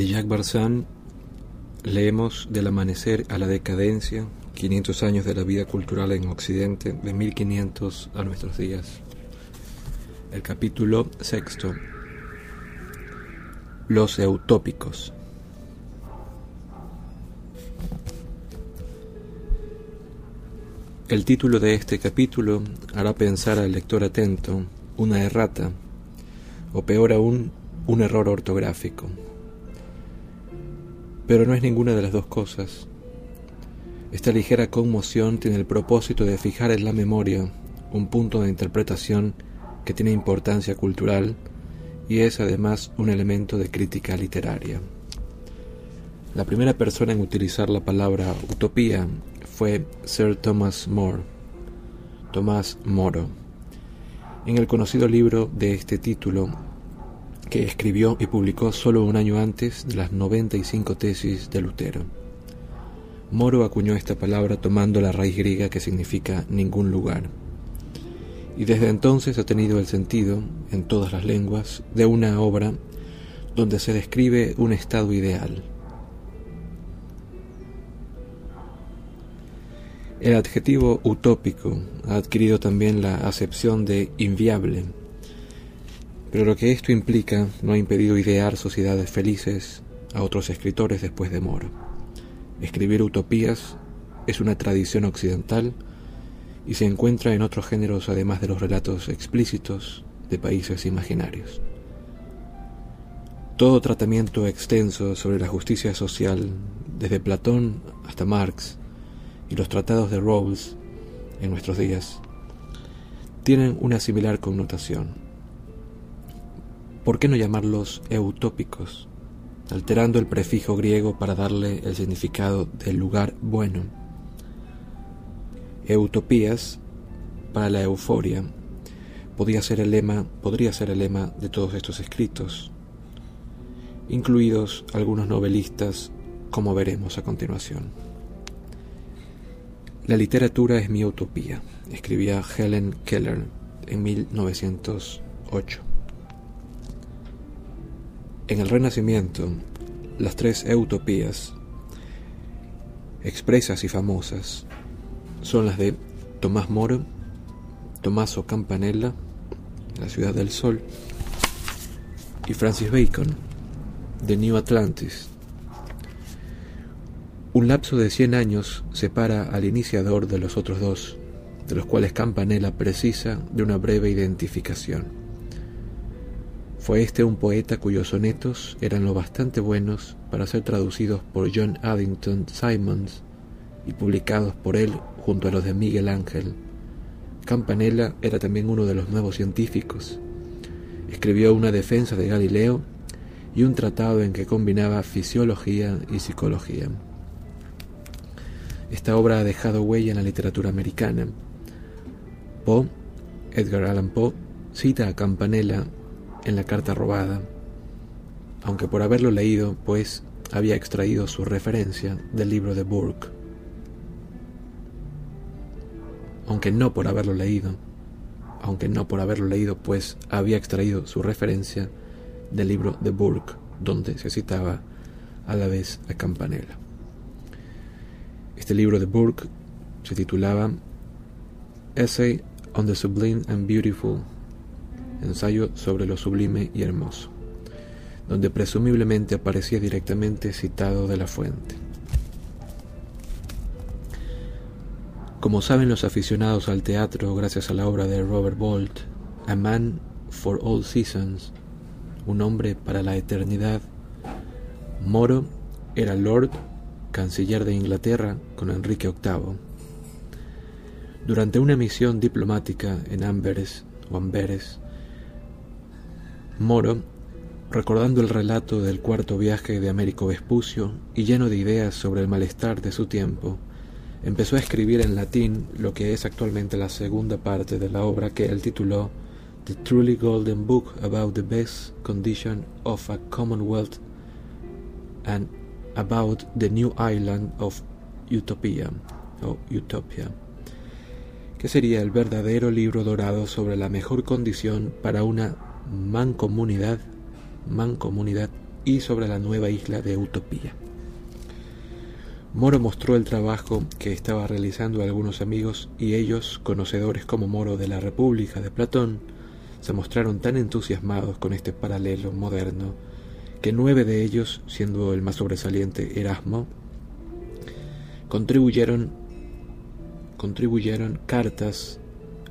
De Jacques Barzin leemos Del amanecer a la decadencia, 500 años de la vida cultural en Occidente, de 1500 a nuestros días. El capítulo sexto. Los eutópicos. El título de este capítulo hará pensar al lector atento una errata, o peor aún, un error ortográfico. Pero no es ninguna de las dos cosas. Esta ligera conmoción tiene el propósito de fijar en la memoria un punto de interpretación que tiene importancia cultural y es además un elemento de crítica literaria. La primera persona en utilizar la palabra utopía fue Sir Thomas More, Tomás Moro, en el conocido libro de este título que escribió y publicó solo un año antes de las 95 tesis de Lutero. Moro acuñó esta palabra tomando la raíz griega que significa ningún lugar, y desde entonces ha tenido el sentido, en todas las lenguas, de una obra donde se describe un estado ideal, El adjetivo utópico ha adquirido también la acepción de inviable, pero lo que esto implica no ha impedido idear sociedades felices a otros escritores después de Moro. Escribir utopías es una tradición occidental y se encuentra en otros géneros además de los relatos explícitos de países imaginarios. Todo tratamiento extenso sobre la justicia social, desde Platón hasta Marx, y los tratados de Rawls en nuestros días tienen una similar connotación. ¿Por qué no llamarlos eutópicos, alterando el prefijo griego para darle el significado del lugar bueno? Eutopías, para la euforia, podría ser el lema, podría ser el lema de todos estos escritos, incluidos algunos novelistas, como veremos a continuación. La literatura es mi utopía, escribía Helen Keller en 1908. En el Renacimiento, las tres utopías, expresas y famosas, son las de Tomás Moro, Tommaso Campanella, La ciudad del sol, y Francis Bacon, The New Atlantis, un lapso de cien años separa al iniciador de los otros dos, de los cuales Campanella precisa de una breve identificación. Fue este un poeta cuyos sonetos eran lo bastante buenos para ser traducidos por John Addington Simons y publicados por él junto a los de Miguel Ángel. Campanella era también uno de los nuevos científicos. Escribió una defensa de Galileo y un tratado en que combinaba fisiología y psicología. Esta obra ha dejado huella en la literatura americana. Poe, Edgar Allan Poe, cita a Campanella en la carta robada, aunque por haberlo leído, pues había extraído su referencia del libro de Burke. Aunque no por haberlo leído, aunque no por haberlo leído, pues había extraído su referencia del libro de Burke, donde se citaba a la vez a Campanella. Este libro de Burke se titulaba Essay on the Sublime and Beautiful, ensayo sobre lo sublime y hermoso, donde presumiblemente aparecía directamente citado de la fuente. Como saben los aficionados al teatro gracias a la obra de Robert Bolt, A Man for All Seasons, un hombre para la eternidad, Moro era Lord canciller de Inglaterra con Enrique VIII. Durante una misión diplomática en Amberes o Amberes, Moro, recordando el relato del cuarto viaje de Américo Vespucio y lleno de ideas sobre el malestar de su tiempo, empezó a escribir en latín lo que es actualmente la segunda parte de la obra que él tituló The Truly Golden Book About the Best Condition of a Commonwealth and About the New Island of Utopia, o Utopia, que sería el verdadero libro dorado sobre la mejor condición para una mancomunidad, mancomunidad y sobre la nueva isla de Utopía. Moro mostró el trabajo que estaba realizando algunos amigos y ellos, conocedores como Moro de la República de Platón, se mostraron tan entusiasmados con este paralelo moderno que nueve de ellos, siendo el más sobresaliente Erasmo, contribuyeron, contribuyeron cartas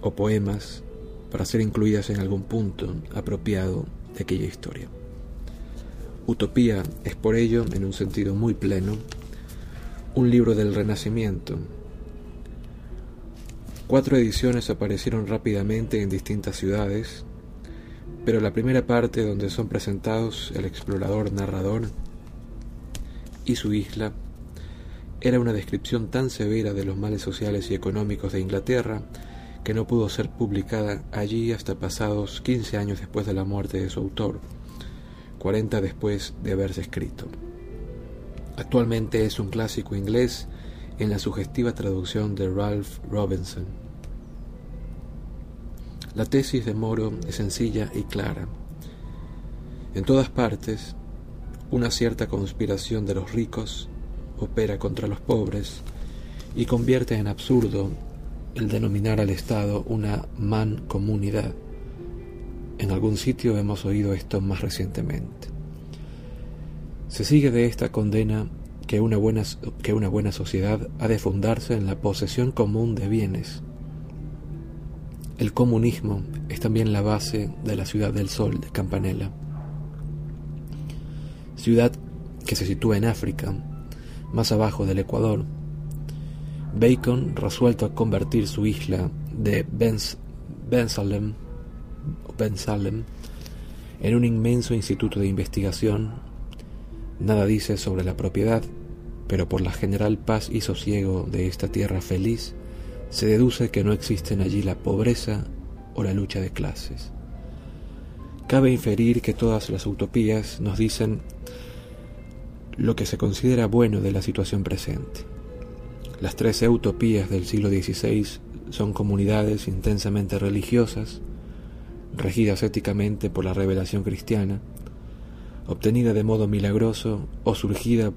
o poemas para ser incluidas en algún punto apropiado de aquella historia. Utopía es por ello, en un sentido muy pleno, un libro del Renacimiento. Cuatro ediciones aparecieron rápidamente en distintas ciudades, pero la primera parte donde son presentados el explorador narrador y su isla era una descripción tan severa de los males sociales y económicos de Inglaterra que no pudo ser publicada allí hasta pasados 15 años después de la muerte de su autor, 40 después de haberse escrito. Actualmente es un clásico inglés en la sugestiva traducción de Ralph Robinson. La tesis de Moro es sencilla y clara. En todas partes, una cierta conspiración de los ricos opera contra los pobres y convierte en absurdo el denominar al Estado una mancomunidad. En algún sitio hemos oído esto más recientemente. Se sigue de esta condena que una, buena, que una buena sociedad ha de fundarse en la posesión común de bienes. El comunismo es también la base de la ciudad del sol de Campanella, ciudad que se sitúa en África, más abajo del Ecuador. Bacon, resuelto a convertir su isla de Ben Salem en un inmenso instituto de investigación, Nada dice sobre la propiedad, pero por la general paz y sosiego de esta tierra feliz, se deduce que no existen allí la pobreza o la lucha de clases. Cabe inferir que todas las utopías nos dicen lo que se considera bueno de la situación presente. Las tres utopías del siglo XVI son comunidades intensamente religiosas, regidas éticamente por la revelación cristiana, obtenida de modo milagroso o surgida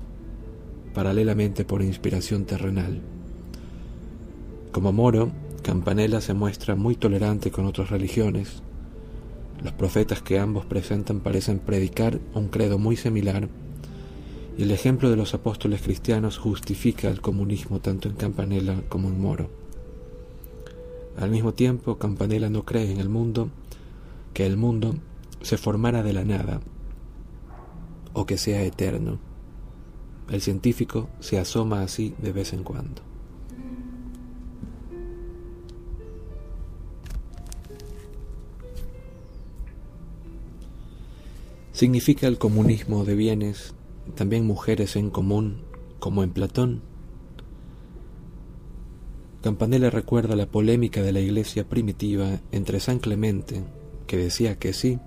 paralelamente por inspiración terrenal. Como Moro, Campanella se muestra muy tolerante con otras religiones. Los profetas que ambos presentan parecen predicar un credo muy similar el ejemplo de los apóstoles cristianos justifica el comunismo tanto en Campanella como en Moro. Al mismo tiempo, Campanella no cree en el mundo, que el mundo se formara de la nada o que sea eterno. El científico se asoma así de vez en cuando. ¿Significa el comunismo de bienes también mujeres en común, como en Platón? Campanella recuerda la polémica de la iglesia primitiva entre San Clemente, que decía que sí,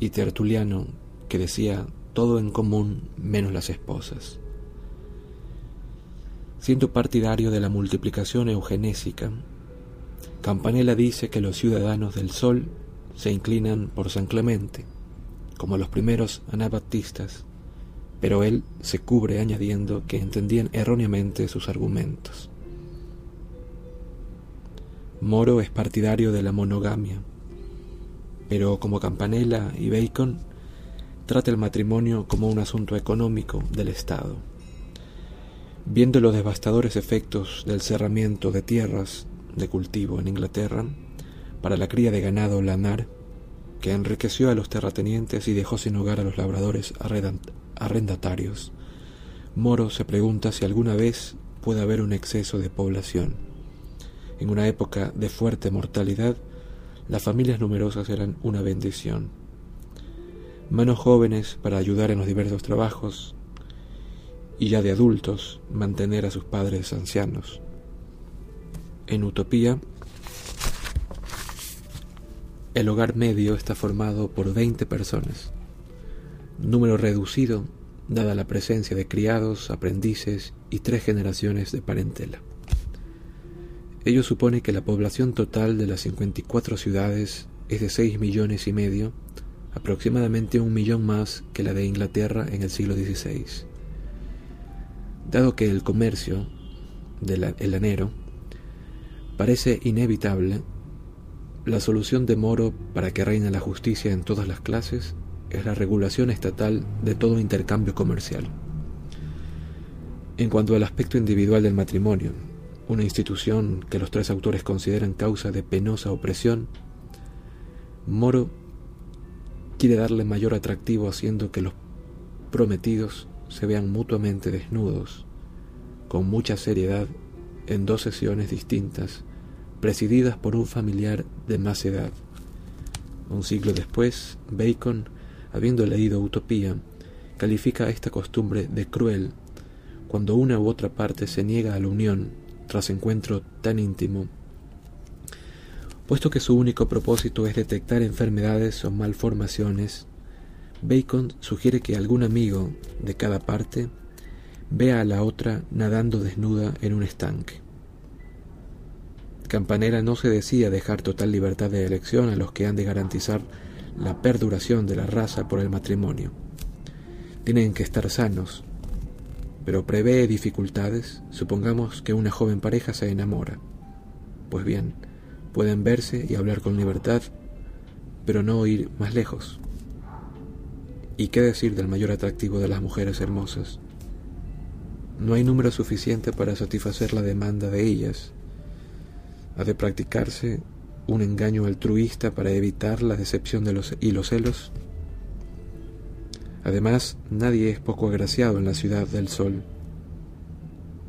y Tertuliano, que decía todo en común menos las esposas. Siendo partidario de la multiplicación eugenésica, Campanella dice que los ciudadanos del Sol se inclinan por San Clemente, como los primeros anabaptistas, pero él se cubre añadiendo que entendían erróneamente sus argumentos. Moro es partidario de la monogamia, pero como Campanella y Bacon trata el matrimonio como un asunto económico del Estado. Viendo los devastadores efectos del cerramiento de tierras de cultivo en Inglaterra para la cría de ganado lanar, que enriqueció a los terratenientes y dejó sin hogar a los labradores arrendatarios, Moro se pregunta si alguna vez puede haber un exceso de población. En una época de fuerte mortalidad, las familias numerosas eran una bendición manos jóvenes para ayudar en los diversos trabajos y ya de adultos mantener a sus padres ancianos. En Utopía, el hogar medio está formado por 20 personas, número reducido dada la presencia de criados, aprendices y tres generaciones de parentela. Ello supone que la población total de las 54 ciudades es de 6 millones y medio aproximadamente un millón más que la de Inglaterra en el siglo XVI. Dado que el comercio del lanero parece inevitable, la solución de Moro para que reine la justicia en todas las clases es la regulación estatal de todo intercambio comercial. En cuanto al aspecto individual del matrimonio, una institución que los tres autores consideran causa de penosa opresión, Moro quiere darle mayor atractivo haciendo que los prometidos se vean mutuamente desnudos, con mucha seriedad, en dos sesiones distintas, presididas por un familiar de más edad. Un siglo después, Bacon, habiendo leído Utopía, califica esta costumbre de cruel cuando una u otra parte se niega a la unión tras encuentro tan íntimo. Puesto que su único propósito es detectar enfermedades o malformaciones, Bacon sugiere que algún amigo de cada parte vea a la otra nadando desnuda en un estanque. Campanella no se decía dejar total libertad de elección a los que han de garantizar la perduración de la raza por el matrimonio. Tienen que estar sanos, pero prevé dificultades, supongamos que una joven pareja se enamora. Pues bien, pueden verse y hablar con libertad, pero no ir más lejos. ¿Y qué decir del mayor atractivo de las mujeres hermosas? No hay número suficiente para satisfacer la demanda de ellas, ha de practicarse un engaño altruista para evitar la decepción de los, y los celos. Además, nadie es poco agraciado en la ciudad del sol.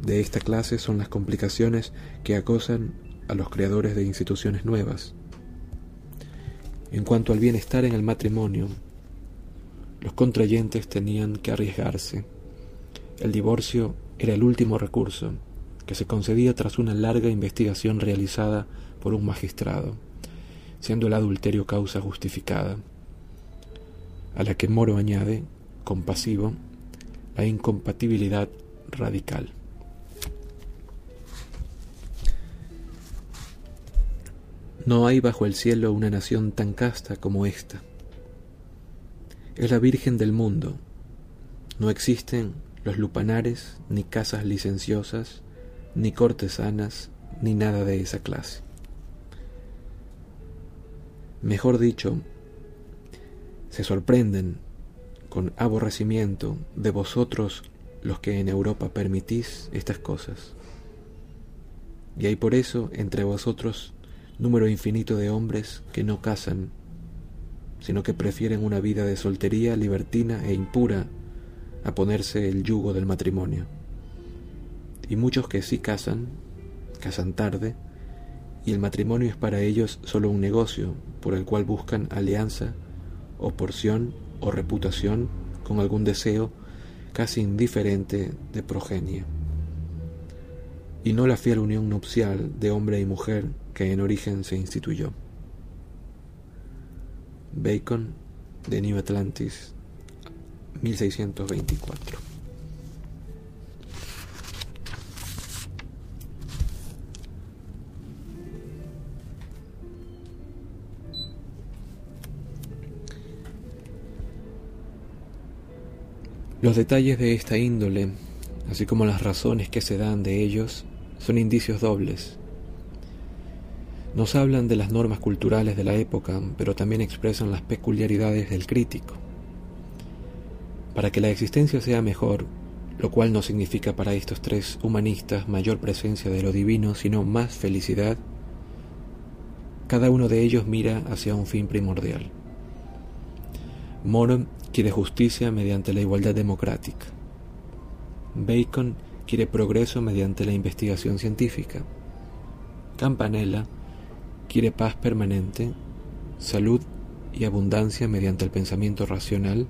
De esta clase son las complicaciones que acosan a los creadores de instituciones nuevas. En cuanto al bienestar en el matrimonio, los contrayentes tenían que arriesgarse. El divorcio era el último recurso que se concedía tras una larga investigación realizada por un magistrado, siendo el adulterio causa justificada, a la que Moro añade, compasivo, la incompatibilidad radical. No hay bajo el cielo una nación tan casta como esta. Es la Virgen del mundo. No existen los lupanares ni casas licenciosas ni cortesanas, ni nada de esa clase. Mejor dicho, se sorprenden con aborrecimiento de vosotros los que en Europa permitís estas cosas. Y hay por eso entre vosotros número infinito de hombres que no casan, sino que prefieren una vida de soltería libertina e impura a ponerse el yugo del matrimonio y muchos que sí casan, casan tarde, y el matrimonio es para ellos solo un negocio por el cual buscan alianza o porción o reputación con algún deseo casi indiferente de progenie, y no la fiel unión nupcial de hombre y mujer que en origen se instituyó. Bacon, de New Atlantis, 1624. Los detalles de esta índole, así como las razones que se dan de ellos, son indicios dobles. Nos hablan de las normas culturales de la época, pero también expresan las peculiaridades del crítico. Para que la existencia sea mejor, lo cual no significa para estos tres humanistas mayor presencia de lo divino, sino más felicidad, cada uno de ellos mira hacia un fin primordial. Moro quiere justicia mediante la igualdad democrática. Bacon quiere progreso mediante la investigación científica. Campanella quiere paz permanente, salud y abundancia mediante el pensamiento racional,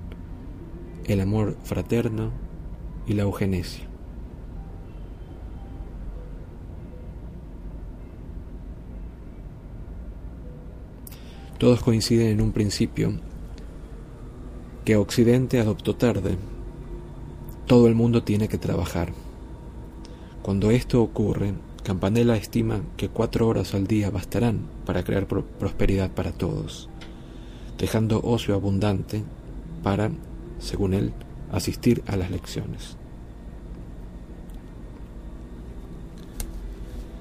el amor fraterno y la eugenesia. Todos coinciden en un principio que Occidente adoptó tarde. Todo el mundo tiene que trabajar. Cuando esto ocurre, Campanella estima que cuatro horas al día bastarán para crear prosperidad para todos. dejando ocio abundante para, según él, asistir a las lecciones.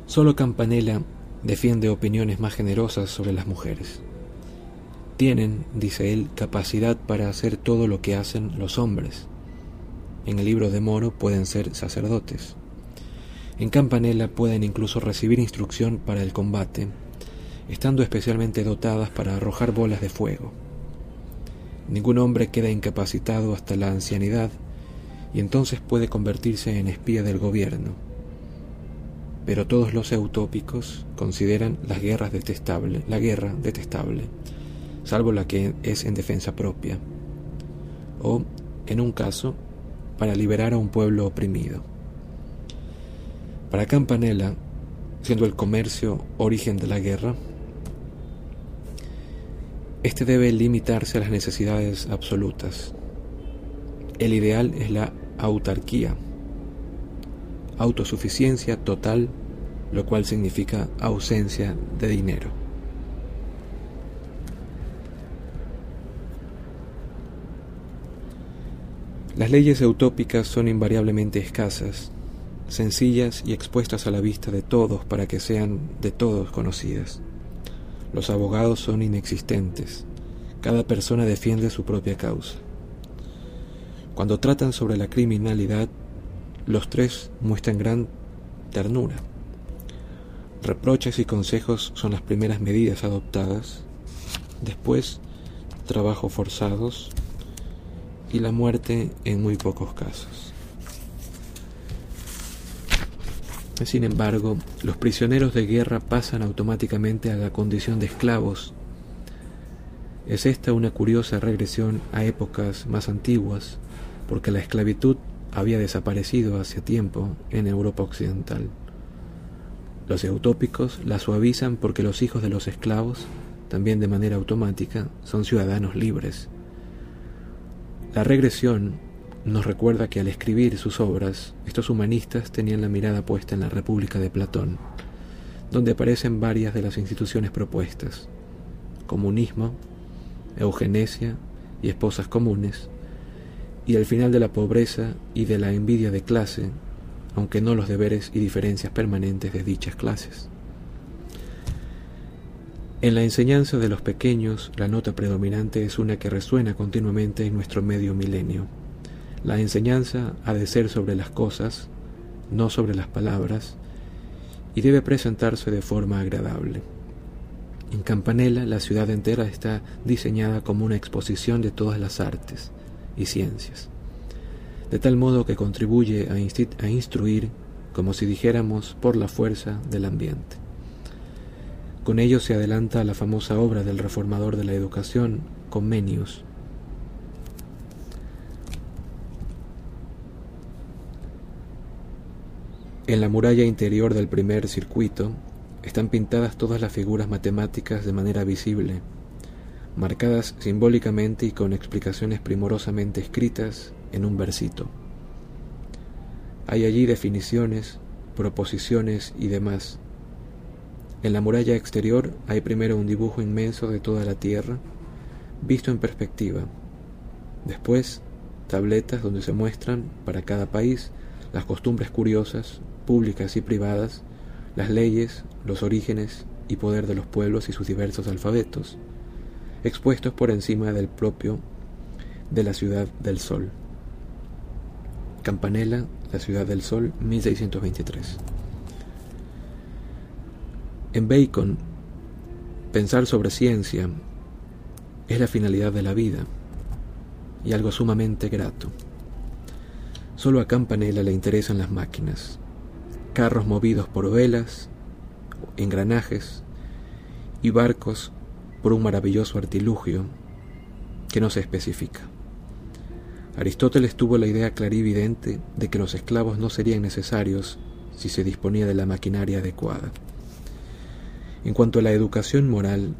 Solo Campanella defiende opiniones más generosas sobre las mujeres. Tienen, dice él, capacidad para hacer todo lo que hacen los hombres. En el libro de Moro pueden ser sacerdotes. En Campanella pueden incluso recibir instrucción para el combate, estando especialmente dotadas para arrojar bolas de fuego. Ningún hombre queda incapacitado hasta la ancianidad y entonces puede convertirse en espía del gobierno. Pero todos los eutópicos consideran las guerras detestable, la guerra detestable, salvo la que es en defensa propia, o, en un caso, para liberar a un pueblo oprimido. Para Campanella, siendo el comercio origen de la guerra, este debe limitarse a las necesidades absolutas. El ideal es la autarquía, autosuficiencia total, lo cual significa ausencia de dinero. Las leyes utópicas son invariablemente escasas, sencillas y expuestas a la vista de todos para que sean de todos conocidas. Los abogados son inexistentes. Cada persona defiende su propia causa. Cuando tratan sobre la criminalidad, los tres muestran gran ternura. Reproches y consejos son las primeras medidas adoptadas. Después, trabajos forzados y la muerte en muy pocos casos. Sin embargo, los prisioneros de guerra pasan automáticamente a la condición de esclavos. Es esta una curiosa regresión a épocas más antiguas, porque la esclavitud había desaparecido hace tiempo en Europa Occidental. Los eutópicos la suavizan porque los hijos de los esclavos, también de manera automática, son ciudadanos libres. La regresión nos recuerda que al escribir sus obras, estos humanistas tenían la mirada puesta en la República de Platón, donde aparecen varias de las instituciones propuestas, comunismo, eugenesia y esposas comunes, y el final de la pobreza y de la envidia de clase, aunque no los deberes y diferencias permanentes de dichas clases. En la enseñanza de los pequeños, la nota predominante es una que resuena continuamente en nuestro medio milenio la enseñanza ha de ser sobre las cosas, no sobre las palabras, y debe presentarse de forma agradable. En Campanella la ciudad entera está diseñada como una exposición de todas las artes y ciencias, de tal modo que contribuye a, a instruir, como si dijéramos, por la fuerza del ambiente. Con ello se adelanta la famosa obra del reformador de la educación, Comenius, En la muralla interior del primer circuito están pintadas todas las figuras matemáticas de manera visible, marcadas simbólicamente y con explicaciones primorosamente escritas en un versito. Hay allí definiciones, proposiciones y demás. En la muralla exterior hay primero un dibujo inmenso de toda la Tierra, visto en perspectiva. Después, tabletas donde se muestran, para cada país, las costumbres curiosas, públicas y privadas, las leyes, los orígenes y poder de los pueblos y sus diversos alfabetos, expuestos por encima del propio de la ciudad del sol. Campanella, la ciudad del sol, 1623. En Bacon, pensar sobre ciencia es la finalidad de la vida y algo sumamente grato. Solo a Campanella le interesan las máquinas, carros movidos por velas, engranajes y barcos por un maravilloso artilugio que no se especifica. Aristóteles tuvo la idea clarividente de que los esclavos no serían necesarios si se disponía de la maquinaria adecuada. En cuanto a la educación moral,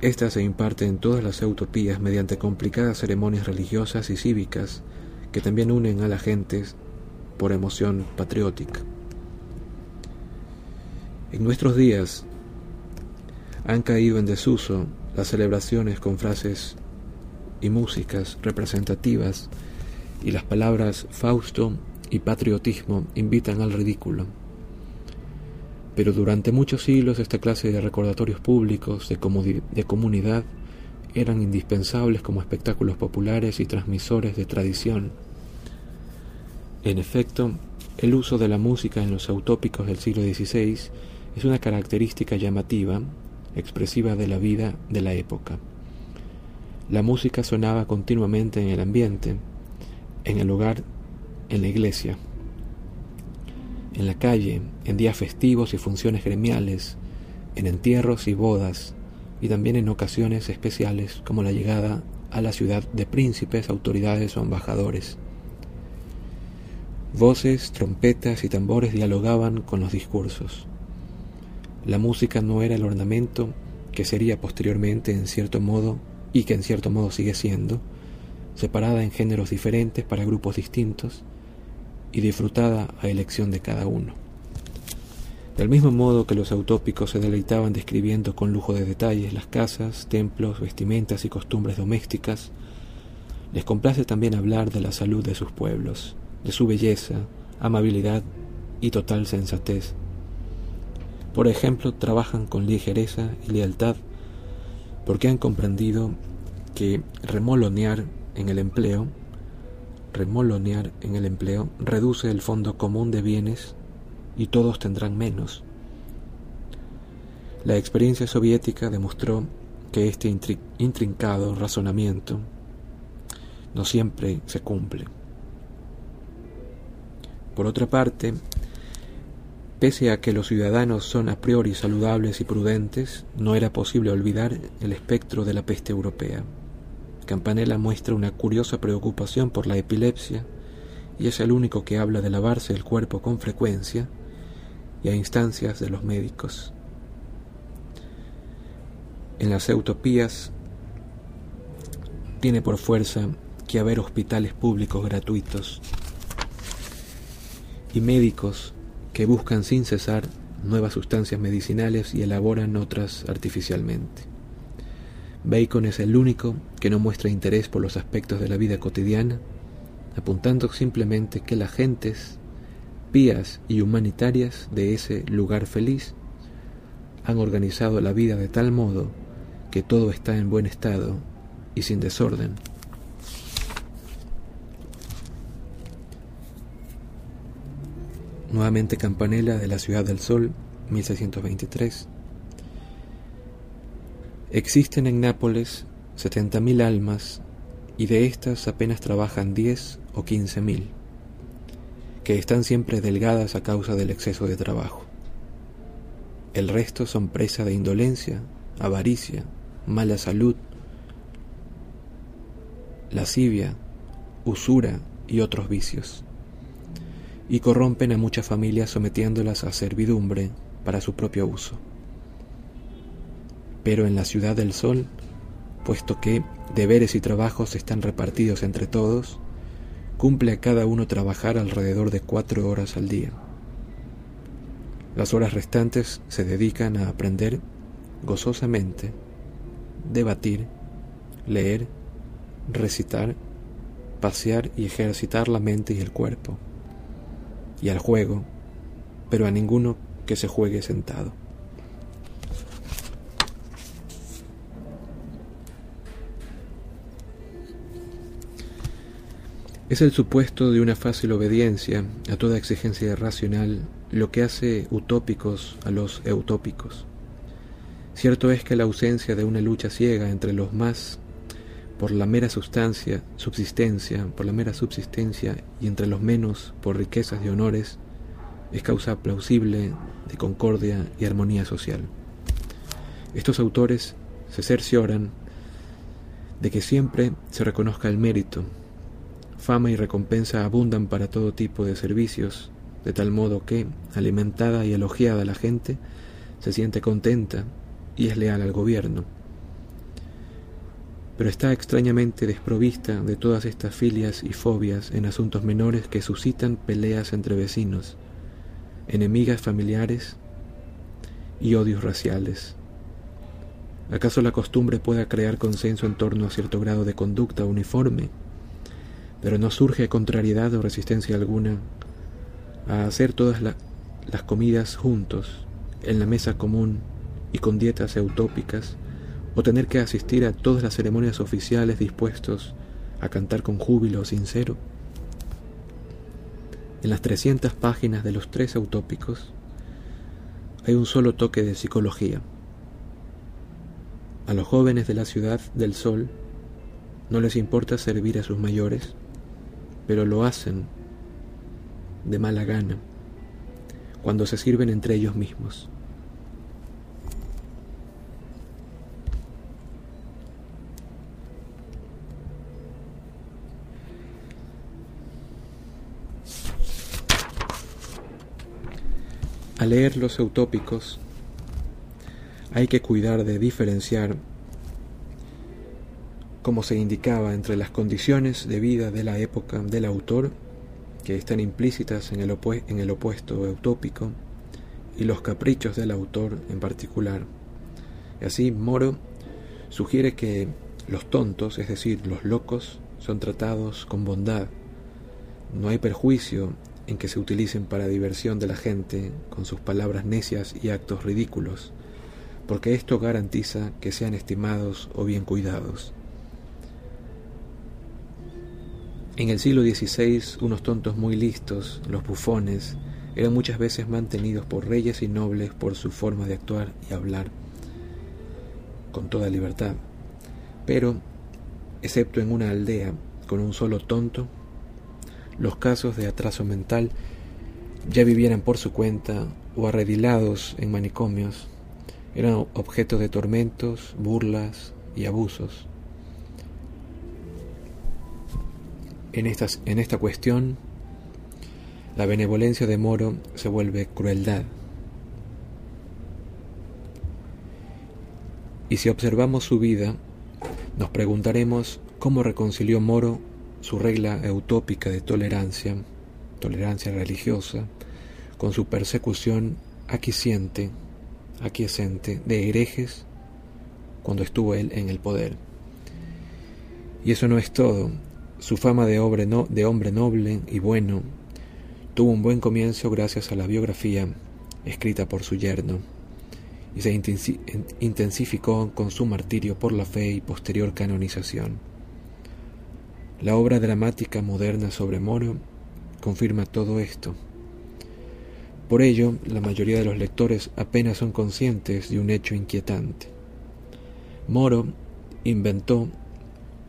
esta se imparte en todas las utopías mediante complicadas ceremonias religiosas y cívicas que también unen a la gente por emoción patriótica. En nuestros días han caído en desuso las celebraciones con frases y músicas representativas y las palabras Fausto y patriotismo invitan al ridículo. Pero durante muchos siglos esta clase de recordatorios públicos de, comunidad eran indispensables como espectáculos populares y transmisores de tradición. En efecto, el uso de la música en los autópicos del siglo XVI es una característica llamativa, expresiva de la vida de la época. La música sonaba continuamente en el ambiente, en el hogar, en la iglesia, en la calle, en días festivos y funciones gremiales, en entierros y bodas, y también en ocasiones especiales como la llegada a la ciudad de príncipes, autoridades o embajadores. Voces, trompetas y tambores dialogaban con los discursos. La música no era el ornamento que sería posteriormente en cierto modo, y que en cierto modo sigue siendo, separada en géneros diferentes para grupos distintos y disfrutada a elección de cada uno. Del mismo modo que los autópicos se deleitaban describiendo con lujo de detalles las casas, templos, vestimentas y costumbres domésticas, les complace también hablar de la salud de sus pueblos, de su belleza, amabilidad y total sensatez. Por ejemplo, trabajan con ligereza y lealtad porque han comprendido que remolonear en el empleo, remolonear en el empleo reduce el fondo común de bienes y todos tendrán menos. La experiencia soviética demostró que este intrincado razonamiento no siempre se cumple. Por otra parte, pese a que los ciudadanos son a priori saludables y prudentes, no era posible olvidar el espectro de la peste europea. Campanella muestra una curiosa preocupación por la epilepsia y es el único que habla de lavarse el cuerpo con frecuencia y a instancias de los médicos. En las utopías tiene por fuerza que haber hospitales públicos gratuitos y médicos que buscan sin cesar nuevas sustancias medicinales y elaboran otras artificialmente. Bacon es el único que no muestra interés por los aspectos de la vida cotidiana, apuntando simplemente que las gentes pías y humanitarias de ese lugar feliz han organizado la vida de tal modo que todo está en buen estado y sin desorden. Nuevamente Campanella de la Ciudad del Sol, 1623. Existen en Nápoles 70.000 almas y de estas apenas trabajan 10 o 15.000 que están siempre delgadas a causa del exceso de trabajo. El resto son presa de indolencia, avaricia, mala salud, lascivia, usura y otros vicios, y corrompen a muchas familias sometiéndolas a servidumbre para su propio uso. Pero en la ciudad del sol, puesto que deberes y trabajos están repartidos entre todos, cumple a cada uno trabajar alrededor de cuatro horas al día. Las horas restantes se dedican a aprender gozosamente, debatir, leer, recitar, pasear y ejercitar la mente y el cuerpo, y al juego, pero a ninguno que se juegue sentado. Es el supuesto de una fácil obediencia a toda exigencia racional lo que hace utópicos a los eutópicos. Cierto es que la ausencia de una lucha ciega entre los más por la mera sustancia, subsistencia, por la mera subsistencia y entre los menos por riquezas y honores es causa plausible de concordia y armonía social. Estos autores se cercioran de que siempre se reconozca el mérito Fama y recompensa abundan para todo tipo de servicios, de tal modo que, alimentada y elogiada la gente, se siente contenta y es leal al gobierno. Pero está extrañamente desprovista de todas estas filias y fobias en asuntos menores que suscitan peleas entre vecinos, enemigas familiares y odios raciales. ¿Acaso la costumbre pueda crear consenso en torno a cierto grado de conducta uniforme? Pero no surge contrariedad o resistencia alguna a hacer todas las comidas juntos, en la mesa común y con dietas eutópicas, o tener que asistir a todas las ceremonias oficiales dispuestos a cantar con júbilo sincero. En las 300 páginas de los tres utópicos hay un solo toque de psicología. A los jóvenes de la ciudad del sol no les importa servir a sus mayores, pero lo hacen de mala gana cuando se sirven entre ellos mismos. Al leer los utópicos hay que cuidar de diferenciar, como se indicaba, entre las condiciones de vida de la época del autor, que están implícitas en el, en el opuesto utópico, y los caprichos del autor en particular. Así Moro sugiere que los tontos, es decir, los locos, son tratados con bondad. No hay perjuicio en que se utilicen para diversión de la gente con sus palabras necias y actos ridículos, porque esto garantiza que sean estimados o bien cuidados. En el siglo XVI, unos tontos muy listos, los bufones, eran muchas veces mantenidos por reyes y nobles por su forma de actuar y hablar con toda libertad. Pero, excepto en una aldea con un solo tonto, los casos de atraso mental ya vivieran por su cuenta o arredilados en manicomios, eran objeto de tormentos, burlas y abusos. En, esta cuestión, la benevolencia de Moro se vuelve crueldad. Y si observamos su vida, nos preguntaremos cómo reconcilió Moro su regla eutópica de tolerancia, tolerancia religiosa, con su persecución aquiescente, aquiescente de herejes cuando estuvo él en el poder. Y eso no es todo. Su fama de, hombre, noble y bueno tuvo un buen comienzo gracias a la biografía escrita por su yerno y se intensificó con su martirio por la fe y posterior canonización. La obra dramática moderna sobre Moro confirma todo esto. Por ello, la mayoría de los lectores apenas son conscientes de un hecho inquietante. Moro inventó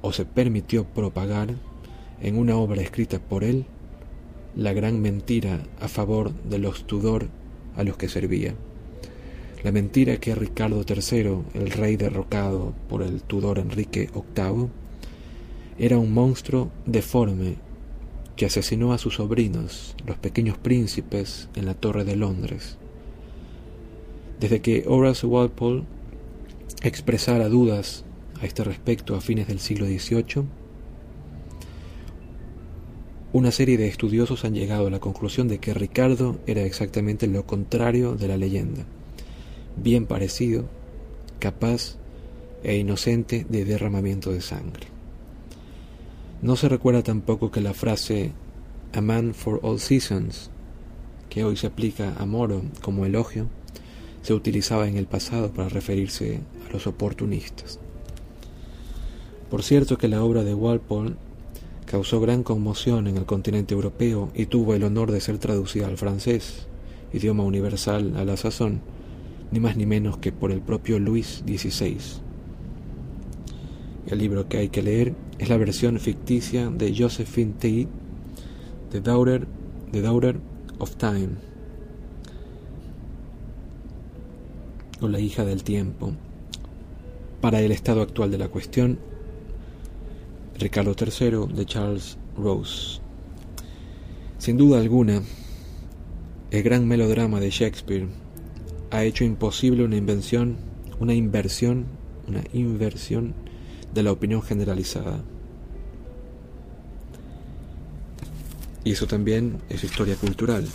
o se permitió propagar en una obra escrita por él la gran mentira a favor de los Tudor a los que servía. La mentira que Ricardo III, el rey derrocado por el Tudor Enrique VIII, era un monstruo deforme que asesinó a sus sobrinos, los pequeños príncipes, en la Torre de Londres. Desde que Horace Walpole expresara dudas a este respecto a fines del siglo XVIII, una serie de estudiosos han llegado a la conclusión de que Ricardo era exactamente lo contrario de la leyenda, bien parecido, capaz e inocente de derramamiento de sangre. No se recuerda tampoco que la frase A man for all seasons, que hoy se aplica a Moro como elogio, se utilizaba en el pasado para referirse a los oportunistas. Por cierto que la obra de Walpole causó gran conmoción en el continente europeo y tuvo el honor de ser traducida al francés, idioma universal a la sazón, ni más ni menos que por el propio Luis XVI. El libro que hay que leer es la versión ficticia de Josephine Tate, The Daughter, The Daughter of Time, o La hija del tiempo. Para el estado actual de la cuestión, Ricardo III de Charles Rose. Sin duda alguna, el gran melodrama de Shakespeare ha hecho imposible una invención, una inversión, una inversión de la opinión generalizada. Y eso también es historia cultural.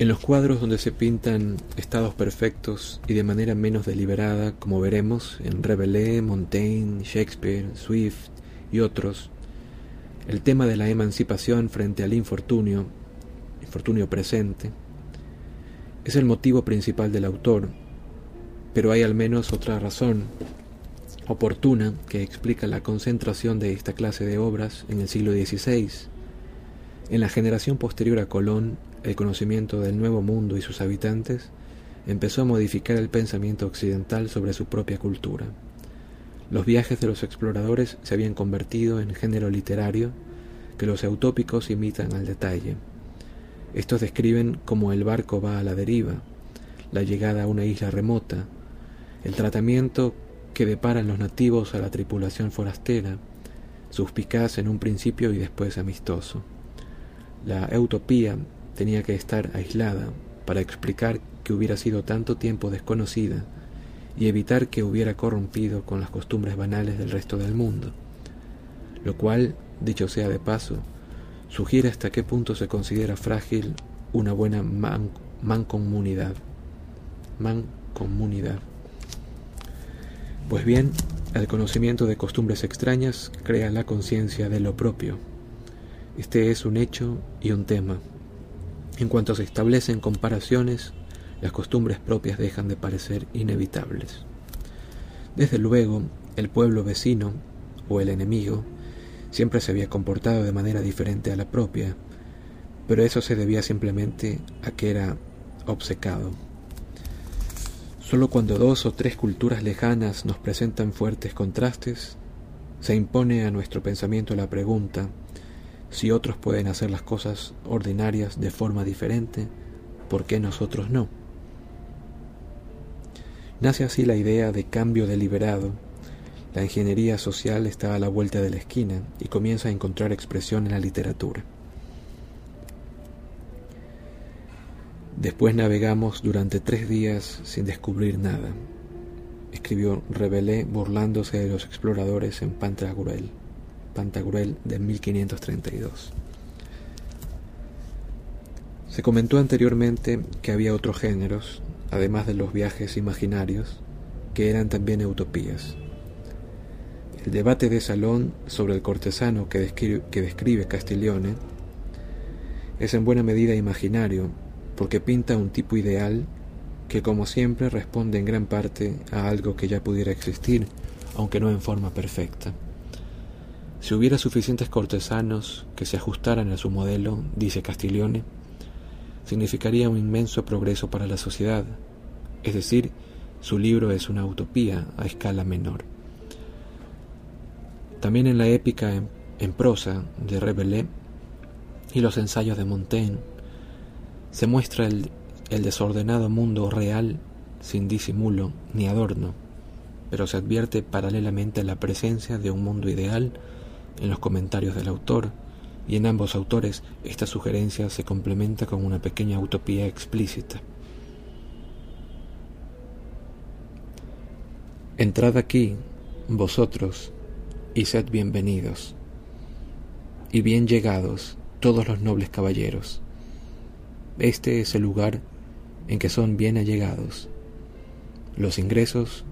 En los cuadros donde se pintan estados perfectos y de manera menos deliberada, como veremos en Rabelais, Montaigne, Shakespeare, Swift y otros, el tema de la emancipación frente al infortunio, infortunio presente, es el motivo principal del autor, pero hay al menos otra razón oportuna que explica la concentración de esta clase de obras en el siglo XVI. En la generación posterior a Colón el conocimiento del Nuevo Mundo y sus habitantes empezó a modificar el pensamiento occidental sobre su propia cultura. Los viajes de los exploradores se habían convertido en género literario que los eutópicos imitan al detalle. Estos describen cómo el barco va a la deriva, la llegada a una isla remota, el tratamiento que deparan los nativos a la tripulación forastera, suspicaz en un principio y después amistoso. La utopía tenía que estar aislada para explicar que hubiera sido tanto tiempo desconocida y evitar que hubiera corrompido con las costumbres banales del resto del mundo, lo cual, dicho sea de paso, sugiere hasta qué punto se considera frágil una buena mancomunidad. Mancomunidad. Pues bien, el conocimiento de costumbres extrañas crea la conciencia de lo propio. Este es un hecho y un tema, en cuanto se establecen comparaciones, las costumbres propias dejan de parecer inevitables. Desde luego, el pueblo vecino, o el enemigo, siempre se había comportado de manera diferente a la propia, pero eso se debía simplemente a que era obcecado. Solo cuando dos o tres culturas lejanas nos presentan fuertes contrastes, se impone a nuestro pensamiento la pregunta si otros pueden hacer las cosas ordinarias de forma diferente, ¿por qué nosotros no? Nace así la idea de cambio deliberado. La ingeniería social está a la vuelta de la esquina y comienza a encontrar expresión en la literatura. Después navegamos durante tres días sin descubrir nada, escribió Rebelé burlándose de los exploradores en Pantagruel. Pantagruel de 1532. Se comentó anteriormente que había otros géneros, además de los viajes imaginarios, que eran también utopías. El debate de salón sobre el cortesano que describe, que describe Castiglione es en buena medida imaginario, porque pinta un tipo ideal que como siempre responde en gran parte a algo que ya pudiera existir, aunque no en forma perfecta. Si hubiera suficientes cortesanos que se ajustaran a su modelo, dice Castiglione, significaría un inmenso progreso para la sociedad, es decir, su libro es una utopía a escala menor. También en la épica en, prosa de Rabelais y los ensayos de Montaigne se muestra el, el desordenado mundo real sin disimulo ni adorno, pero se advierte paralelamente la presencia de un mundo ideal en los comentarios del autor, y en ambos autores esta sugerencia se complementa con una pequeña utopía explícita. Entrad aquí, vosotros, y sed bienvenidos, y bien llegados todos los nobles caballeros. Este es el lugar en que son bien allegados. Los ingresos,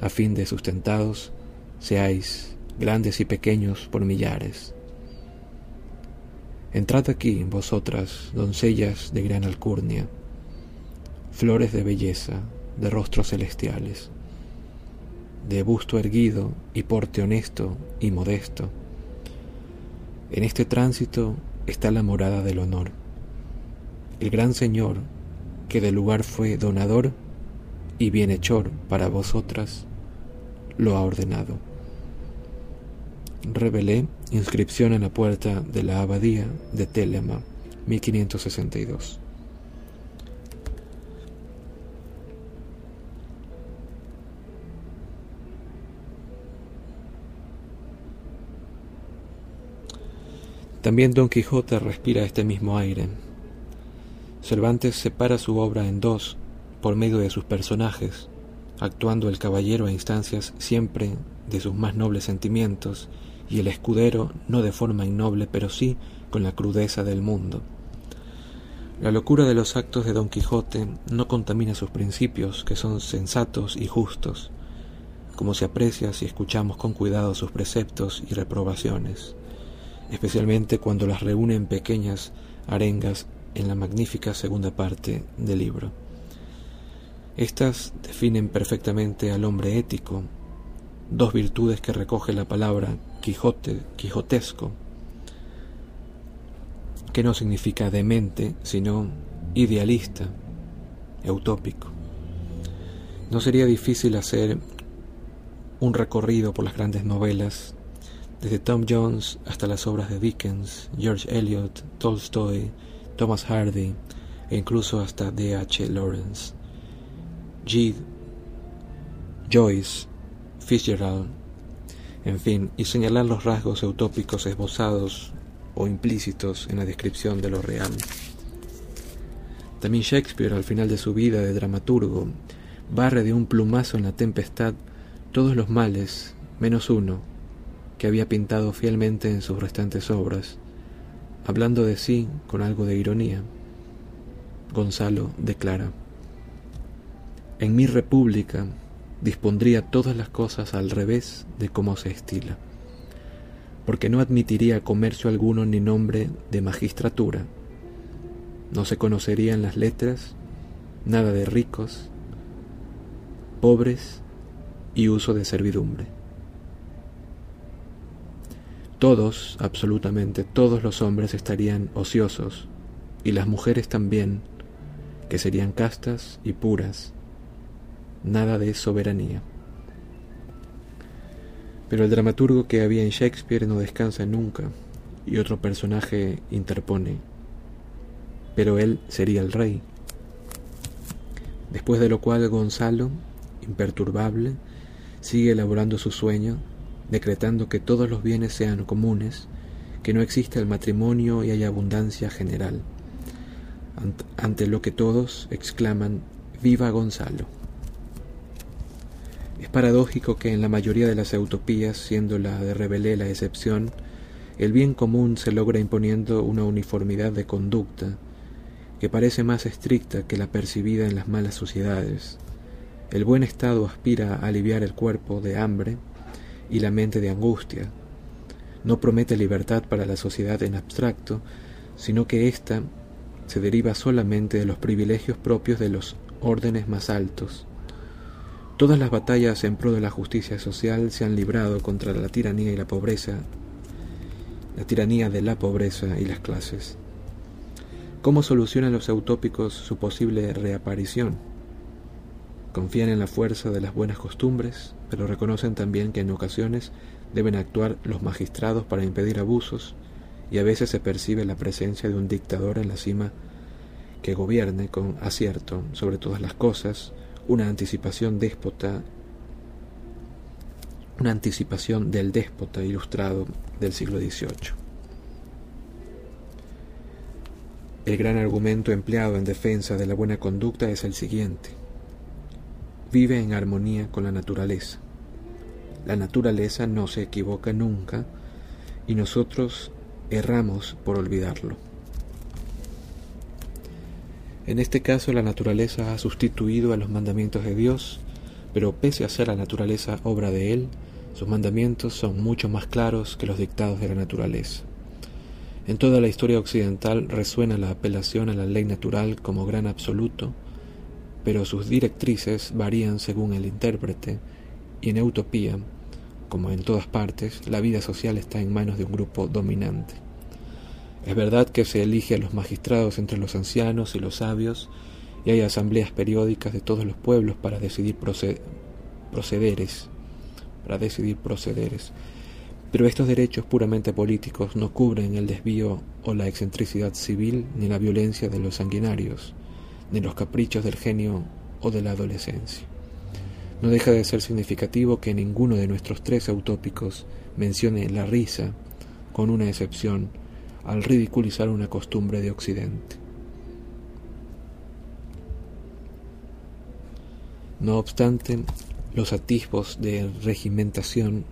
a fin de sustentados, seáis grandes y pequeños por millares. Entrad aquí, vosotras, doncellas de gran alcurnia, flores de belleza, de rostros celestiales, de busto erguido y porte honesto y modesto. En este tránsito está la morada del honor. El gran Señor, que del lugar fue donador y bienhechor para vosotras, lo ha ordenado. Revelé inscripción en la puerta de la abadía de Telema, 1562. También Don Quijote respira este mismo aire. Cervantes separa su obra en dos por medio de sus personajes, actuando el caballero a instancias siempre de sus más nobles sentimientos y el escudero no de forma innoble, pero sí con la crudeza del mundo. La locura de los actos de Don Quijote no contamina sus principios, que son sensatos y justos, como se aprecia si escuchamos con cuidado sus preceptos y reprobaciones, especialmente cuando las reúne en pequeñas arengas en la magnífica segunda parte del libro. Estas definen perfectamente al hombre ético, dos virtudes que recoge la palabra Quijote, quijotesco, que no significa demente, sino idealista, utópico. No sería difícil hacer un recorrido por las grandes novelas, desde Tom Jones hasta las obras de Dickens, George Eliot, Tolstoy, Thomas Hardy e incluso hasta D. H. Lawrence. G. Joyce, Fitzgerald, en fin, y señalar los rasgos utópicos esbozados o implícitos en la descripción de lo real. También Shakespeare, al final de su vida de dramaturgo, barre de un plumazo en la tempestad todos los males, menos uno, que había pintado fielmente en sus restantes obras, hablando de sí con algo de ironía. Gonzalo declara, En mi república dispondría todas las cosas al revés de cómo se estila, porque no admitiría comercio alguno ni nombre de magistratura, no se conocerían las letras, nada de ricos, pobres y uso de servidumbre. Todos, absolutamente todos los hombres estarían ociosos, y las mujeres también, que serían castas y puras, nada de soberanía. Pero el dramaturgo que había en Shakespeare no descansa nunca, y otro personaje interpone. Pero él sería el rey. Después de lo cual Gonzalo, imperturbable, sigue elaborando su sueño, decretando que todos los bienes sean comunes, que no exista el matrimonio y haya abundancia general. Ante lo que todos exclaman, ¡Viva Gonzalo! Es paradójico que en la mayoría de las utopías, siendo la de Rebelé la excepción, el bien común se logra imponiendo una uniformidad de conducta que parece más estricta que la percibida en las malas sociedades. El buen estado aspira a aliviar el cuerpo de hambre y la mente de angustia. No promete libertad para la sociedad en abstracto, sino que ésta se deriva solamente de los privilegios propios de los órdenes más altos. Todas las batallas en pro de la justicia social se han librado contra la tiranía y la pobreza, la tiranía de la pobreza y las clases. ¿Cómo solucionan los utópicos su posible reaparición? Confían en la fuerza de las buenas costumbres, pero reconocen también que en ocasiones deben actuar los magistrados para impedir abusos y a veces se percibe la presencia de un dictador en la cima que gobierne con acierto sobre todas las cosas, una anticipación déspota, una anticipación del déspota ilustrado del siglo XVIII. El gran argumento empleado en defensa de la buena conducta es el siguiente. Vive en armonía con la naturaleza. La naturaleza no se equivoca nunca y nosotros erramos por olvidarlo. En este caso la naturaleza ha sustituido a los mandamientos de Dios, pero pese a ser la naturaleza obra de Él, sus mandamientos son mucho más claros que los dictados de la naturaleza. En toda la historia occidental resuena la apelación a la ley natural como gran absoluto, pero sus directrices varían según el intérprete, y en utopía, como en todas partes, la vida social está en manos de un grupo dominante. Es verdad que se elige a los magistrados entre los ancianos y los sabios, y hay asambleas periódicas de todos los pueblos para decidir procederes, para decidir procederes. Pero estos derechos puramente políticos no cubren el desvío o la excentricidad civil, ni la violencia de los sanguinarios, ni los caprichos del genio o de la adolescencia. No deja de ser significativo que ninguno de nuestros tres utópicos mencione la risa, con una excepción, al ridiculizar una costumbre de Occidente. No obstante los atisbos de regimentación,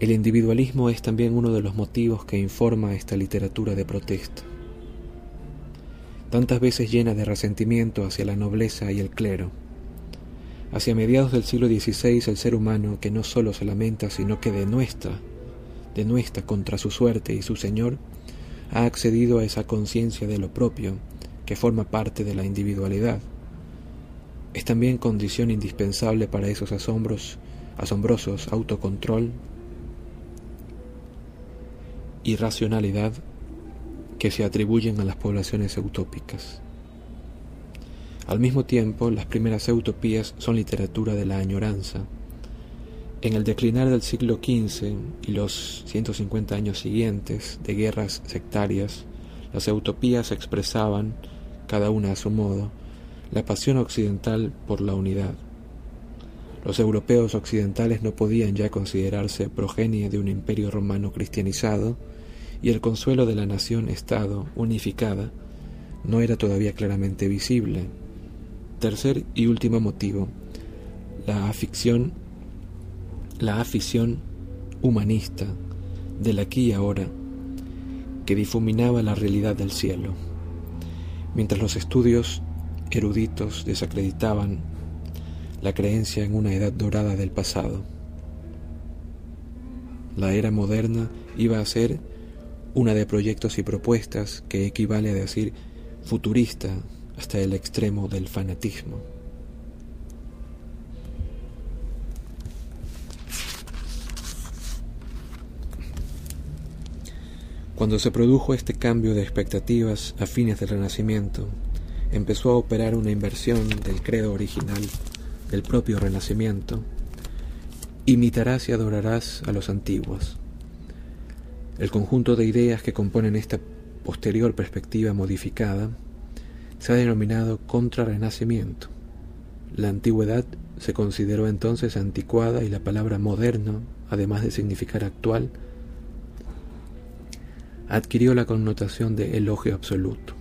el individualismo es también uno de los motivos que informa esta literatura de protesta. tantas veces llena de resentimiento hacia la nobleza y el clero. Hacia mediados del siglo XVI el ser humano, que no solo se lamenta, sino que denuestra, denuestra contra su suerte y su Señor, ha accedido a esa conciencia de lo propio, que forma parte de la individualidad. Es también condición indispensable para esos asombros, asombrosos autocontrol y racionalidad que se atribuyen a las poblaciones utópicas. Al mismo tiempo, las primeras utopías son literatura de la añoranza. En el declinar del siglo XV y los 150 años siguientes de guerras sectarias, las utopías expresaban, cada una a su modo, la pasión occidental por la unidad. Los europeos occidentales no podían ya considerarse progenie de un imperio romano cristianizado, y el consuelo de la nación-estado unificada no era todavía claramente visible. Tercer y último motivo, la afición, la afición humanista del aquí y ahora que difuminaba la realidad del cielo, mientras los estudios eruditos desacreditaban la creencia en una edad dorada del pasado. La era moderna iba a ser una de proyectos y propuestas que equivale a decir futurista hasta el extremo del fanatismo. Cuando se produjo este cambio de expectativas a fines del Renacimiento, empezó a operar una inversión del credo original del propio Renacimiento, imitarás y adorarás a los antiguos. El conjunto de ideas que componen esta posterior perspectiva modificada se ha denominado contrarrenacimiento. La antigüedad se consideró entonces anticuada y la palabra moderno, además de significar actual, adquirió la connotación de elogio absoluto.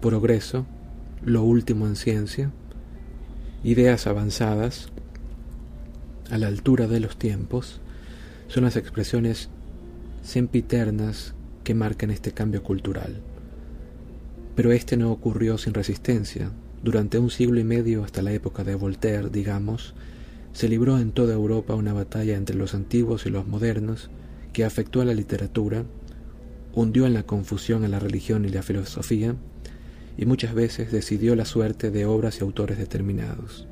Progreso, lo último en ciencia, ideas avanzadas, a la altura de los tiempos, son las expresiones sempiternas que marcan este cambio cultural. Pero este no ocurrió sin resistencia. Durante un siglo y medio, hasta la época de Voltaire, digamos, se libró en toda Europa una batalla entre los antiguos y los modernos que afectó a la literatura, hundió en la confusión a la religión y la filosofía, y muchas veces decidió la suerte de obras y autores determinados.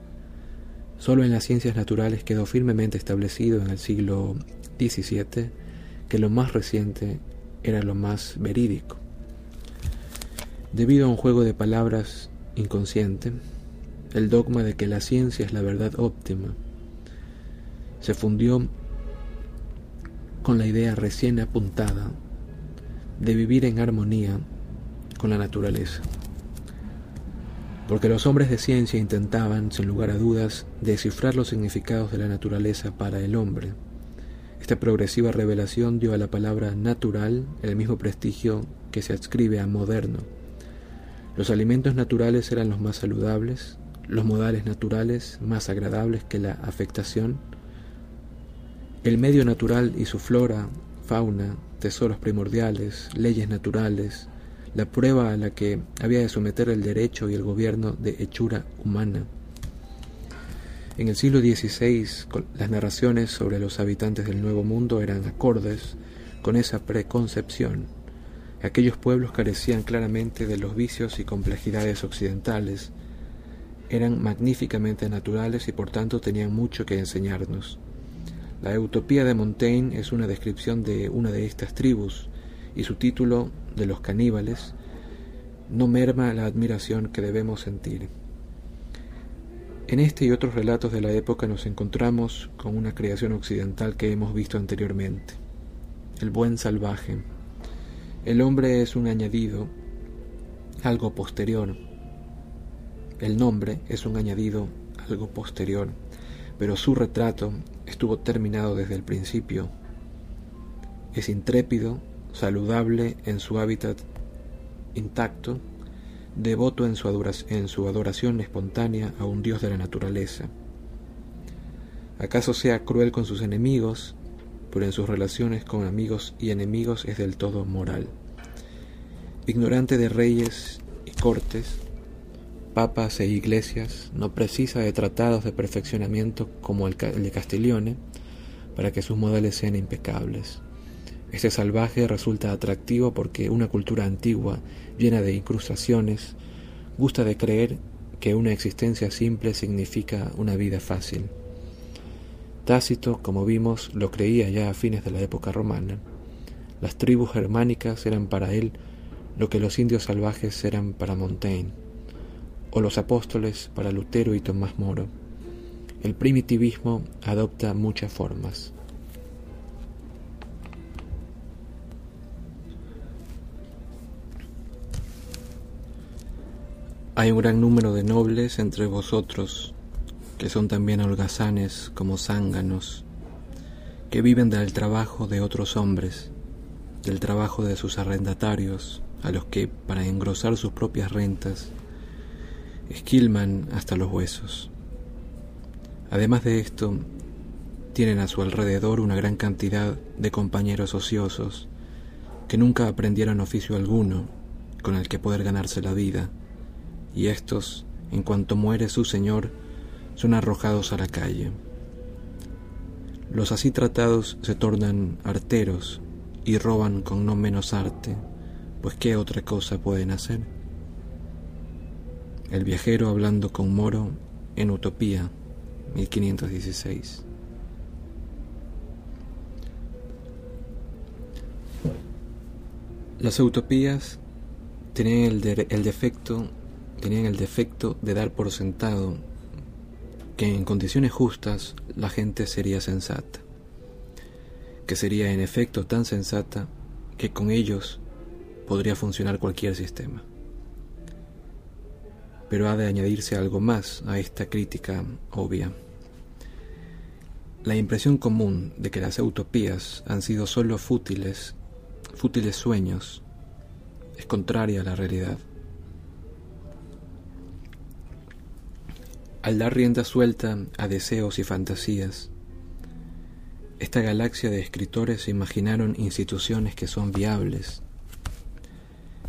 Solo en las ciencias naturales quedó firmemente establecido en el siglo XVII que lo más reciente era lo más verídico. Debido a un juego de palabras inconsciente, el dogma de que la ciencia es la verdad óptima se fundió con la idea recién apuntada de vivir en armonía con la naturaleza. Porque los hombres de ciencia intentaban, sin lugar a dudas, descifrar los significados de la naturaleza para el hombre esta progresiva revelación dio a la palabra natural el mismo prestigio que se adscribe a moderno. Los alimentos naturales eran los más saludables, los modales naturales más agradables que la afectación. El medio natural y su flora, fauna, tesoros primordiales, leyes naturales, la prueba a la que había de someter el derecho y el gobierno de hechura humana. En el siglo XVI, las narraciones sobre los habitantes del Nuevo Mundo eran acordes con esa preconcepción. Aquellos pueblos carecían claramente de los vicios y complejidades occidentales, eran magníficamente naturales y por tanto tenían mucho que enseñarnos. La Utopía de Montaigne es una descripción de una de estas tribus y su título, de los caníbales, no merma la admiración que debemos sentir. En este y otros relatos de la época nos encontramos con una creación occidental que hemos visto anteriormente, el buen salvaje. El hombre es un añadido, algo posterior. El nombre es un añadido, algo posterior, pero su retrato estuvo terminado desde el principio. Es intrépido, saludable en su hábitat intacto, devoto en su, adoración, espontánea a un Dios de la naturaleza. ¿Acaso sea cruel con sus enemigos, pero en sus relaciones con amigos y enemigos es del todo moral? Ignorante de reyes y cortes, papas e iglesias no precisa de tratados de perfeccionamiento como el de Castiglione para que sus modelos sean impecables. Este salvaje resulta atractivo porque una cultura antigua, llena de incrustaciones, gusta de creer que una existencia simple significa una vida fácil. Tácito, como vimos, lo creía ya a fines de la época romana. Las tribus germánicas eran para él lo que los indios salvajes eran para Montaigne, o los apóstoles para Lutero y Tomás Moro. El primitivismo adopta muchas formas. Hay un gran número de nobles entre vosotros, que son también holgazanes como zánganos, que viven del trabajo de otros hombres, del trabajo de sus arrendatarios, a los que, para engrosar sus propias rentas, esquilman hasta los huesos. Además de esto, tienen a su alrededor una gran cantidad de compañeros ociosos que nunca aprendieron oficio alguno con el que poder ganarse la vida y estos, en cuanto muere su señor, son arrojados a la calle. Los así tratados se tornan arteros y roban con no menos arte, pues qué otra cosa pueden hacer. El viajero hablando con Moro en Utopía, 1516. Las utopías tenían el, defecto tenían el defecto de dar por sentado que en condiciones justas la gente sería sensata, que sería en efecto tan sensata que con ellos podría funcionar cualquier sistema. Pero ha de añadirse algo más a esta crítica obvia. La impresión común de que las utopías han sido sólo fútiles, fútiles sueños, es contraria a la realidad. Al dar rienda suelta a deseos y fantasías, esta galaxia de escritores imaginaron instituciones que son viables.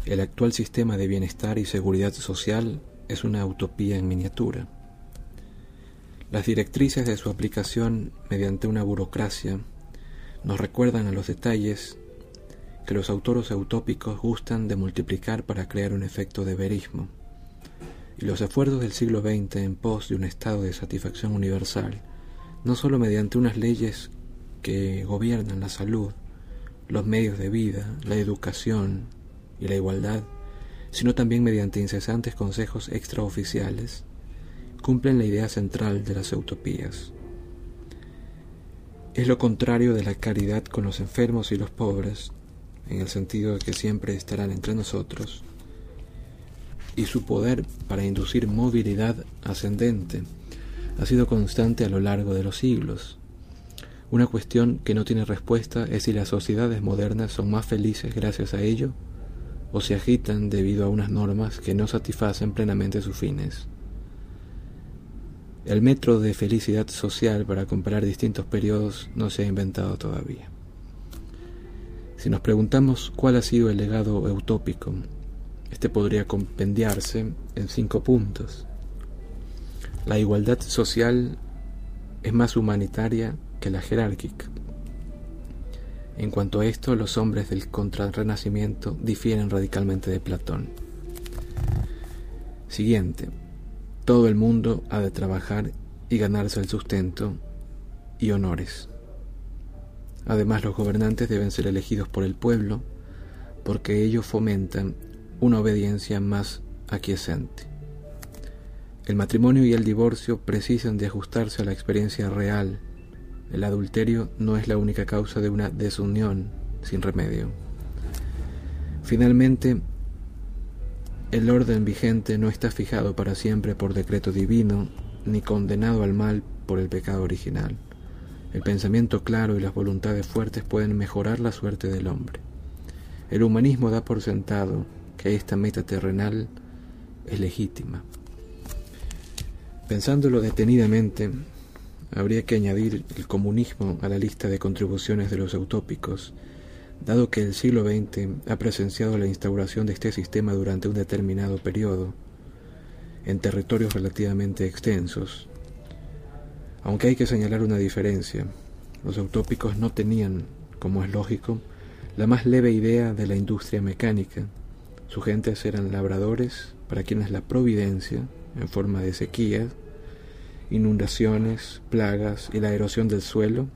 El actual sistema de bienestar y seguridad social es una utopía en miniatura. Las directrices de su aplicación mediante una burocracia nos recuerdan a los detalles que los autores utópicos gustan de multiplicar para crear un efecto de verismo y los esfuerzos del siglo XX en pos de un estado de satisfacción universal, no sólo mediante unas leyes que gobiernan la salud, los medios de vida, la educación y la igualdad, sino también mediante incesantes consejos extraoficiales, cumplen la idea central de las utopías. Es lo contrario de la caridad con los enfermos y los pobres, en el sentido de que siempre estarán entre nosotros, y su poder para inducir movilidad ascendente ha sido constante a lo largo de los siglos. Una cuestión que no tiene respuesta es si las sociedades modernas son más felices gracias a ello o se agitan debido a unas normas que no satisfacen plenamente sus fines. El metro de felicidad social para comparar distintos periodos no se ha inventado todavía. Si nos preguntamos cuál ha sido el legado utópico este podría compendiarse en cinco puntos. La igualdad social es más humanitaria que la jerárquica. En cuanto a esto, los hombres del contrarrenacimiento difieren radicalmente de Platón. Siguiente. Todo el mundo ha de trabajar y ganarse el sustento y honores. Además, los gobernantes deben ser elegidos por el pueblo porque ellos fomentan una obediencia más aquiescente. El matrimonio y el divorcio precisan de ajustarse a la experiencia real. El adulterio no es la única causa de una desunión sin remedio. Finalmente, el orden vigente no está fijado para siempre por decreto divino, ni condenado al mal por el pecado original. El pensamiento claro y las voluntades fuertes pueden mejorar la suerte del hombre. El humanismo da por sentado que esta meta terrenal es legítima. Pensándolo detenidamente, habría que añadir el comunismo a la lista de contribuciones de los utópicos, Dado que el siglo XX ha presenciado la instauración de este sistema durante un determinado periodo, en territorios relativamente extensos, aunque hay que señalar una diferencia, los utópicos no tenían, como es lógico, la más leve idea de la industria mecánica. Sus gentes eran labradores para quienes la providencia, en forma de sequías, inundaciones, plagas y la erosión del suelo,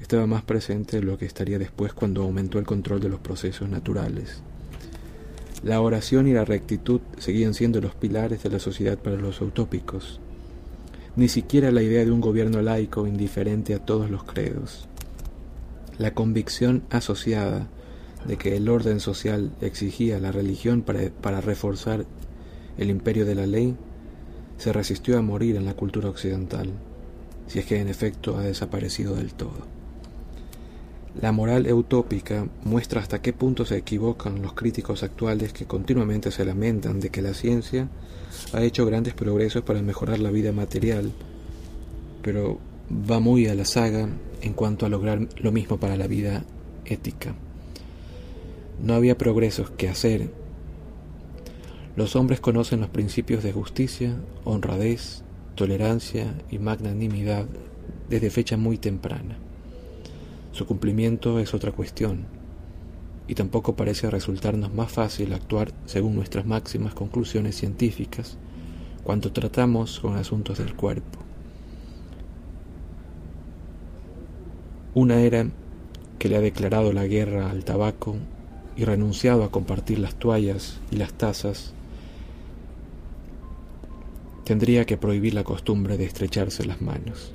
estaba más presente de lo que estaría después cuando aumentó el control de los procesos naturales. La oración y la rectitud seguían siendo los pilares de la sociedad para los utópicos. Ni siquiera la idea de un gobierno laico indiferente a todos los credos. La convicción asociada de que el orden social exigía la religión para, para reforzar el imperio de la ley se resistió a morir en la cultura occidental, si es que en efecto ha desaparecido del todo. La moral eutópica muestra hasta qué punto se equivocan los críticos actuales que continuamente se lamentan de que la ciencia ha hecho grandes progresos para mejorar la vida material, pero va muy a la saga en cuanto a lograr lo mismo para la vida ética. No había progresos que hacer. Los hombres conocen los principios de justicia, honradez, tolerancia y magnanimidad desde fecha muy temprana. Su cumplimiento es otra cuestión, y tampoco parece resultarnos más fácil actuar según nuestras máximas conclusiones científicas cuando tratamos con asuntos del cuerpo. Una era que le ha declarado la guerra al tabaco y renunciado a compartir las toallas y las tazas, tendría que prohibir la costumbre de estrecharse las manos.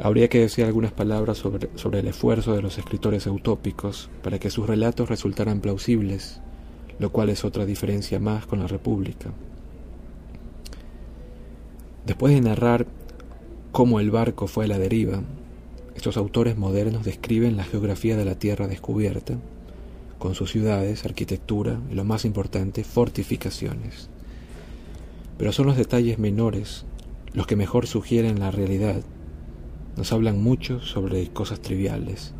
Habría que decir algunas palabras sobre, sobre, el esfuerzo de los escritores utópicos para que sus relatos resultaran plausibles, lo cual es otra diferencia más con la República. Después de narrar cómo el barco fue a la deriva, estos autores modernos describen la geografía de la tierra descubierta, con sus ciudades, arquitectura y lo más importante, fortificaciones. Pero son los detalles menores los que mejor sugieren la realidad nos hablan mucho sobre cosas triviales.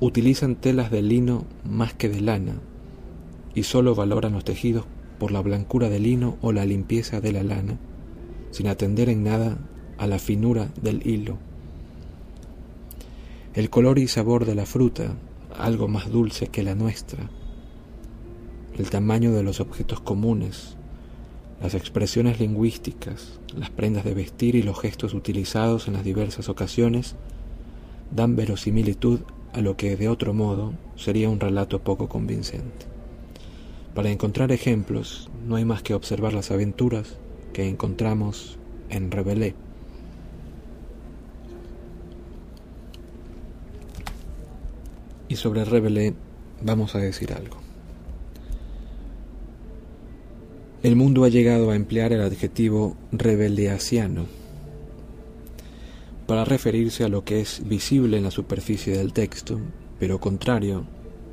Utilizan telas de lino más que de lana y solo valoran los tejidos por la blancura del lino o la limpieza de la lana, sin atender en nada a la finura del hilo. El color y sabor de la fruta, algo más dulce que la nuestra. El tamaño de los objetos comunes, las expresiones lingüísticas, las prendas de vestir y los gestos utilizados en las diversas ocasiones dan verosimilitud a lo que de otro modo sería un relato poco convincente. Para encontrar ejemplos no hay más que observar las aventuras que encontramos en Rebelé. Y sobre Rebelé vamos a decir algo. El mundo ha llegado a emplear el adjetivo rebeldeaciano para referirse a lo que es visible en la superficie del texto, pero contrario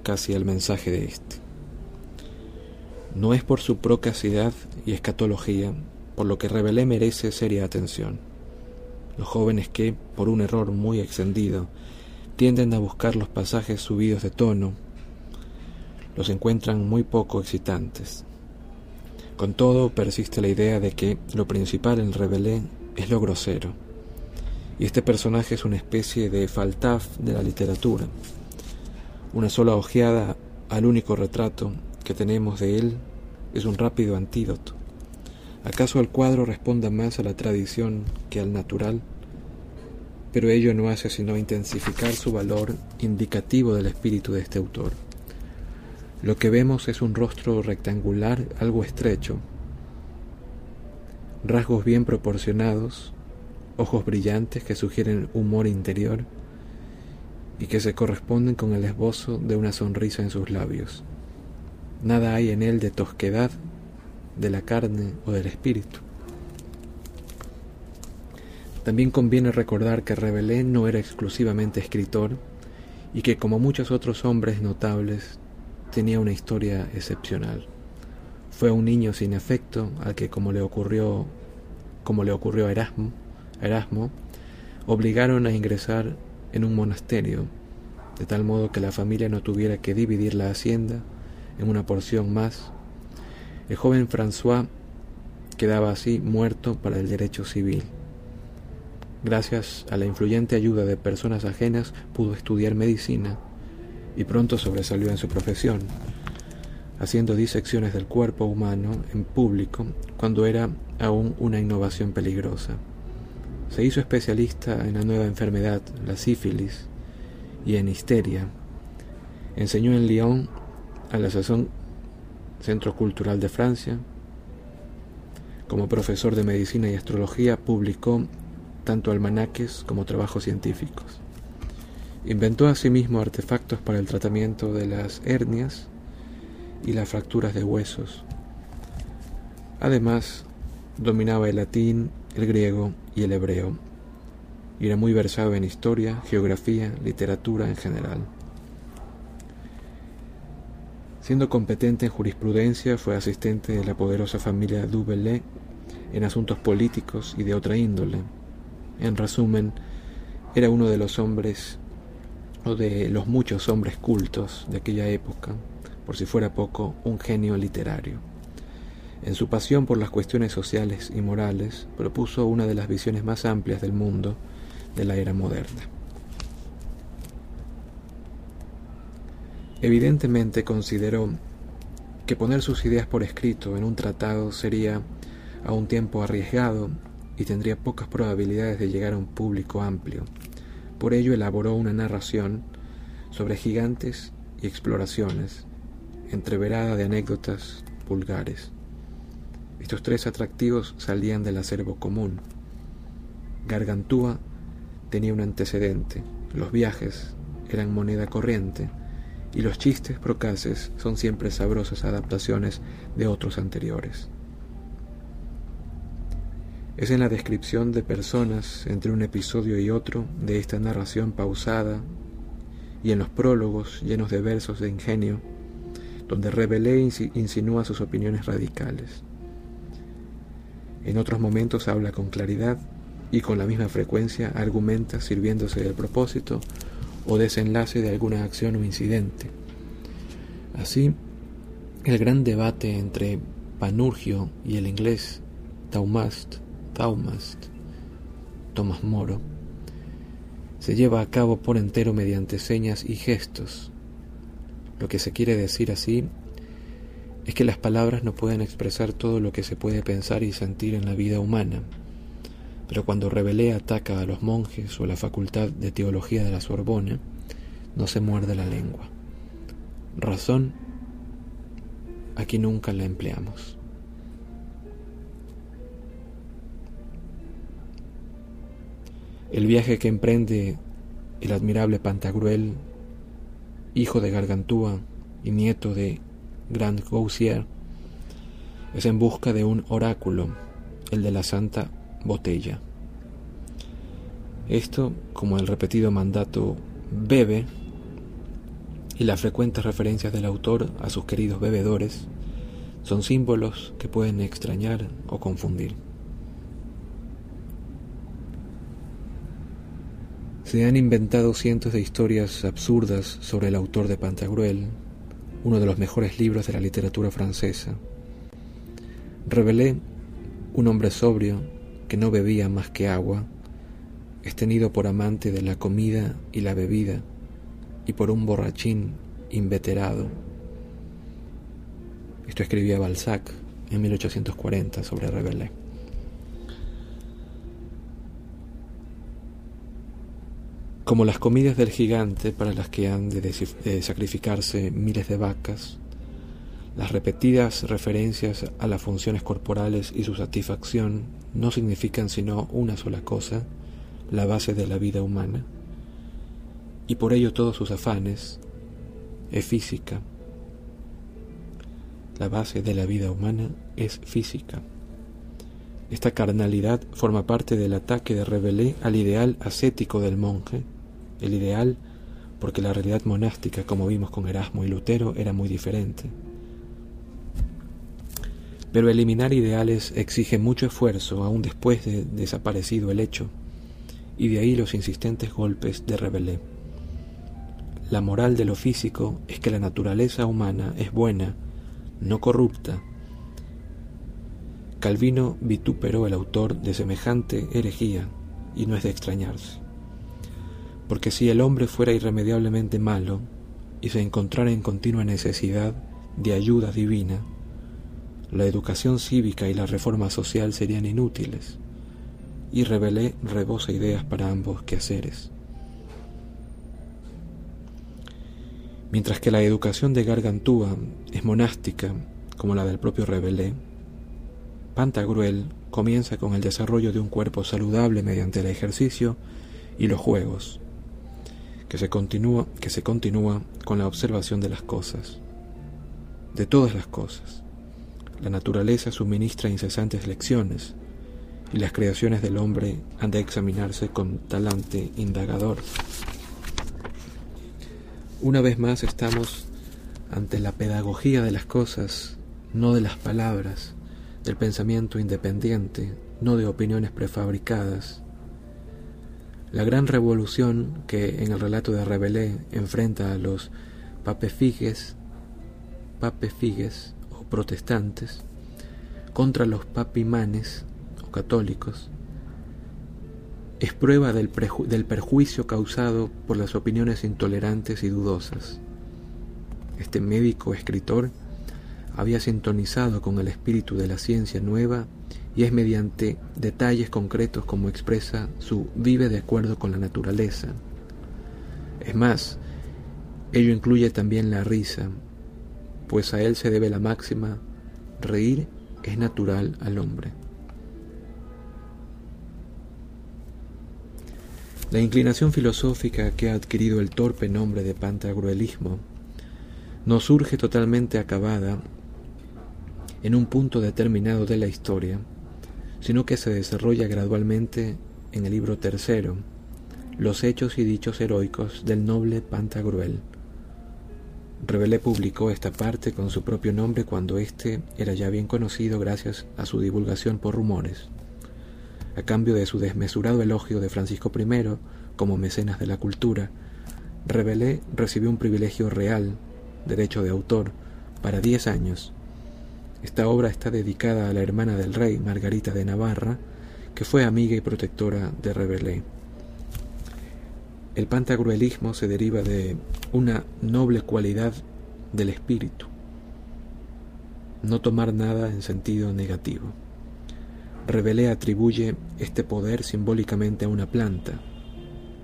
casi al mensaje de éste. No es por su procacidad y escatología por lo que Rebelé merece seria atención. Los jóvenes que, por un error muy extendido, tienden a buscar los pasajes subidos de tono, los encuentran muy poco excitantes. Con todo, persiste la idea de que lo principal en Rebelé es lo grosero, y este personaje es una especie de faltaf de la literatura. Una sola ojeada al único retrato que tenemos de él es un rápido antídoto. ¿Acaso el cuadro responda más a la tradición que al natural? Pero ello no hace sino intensificar su valor indicativo del espíritu de este autor. Lo que vemos es un rostro rectangular algo estrecho, rasgos bien proporcionados, ojos brillantes que sugieren humor interior y que se corresponden con el esbozo de una sonrisa en sus labios. Nada hay en él de tosquedad, de la carne o del espíritu. También conviene recordar que Rabelais no era exclusivamente escritor y que como muchos otros hombres notables tenía una historia excepcional. Fue un niño sin efecto al que, como le ocurrió como le ocurrió a Erasmo, Erasmo, obligaron a ingresar en un monasterio, de tal modo que la familia no tuviera que dividir la hacienda en una porción más. El joven François quedaba así muerto para el derecho civil. Gracias a la influyente ayuda de personas ajenas pudo estudiar medicina y pronto sobresalió en su profesión, haciendo disecciones del cuerpo humano en público cuando era aún una innovación peligrosa. Se hizo especialista en la nueva enfermedad, la sífilis, y en histeria. Enseñó en Lyon, a la sazón Centro Cultural de Francia. Como profesor de medicina y astrología publicó tanto almanaques como trabajos científicos. Inventó asimismo artefactos para el tratamiento de las hernias y las fracturas de huesos. Además, dominaba el latín, el griego y el hebreo. Y era muy versado en historia, geografía, literatura en general. Siendo competente en jurisprudencia, fue asistente de la poderosa familia Dubellé en asuntos políticos y de otra índole. En resumen, era uno de los hombres o de los muchos hombres cultos de aquella época, por si fuera poco, un genio literario. En su pasión por las cuestiones sociales y morales, propuso una de las visiones más amplias del mundo de la era moderna. Evidentemente consideró que poner sus ideas por escrito en un tratado sería a un tiempo arriesgado y tendría pocas probabilidades de llegar a un público amplio. Por ello elaboró una narración sobre gigantes y exploraciones, entreverada de anécdotas vulgares. Estos tres atractivos salían del acervo común. Gargantúa tenía un antecedente, los viajes eran moneda corriente, y los chistes procaces son siempre sabrosas adaptaciones de otros anteriores. Es en la descripción de personas entre un episodio y otro de esta narración pausada y en los prólogos llenos de versos de ingenio, donde Rabelais insinúa sus opiniones radicales. En otros momentos habla con claridad y con la misma frecuencia argumenta sirviéndose del propósito o desenlace de alguna acción o incidente. Así, el gran debate entre Panurgio y el inglés Taumast Taumast, Tomás Moro, se lleva a cabo por entero mediante señas y gestos. Lo que se quiere decir así es que las palabras no pueden expresar todo lo que se puede pensar y sentir en la vida humana, pero cuando Rebelé ataca a los monjes o la facultad de teología de la Sorbona, no se muerde la lengua. Razón, aquí nunca la empleamos. El viaje que emprende el admirable Pantagruel, hijo de Gargantúa y nieto de Grand Gaussier, es en busca de un oráculo, el de la Santa Botella. Esto, como el repetido mandato bebe y las frecuentes referencias del autor a sus queridos bebedores, son símbolos que pueden extrañar o confundir. Se han inventado cientos de historias absurdas sobre el autor de Pantagruel, uno de los mejores libros de la literatura francesa. Revelé, un hombre sobrio que no bebía más que agua, es tenido por amante de la comida y la bebida y por un borrachín inveterado. Esto escribía Balzac en 1840 sobre Rabelais. Como las comidas del gigante para las que han de, sacrificarse miles de vacas, las repetidas referencias a las funciones corporales y su satisfacción no significan sino una sola cosa, la base de la vida humana, y por ello todos sus afanes es física. La base de la vida humana es física. Esta carnalidad forma parte del ataque de Rebelé al ideal ascético del monje, el ideal porque la realidad monástica, como vimos con Erasmo y Lutero, era muy diferente. Pero eliminar ideales exige mucho esfuerzo aún después de desaparecido el hecho, y de ahí los insistentes golpes de rebelé. La moral de lo físico es que la naturaleza humana es buena, no corrupta. Calvino vituperó el autor de semejante herejía, y no es de extrañarse. Porque si el hombre fuera irremediablemente malo y se encontrara en continua necesidad de ayuda divina, la educación cívica y la reforma social serían inútiles, y revelé rebosa ideas para ambos quehaceres. Mientras que la educación de Gargantúa es monástica, como la del propio Rebelé, Pantagruel comienza con el desarrollo de un cuerpo saludable mediante el ejercicio y los juegos, que se continúa, que se continúa con la observación de las cosas, de todas las cosas. La naturaleza suministra incesantes lecciones y las creaciones del hombre han de examinarse con talante indagador. Una vez más estamos ante la pedagogía de las cosas, no de las palabras, del pensamiento independiente, no de opiniones prefabricadas. La gran revolución que en el relato de Rabelais enfrenta a los papefigues, o protestantes contra los papimanes o católicos es prueba del perjuicio causado por las opiniones intolerantes y dudosas. Este médico escritor había sintonizado con el espíritu de la ciencia nueva y es mediante detalles concretos como expresa su vive de acuerdo con la naturaleza. Es más, ello incluye también la risa, pues a él se debe la máxima, reír es natural al hombre. La inclinación filosófica que ha adquirido el torpe nombre de pantagruelismo no surge totalmente acabada en un punto determinado de la historia, sino que se desarrolla gradualmente en el libro tercero, los hechos y dichos heroicos del noble Pantagruel. Revelé publicó esta parte con su propio nombre cuando éste era ya bien conocido gracias a su divulgación por rumores. A cambio de su desmesurado elogio de Francisco I como mecenas de la cultura, Revelé recibió un privilegio real, derecho de autor, para diez años, esta obra está dedicada a la hermana del rey, Margarita de Navarra, que fue amiga y protectora de Rebelé. El pantagruelismo se deriva de una noble cualidad del espíritu, no tomar nada en sentido negativo. Rebelé atribuye este poder simbólicamente a una planta,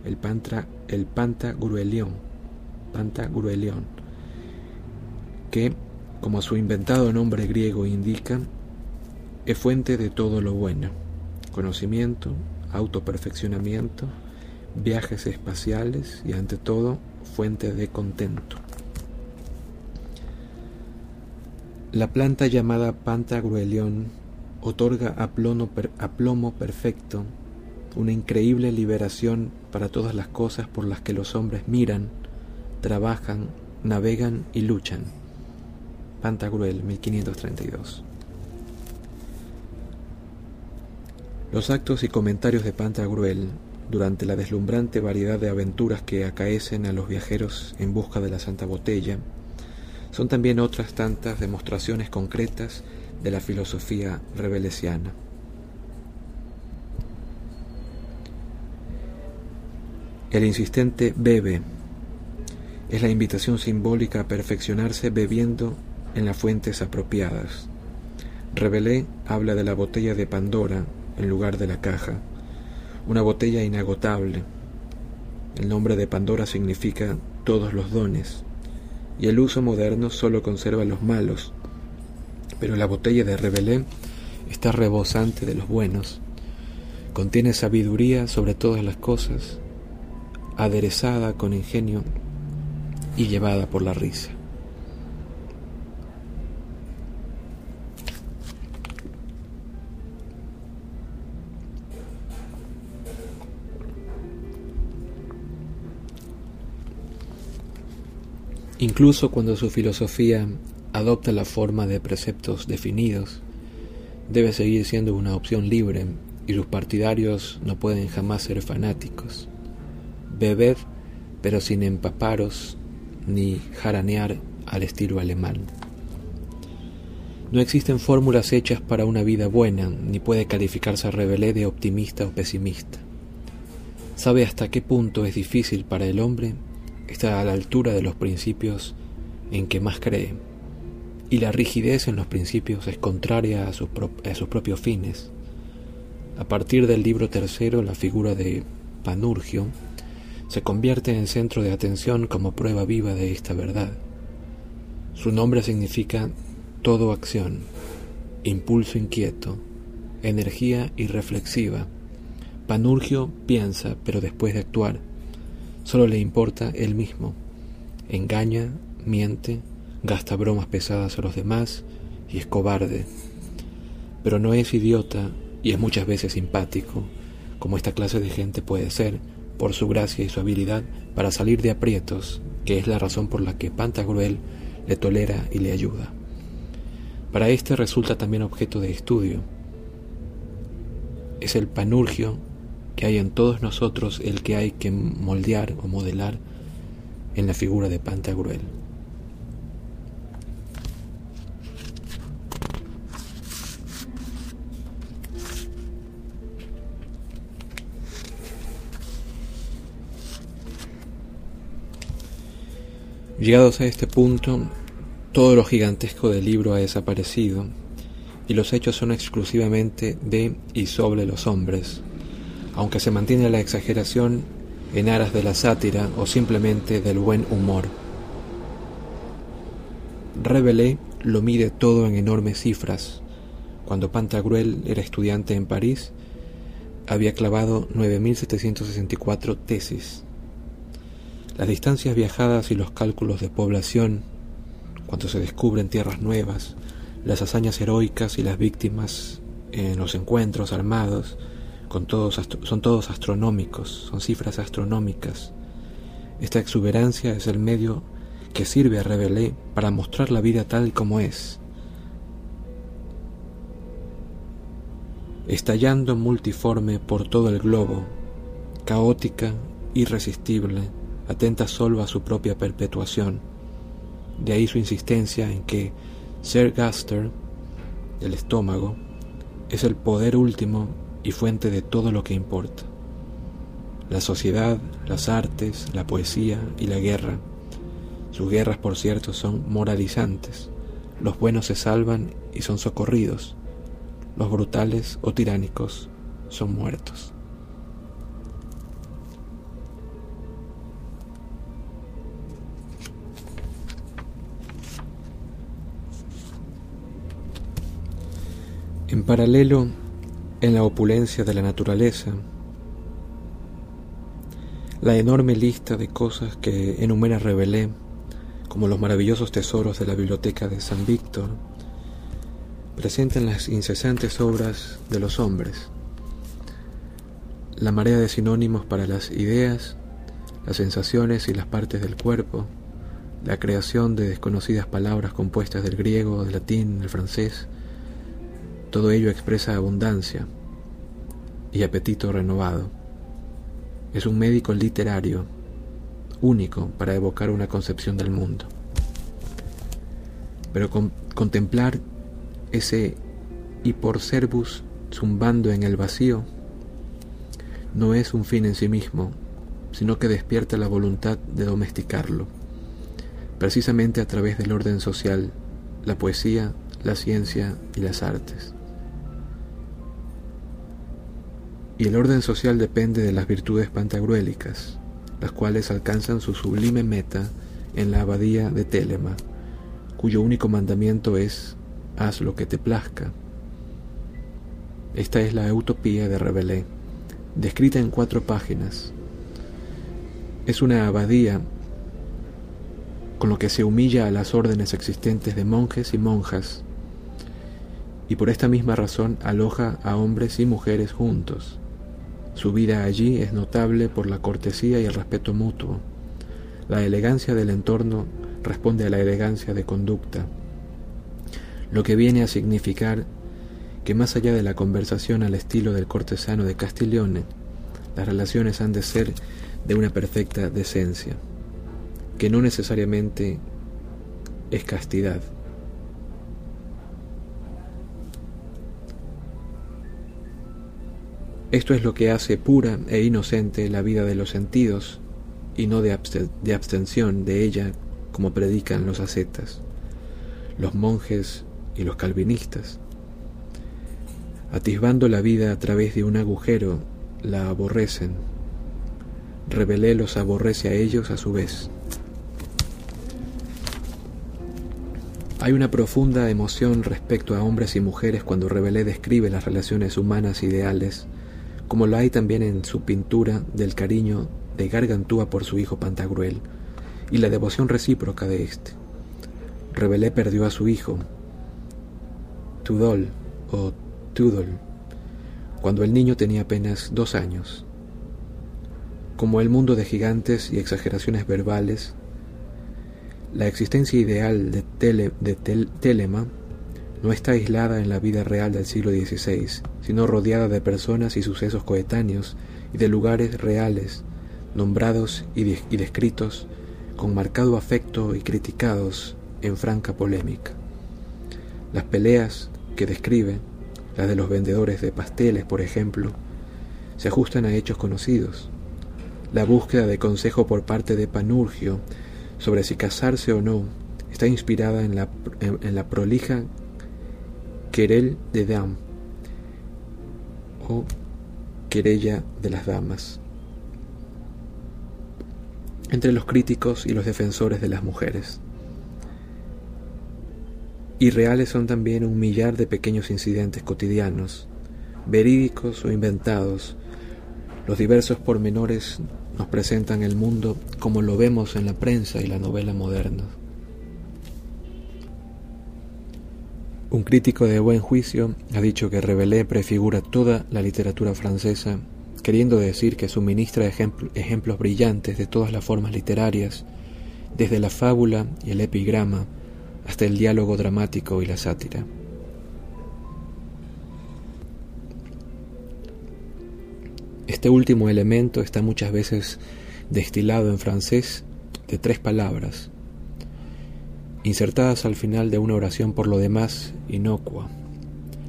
el, pantra, el pantagruelión, pantagruelión, que como su inventado nombre griego indica, es fuente de todo lo bueno, conocimiento, autoperfeccionamiento, viajes espaciales y ante todo fuente de contento. La planta llamada Pantagruelión otorga a plomo perfecto una increíble liberación para todas las cosas por las que los hombres miran, trabajan, navegan y luchan. Pantagruel, 1532. Los actos y comentarios de Pantagruel, durante la deslumbrante variedad de aventuras que acaecen a los viajeros en busca de la Santa Botella, son también otras tantas demostraciones concretas de la filosofía rebelesiana. El insistente bebe es la invitación simbólica a perfeccionarse bebiendo en las fuentes apropiadas. Revelé habla de la botella de Pandora en lugar de la caja, una botella inagotable. El nombre de Pandora significa todos los dones, y el uso moderno solo conserva los malos, pero la botella de Revelé está rebosante de los buenos, contiene sabiduría sobre todas las cosas, aderezada con ingenio y llevada por la risa. Incluso cuando su filosofía adopta la forma de preceptos definidos debe seguir siendo una opción libre y sus partidarios no pueden jamás ser fanáticos. Bebed, pero sin empaparos ni jaranear al estilo alemán. No existen fórmulas hechas para una vida buena, ni puede calificarse a Rebelé de optimista o pesimista. Sabe hasta qué punto es difícil para el hombre estar a la altura de los principios en que más cree, y la rigidez en los principios es contraria a sus propios fines. A partir del libro tercero, la figura de Panurgio se convierte en centro de atención como prueba viva de esta verdad. Su nombre significa todo acción, impulso inquieto, energía irreflexiva. Panurgio piensa, pero después de actuar, solo le importa él mismo. Engaña, miente, gasta bromas pesadas a los demás y es cobarde. Pero no es idiota y es muchas veces simpático, como esta clase de gente puede ser, por su gracia y su habilidad para salir de aprietos, que es la razón por la que Pantagruel le tolera y le ayuda. Para éste resulta también objeto de estudio. Es el panurgio que hay en todos nosotros el que hay que moldear o modelar en la figura de Pantagruel. Llegados a este punto, todo lo gigantesco del libro ha desaparecido y los hechos son exclusivamente de y sobre los hombres, aunque se mantiene la exageración en aras de la sátira o simplemente del buen humor. Rabelais lo mide todo en enormes cifras. Cuando Pantagruel era estudiante en París, había clavado 9.764 tesis. Las distancias viajadas y los cálculos de población cuando se descubren tierras nuevas, las hazañas heroicas y las víctimas en los encuentros armados, con todos, son todos astronómicos, son cifras astronómicas. Esta exuberancia es el medio que sirve a Rebelé para mostrar la vida tal como es, estallando multiforme por todo el globo, caótica, irresistible, atenta solo a su propia perpetuación de ahí su insistencia en que Ser Gaster, el estómago, es el poder último y fuente de todo lo que importa. La sociedad, las artes, la poesía y la guerra. Sus guerras, por cierto, son moralizantes. Los buenos se salvan y son socorridos. Los brutales o tiránicos son muertos. En paralelo, en la opulencia de la naturaleza, la enorme lista de cosas que enumera Rebelé, como los maravillosos tesoros de la biblioteca de San Víctor, presentan las incesantes obras de los hombres, la marea de sinónimos para las ideas, las sensaciones y las partes del cuerpo, la creación de desconocidas palabras compuestas del griego, del latín, del francés, todo ello expresa abundancia y apetito renovado. Es un médico literario único para evocar una concepción del mundo. Pero contemplar ese hiporcervus zumbando en el vacío no es un fin en sí mismo, sino que despierta la voluntad de domesticarlo, precisamente a través del orden social, la poesía, la ciencia y las artes. Y el orden social depende de las virtudes pantagruélicas, las cuales alcanzan su sublime meta en la abadía de Telema, cuyo único mandamiento es haz lo que te plazca. Esta es la utopía de Rabelais, descrita en cuatro páginas. Es una abadía con lo que se humilla a las órdenes existentes de monjes y monjas, y por esta misma razón aloja a hombres y mujeres juntos su vida allí es notable por la cortesía y el respeto mutuo. La elegancia del entorno responde a la elegancia de conducta, lo que viene a significar que más allá de la conversación al estilo del cortesano de Castiglione, las relaciones han de ser de una perfecta decencia, que no necesariamente es castidad. Esto es lo que hace pura e inocente la vida de los sentidos y no de, abstención de ella como predican los ascetas, los monjes y los calvinistas. Atisbando la vida a través de un agujero, la aborrecen. Rebelé los aborrece a ellos a su vez. Hay una profunda emoción respecto a hombres y mujeres cuando Rebelé describe las relaciones humanas ideales, como lo hay también en su pintura del cariño de Gargantúa por su hijo Pantagruel y la devoción recíproca de éste. Rebelé perdió a su hijo, Tudol o Tudol, cuando el niño tenía apenas dos años. Como el mundo de gigantes y exageraciones verbales, la existencia ideal de, Telema no está aislada en la vida real del siglo XVI, sino rodeada de personas y sucesos coetáneos y de lugares reales, nombrados y, y descritos con marcado afecto y criticados en franca polémica. Las peleas que describe, las de los vendedores de pasteles, por ejemplo, se ajustan a hechos conocidos. La búsqueda de consejo por parte de Panurgio sobre si casarse o no está inspirada en la, en, la prolija querel de dam o querella de las damas entre los críticos y los defensores de las mujeres. Y reales son también un millar de pequeños incidentes cotidianos, verídicos o inventados. Los diversos pormenores nos presentan el mundo como lo vemos en la prensa y la novela moderna. Un crítico de buen juicio ha dicho que Rabelais prefigura toda la literatura francesa, queriendo decir que suministra ejemplos brillantes de todas las formas literarias, desde la fábula y el epigrama hasta el diálogo dramático y la sátira. Este último elemento está muchas veces destilado en francés de tres palabras, insertadas al final de una oración por lo demás inocua.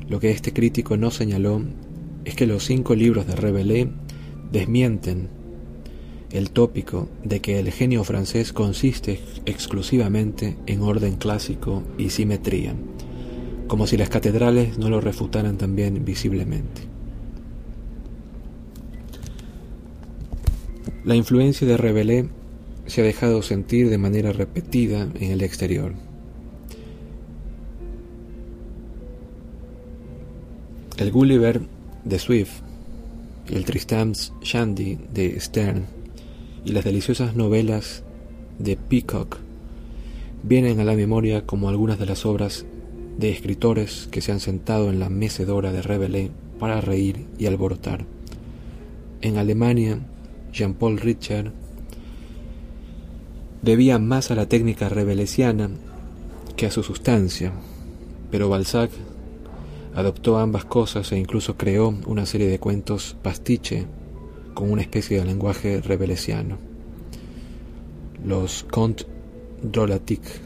Lo que este crítico no señaló es que los cinco libros de Rabelais desmienten el tópico de que el genio francés consiste exclusivamente en orden clásico y simetría, como si las catedrales no lo refutaran también visiblemente. La influencia de Rabelais se ha dejado sentir de manera repetida en el exterior. El Gulliver de Swift, el Tristram's Shandy de Stern y las deliciosas novelas de Peacock vienen a la memoria como algunas de las obras de escritores que se han sentado en la mecedora de Rabelais para reír y alborotar. En Alemania, Jean-Paul Richard, debía más a la técnica rebelesiana que a su sustancia, pero Balzac adoptó ambas cosas e incluso creó una serie de cuentos pastiche con una especie de lenguaje rebelesiano. Los contes drôlatiques.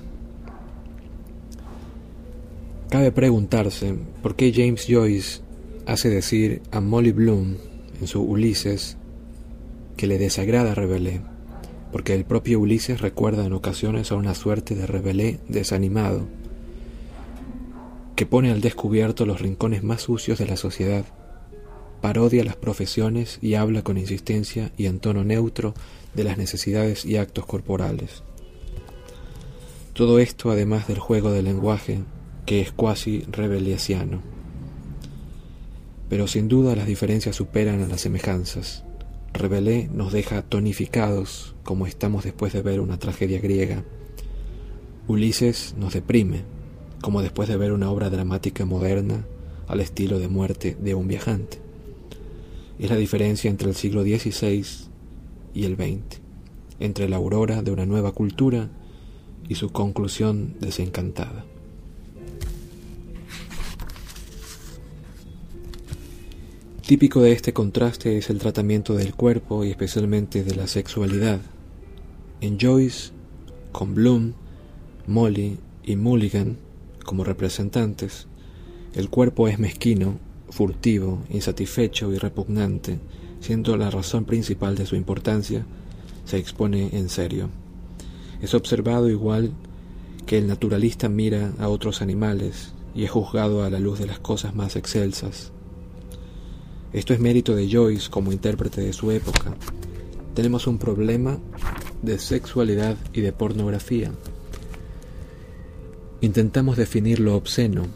Cabe preguntarse por qué James Joyce hace decir a Molly Bloom en su Ulises que le desagrada Rebelé, porque el propio Ulises recuerda en ocasiones a una suerte de Rebelé desanimado, que pone al descubierto los rincones más sucios de la sociedad, parodia las profesiones y habla con insistencia y en tono neutro de las necesidades y actos corporales. Todo esto además del juego del lenguaje, que es cuasi rebeliasiano. Pero sin duda las diferencias superan a las semejanzas. Rebelé nos deja tonificados como estamos después de ver una tragedia griega. Ulises nos deprime, como después de ver una obra dramática moderna al estilo de muerte de un viajante. Es la diferencia entre el siglo XVI y el XX, entre la aurora de una nueva cultura y su conclusión desencantada. Típico de este contraste es el tratamiento del cuerpo y especialmente de la sexualidad. En Joyce, con Bloom, Molly y Mulligan como representantes, el cuerpo es mezquino, furtivo, insatisfecho y repugnante, siendo la razón principal de su importancia, se expone en serio. Es observado igual que el naturalista mira a otros animales y es juzgado a la luz de las cosas más excelsas, esto es mérito de Joyce como intérprete de su época. Tenemos un problema de sexualidad y de pornografía. Intentamos definir lo obsceno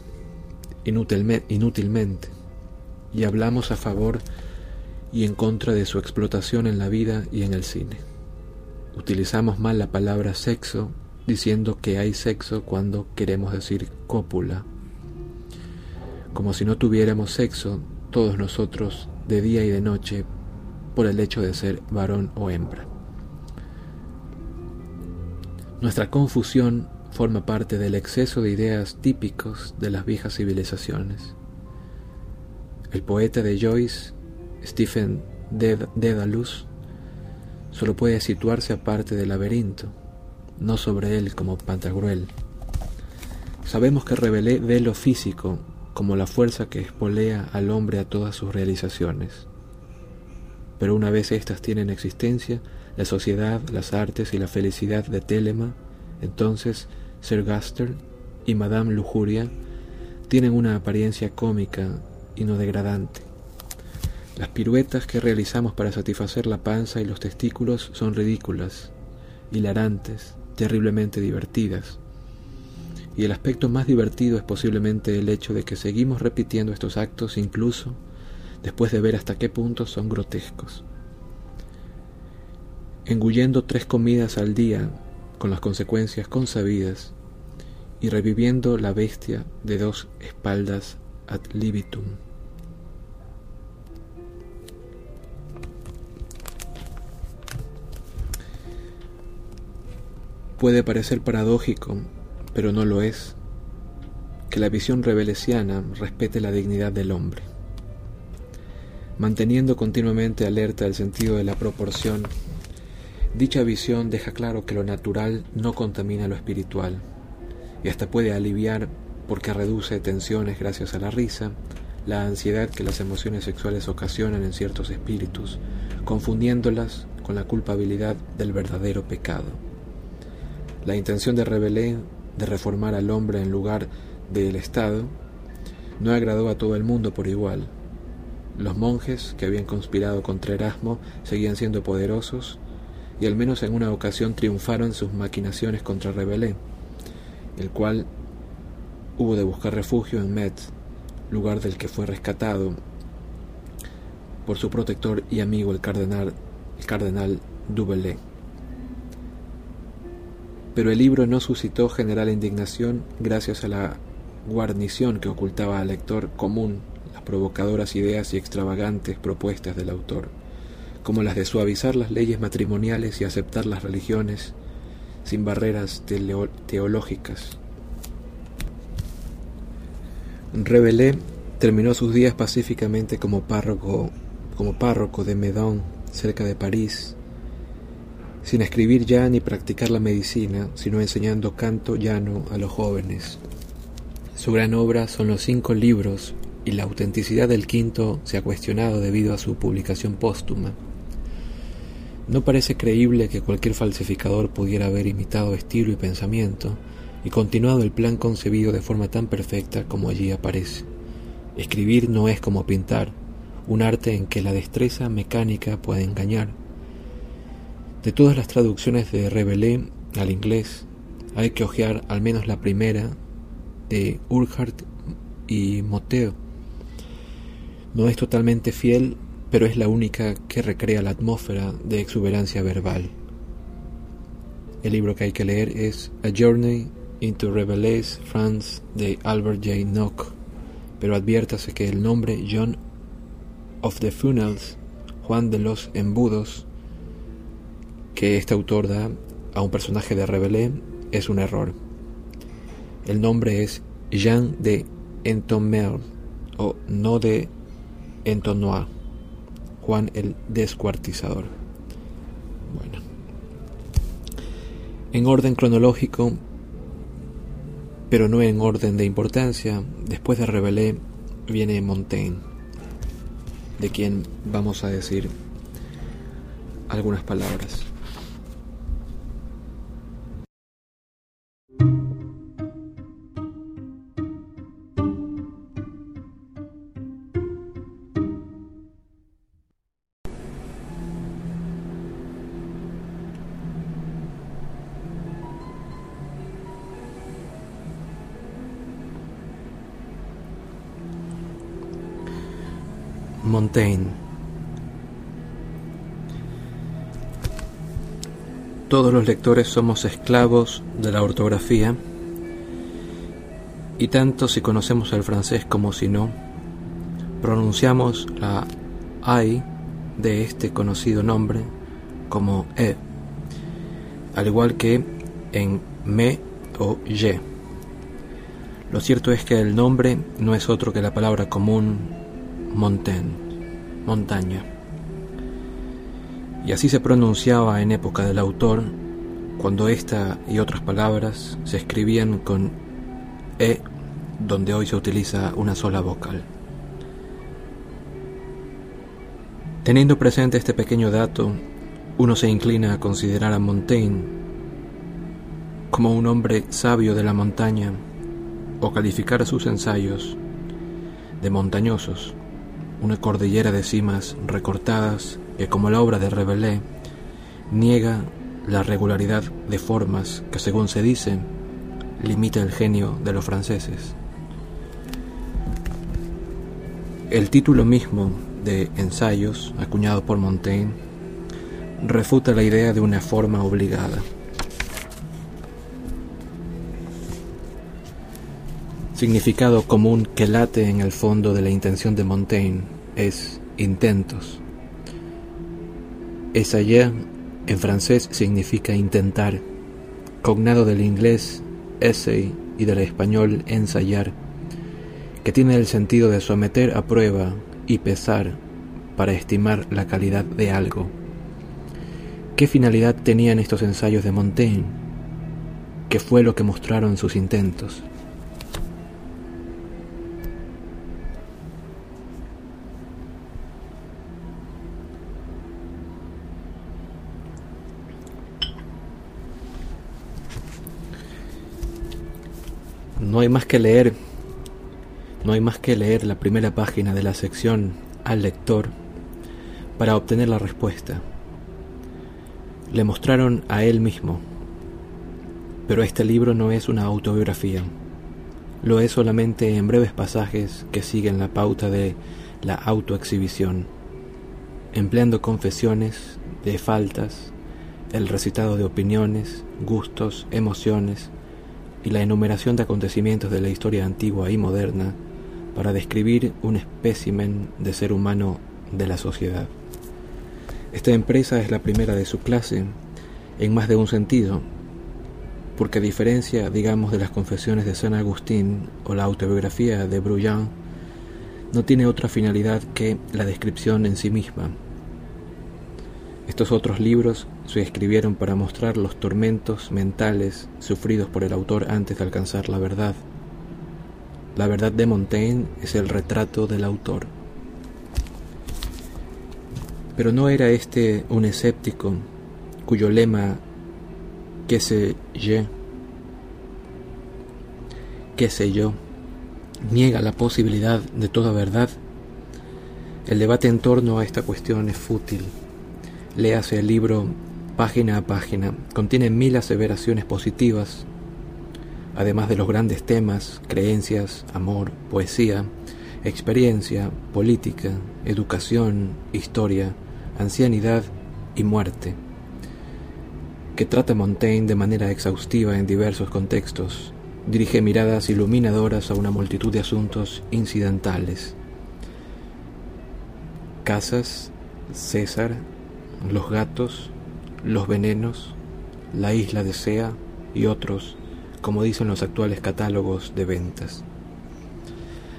inútilmente y hablamos a favor y en contra de su explotación en la vida y en el cine. Utilizamos mal la palabra sexo diciendo que hay sexo cuando queremos decir cópula. Como si no tuviéramos sexo todos nosotros de día y de noche por el hecho de ser varón o hembra. Nuestra confusión forma parte del exceso de ideas típicos de las viejas civilizaciones. El poeta de Joyce, Stephen Dedalus, solo puede situarse aparte del laberinto, no sobre él como Pantagruel. Sabemos que revelé ve lo físico como la fuerza que espolea al hombre a todas sus realizaciones. Pero una vez éstas tienen existencia, la sociedad, las artes y la felicidad de Telema, entonces Sir Gaster y Madame Lujuria tienen una apariencia cómica y no degradante. Las piruetas que realizamos para satisfacer la panza y los testículos son ridículas, hilarantes, terriblemente divertidas y el aspecto más divertido es posiblemente el hecho de que seguimos repitiendo estos actos incluso después de ver hasta qué punto son grotescos. Engullendo tres comidas al día con las consecuencias consabidas y reviviendo la bestia de dos espaldas ad libitum. Puede parecer paradójico pero no lo es, que la visión rebelesiana respete la dignidad del hombre. Manteniendo continuamente alerta el sentido de la proporción, dicha visión deja claro que lo natural no contamina lo espiritual, y hasta puede aliviar, porque reduce tensiones gracias a la risa, la ansiedad que las emociones sexuales ocasionan en ciertos espíritus, confundiéndolas con la culpabilidad del verdadero pecado. La intención de Rebelé de reformar al hombre en lugar del Estado, no agradó a todo el mundo por igual. Los monjes que habían conspirado contra Erasmo seguían siendo poderosos y al menos en una ocasión triunfaron sus maquinaciones contra Rebelé, el cual hubo de buscar refugio en Metz, lugar del que fue rescatado por su protector y amigo el cardenal, el cardenal pero el libro no suscitó general indignación gracias a la guarnición que ocultaba al lector común las provocadoras ideas y extravagantes propuestas del autor, como las de suavizar las leyes matrimoniales y aceptar las religiones sin barreras teológicas. Rebelé terminó sus días pacíficamente como párroco, como párroco de Medon, cerca de París, sin escribir ya ni practicar la medicina, sino enseñando canto llano a los jóvenes. Su gran obra son los cinco libros y la autenticidad del quinto se ha cuestionado debido a su publicación póstuma. No parece creíble que cualquier falsificador pudiera haber imitado estilo y pensamiento y continuado el plan concebido de forma tan perfecta como allí aparece. Escribir no es como pintar, un arte en que la destreza mecánica puede engañar de todas las traducciones de Rebelé al inglés, hay que hojear al menos la primera de Urquhart y Moteo. No es totalmente fiel, pero es la única que recrea la atmósfera de exuberancia verbal. El libro que hay que leer es A Journey into Rabelais France de Albert J. Nock, pero adviértase que el nombre John of the Funnels, Juan de los Embudos, que este autor da a un personaje de Rebelé es un error. El nombre es Jean de Entomer o no de entonó Juan el Descuartizador. Bueno. En orden cronológico, pero no en orden de importancia, después de Rabelais viene Montaigne, de quien vamos a decir algunas palabras. Montaigne. Todos los lectores somos esclavos de la ortografía y tanto si conocemos el francés como si no, pronunciamos la I de este conocido nombre como E, al igual que en me o ye. Lo cierto es que el nombre no es otro que la palabra común Montaigne, montaña. Y así se pronunciaba en época del autor, cuando esta y otras palabras se escribían con E, donde hoy se utiliza una sola vocal. Teniendo presente este pequeño dato, uno se inclina a considerar a Montaigne como un hombre sabio de la montaña o calificar sus ensayos de montañosos una cordillera de cimas recortadas que, como la obra de Rabelais, niega la regularidad de formas que, según se dice, limita el genio de los franceses. El título mismo de Ensayos, acuñado por Montaigne, refuta la idea de una forma obligada. Significado común que late en el fondo de la intención de Montaigne es intentos. Essayer en francés significa intentar, cognado del inglés essay y del español ensayar, que tiene el sentido de someter a prueba y pesar para estimar la calidad de algo. ¿Qué finalidad tenían estos ensayos de Montaigne? ¿Qué fue lo que mostraron sus intentos? No hay más que leer, no hay más que leer la primera página de la sección al lector para obtener la respuesta. Le mostraron a él mismo, pero este libro no es una autobiografía, lo es solamente en breves pasajes que siguen la pauta de la autoexhibición, empleando confesiones de faltas, el recitado de opiniones, gustos, emociones, y la enumeración de acontecimientos de la historia antigua y moderna para describir un espécimen de ser humano de la sociedad. Esta empresa es la primera de su clase en más de un sentido, porque a diferencia, digamos, de las confesiones de San Agustín o la autobiografía de Bruyan, no tiene otra finalidad que la descripción en sí misma, estos otros libros se escribieron para mostrar los tormentos mentales sufridos por el autor antes de alcanzar la verdad. La verdad de Montaigne es el retrato del autor. Pero no era este un escéptico cuyo lema qué sé yo, qué sé yo, niega la posibilidad de toda verdad. El debate en torno a esta cuestión es fútil. Léase el libro página a página. Contiene mil aseveraciones positivas, además de los grandes temas, creencias, amor, poesía, experiencia, política, educación, historia, ancianidad y muerte, que trata Montaigne de manera exhaustiva en diversos contextos, dirige miradas iluminadoras a una multitud de asuntos incidentales. Casas, César, los gatos, los venenos, la isla de Sea y otros, como dicen los actuales catálogos de ventas.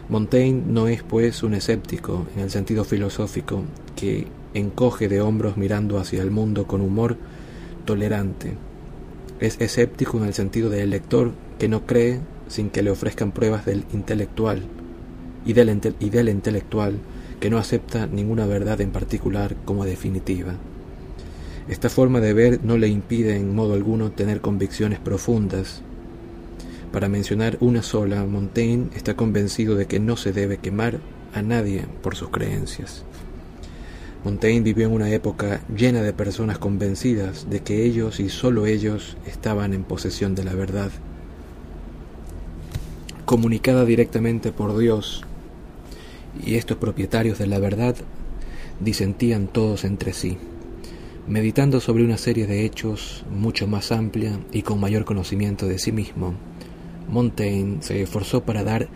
Montaigne no es pues un escéptico en el sentido filosófico que encoge de hombros mirando hacia el mundo con humor tolerante. Es escéptico en el sentido del lector que no cree sin que le ofrezcan pruebas del intelectual y del, y del intelectual que no acepta ninguna verdad en particular como definitiva. Esta forma de ver no le impide en modo alguno tener convicciones profundas. Para mencionar una sola, Montaigne está convencido de que no se debe quemar a nadie por sus creencias. Montaigne vivió en una época llena de personas convencidas de que ellos y sólo ellos estaban en posesión de la verdad. Comunicada directamente por Dios, y estos propietarios de la verdad disentían todos entre sí, meditando sobre una serie de hechos mucho más amplia y con mayor conocimiento de sí mismo. Montaigne se esforzó para dar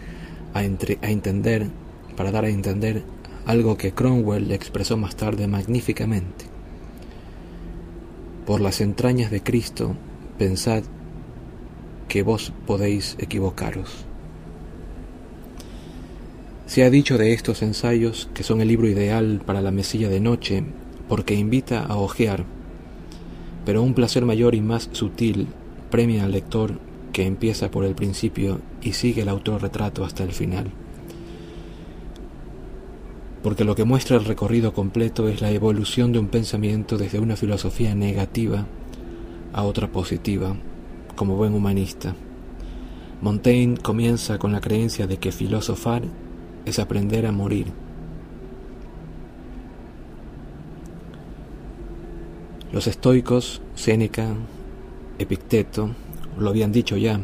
a, a entender, para dar a entender algo que Cromwell expresó más tarde magníficamente. Por las entrañas de Cristo, pensad que vos podéis equivocaros. Se ha dicho de estos ensayos que son el libro ideal para la mesilla de noche porque invita a ojear, pero un placer mayor y más sutil premia al lector que empieza por el principio y sigue el autorretrato hasta el final. Porque lo que muestra el recorrido completo es la evolución de un pensamiento desde una filosofía negativa a otra positiva, como buen humanista. Montaigne comienza con la creencia de que filosofar es aprender a morir. Los estoicos, Séneca, Epicteto, lo habían dicho ya,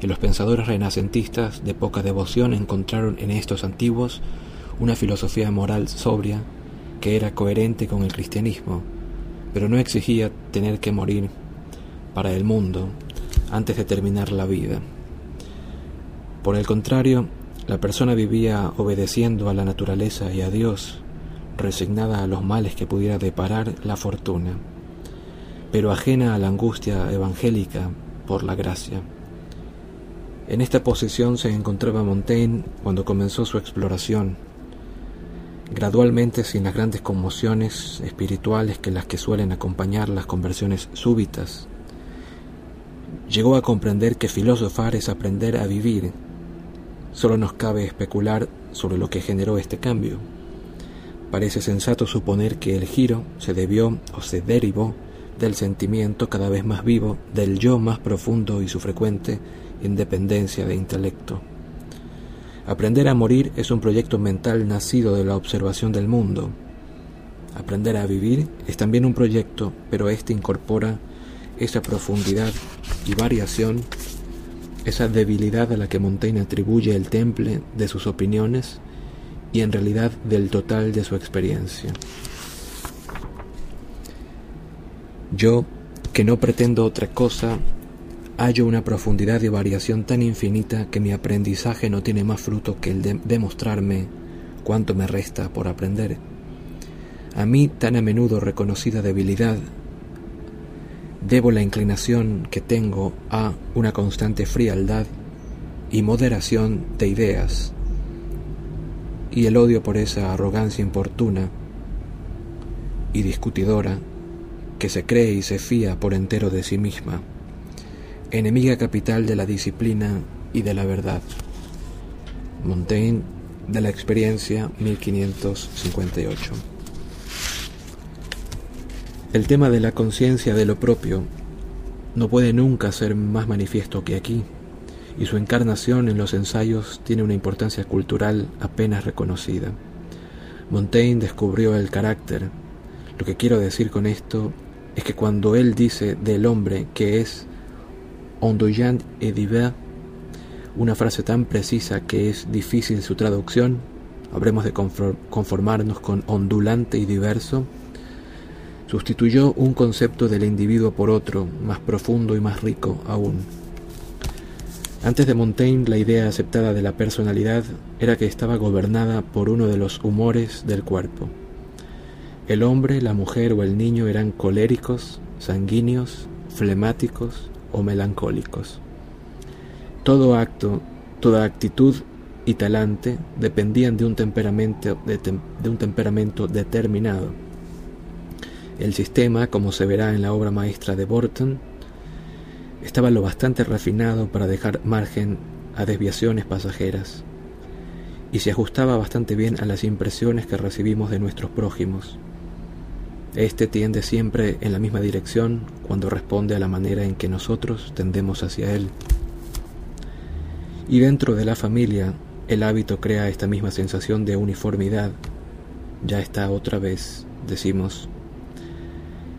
que los pensadores renacentistas de poca devoción encontraron en estos antiguos una filosofía moral sobria que era coherente con el cristianismo, pero no exigía tener que morir para el mundo antes de terminar la vida. Por el contrario, la persona vivía obedeciendo a la naturaleza y a Dios, resignada a los males que pudiera deparar la fortuna, pero ajena a la angustia evangélica por la gracia. En esta posición se encontraba Montaigne cuando comenzó su exploración, gradualmente sin las grandes conmociones espirituales que las que suelen acompañar las conversiones súbitas. Llegó a comprender que filosofar es aprender a vivir Solo nos cabe especular sobre lo que generó este cambio. Parece sensato suponer que el giro se debió o se derivó del sentimiento cada vez más vivo, del yo más profundo y su frecuente independencia de intelecto. Aprender a morir es un proyecto mental nacido de la observación del mundo. Aprender a vivir es también un proyecto, pero éste incorpora esa profundidad y variación esa debilidad a la que Montaigne atribuye el temple de sus opiniones y en realidad del total de su experiencia. Yo, que no pretendo otra cosa, hallo una profundidad y variación tan infinita que mi aprendizaje no tiene más fruto que el de demostrarme cuánto me resta por aprender. A mí tan a menudo reconocida debilidad Debo la inclinación que tengo a una constante frialdad y moderación de ideas, y el odio por esa arrogancia importuna y discutidora que se cree y se fía por entero de sí misma, enemiga capital de la disciplina y de la verdad. Montaigne de la experiencia 1558 el tema de la conciencia de lo propio no puede nunca ser más manifiesto que aquí, y su encarnación en los ensayos tiene una importancia cultural apenas reconocida. Montaigne descubrió el carácter. Lo que quiero decir con esto es que cuando él dice del hombre que es ondoyant et divers, una frase tan precisa que es difícil su traducción, habremos de conformarnos con ondulante y diverso, sustituyó un concepto del individuo por otro, más profundo y más rico aún. Antes de Montaigne, la idea aceptada de la personalidad era que estaba gobernada por uno de los humores del cuerpo. El hombre, la mujer o el niño eran coléricos, sanguíneos, flemáticos o melancólicos. Todo acto, toda actitud y talante dependían de un temperamento, de un temperamento determinado. El sistema, como se verá en la obra maestra de Borton, estaba lo bastante refinado para dejar margen a desviaciones pasajeras y se ajustaba bastante bien a las impresiones que recibimos de nuestros prójimos. Este tiende siempre en la misma dirección cuando responde a la manera en que nosotros tendemos hacia él. Y dentro de la familia, el hábito crea esta misma sensación de uniformidad. Ya está otra vez, decimos.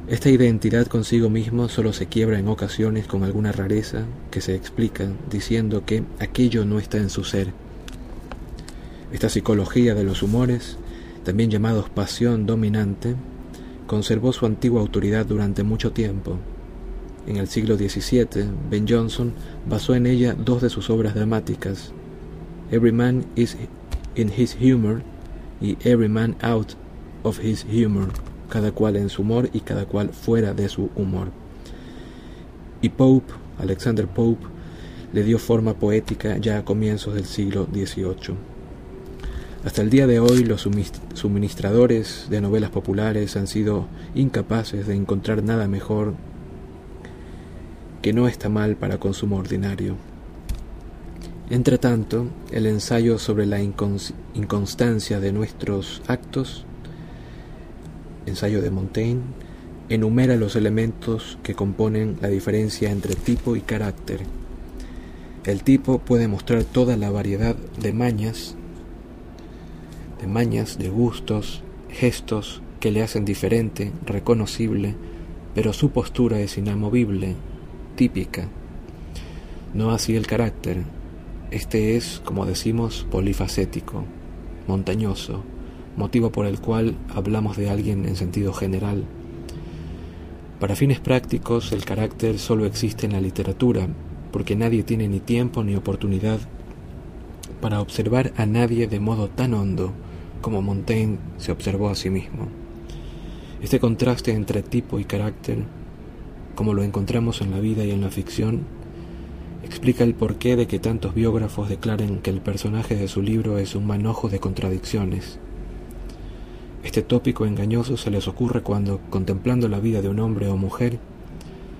Esta identidad consigo mismo solo se quiebra en ocasiones con alguna rareza que se explica diciendo que aquello no está en su ser. Esta psicología de los humores, también llamados pasión dominante, conservó su antigua autoridad durante mucho tiempo. En el siglo XVII, Ben Jonson basó en ella dos de sus obras dramáticas, Every Man is in His Humor y Every Man Out of His Humor, cada cual en su humor y cada cual fuera de su humor. Y Pope, Alexander Pope, le dio forma poética ya a comienzos del siglo XVIII. Hasta el día de hoy los suministradores de novelas populares han sido incapaces de encontrar nada mejor que no está mal para consumo ordinario. Entre tanto, el ensayo sobre la inconstancia de nuestros actos, ensayo de Montaigne, enumera los elementos que componen la diferencia entre tipo y carácter. El tipo puede mostrar toda la variedad de mañas de mañas, de gustos, gestos que le hacen diferente, reconocible, pero su postura es inamovible, típica. No así el carácter. Este es, como decimos, polifacético, montañoso, motivo por el cual hablamos de alguien en sentido general. Para fines prácticos, el carácter solo existe en la literatura, porque nadie tiene ni tiempo ni oportunidad para observar a nadie de modo tan hondo como Montaigne se observó a sí mismo. Este contraste entre tipo y carácter, como lo encontramos en la vida y en la ficción, explica el porqué de que tantos biógrafos declaren que el personaje de su libro es un manojo de contradicciones. Este tópico engañoso se les ocurre cuando, contemplando la vida de un hombre o mujer,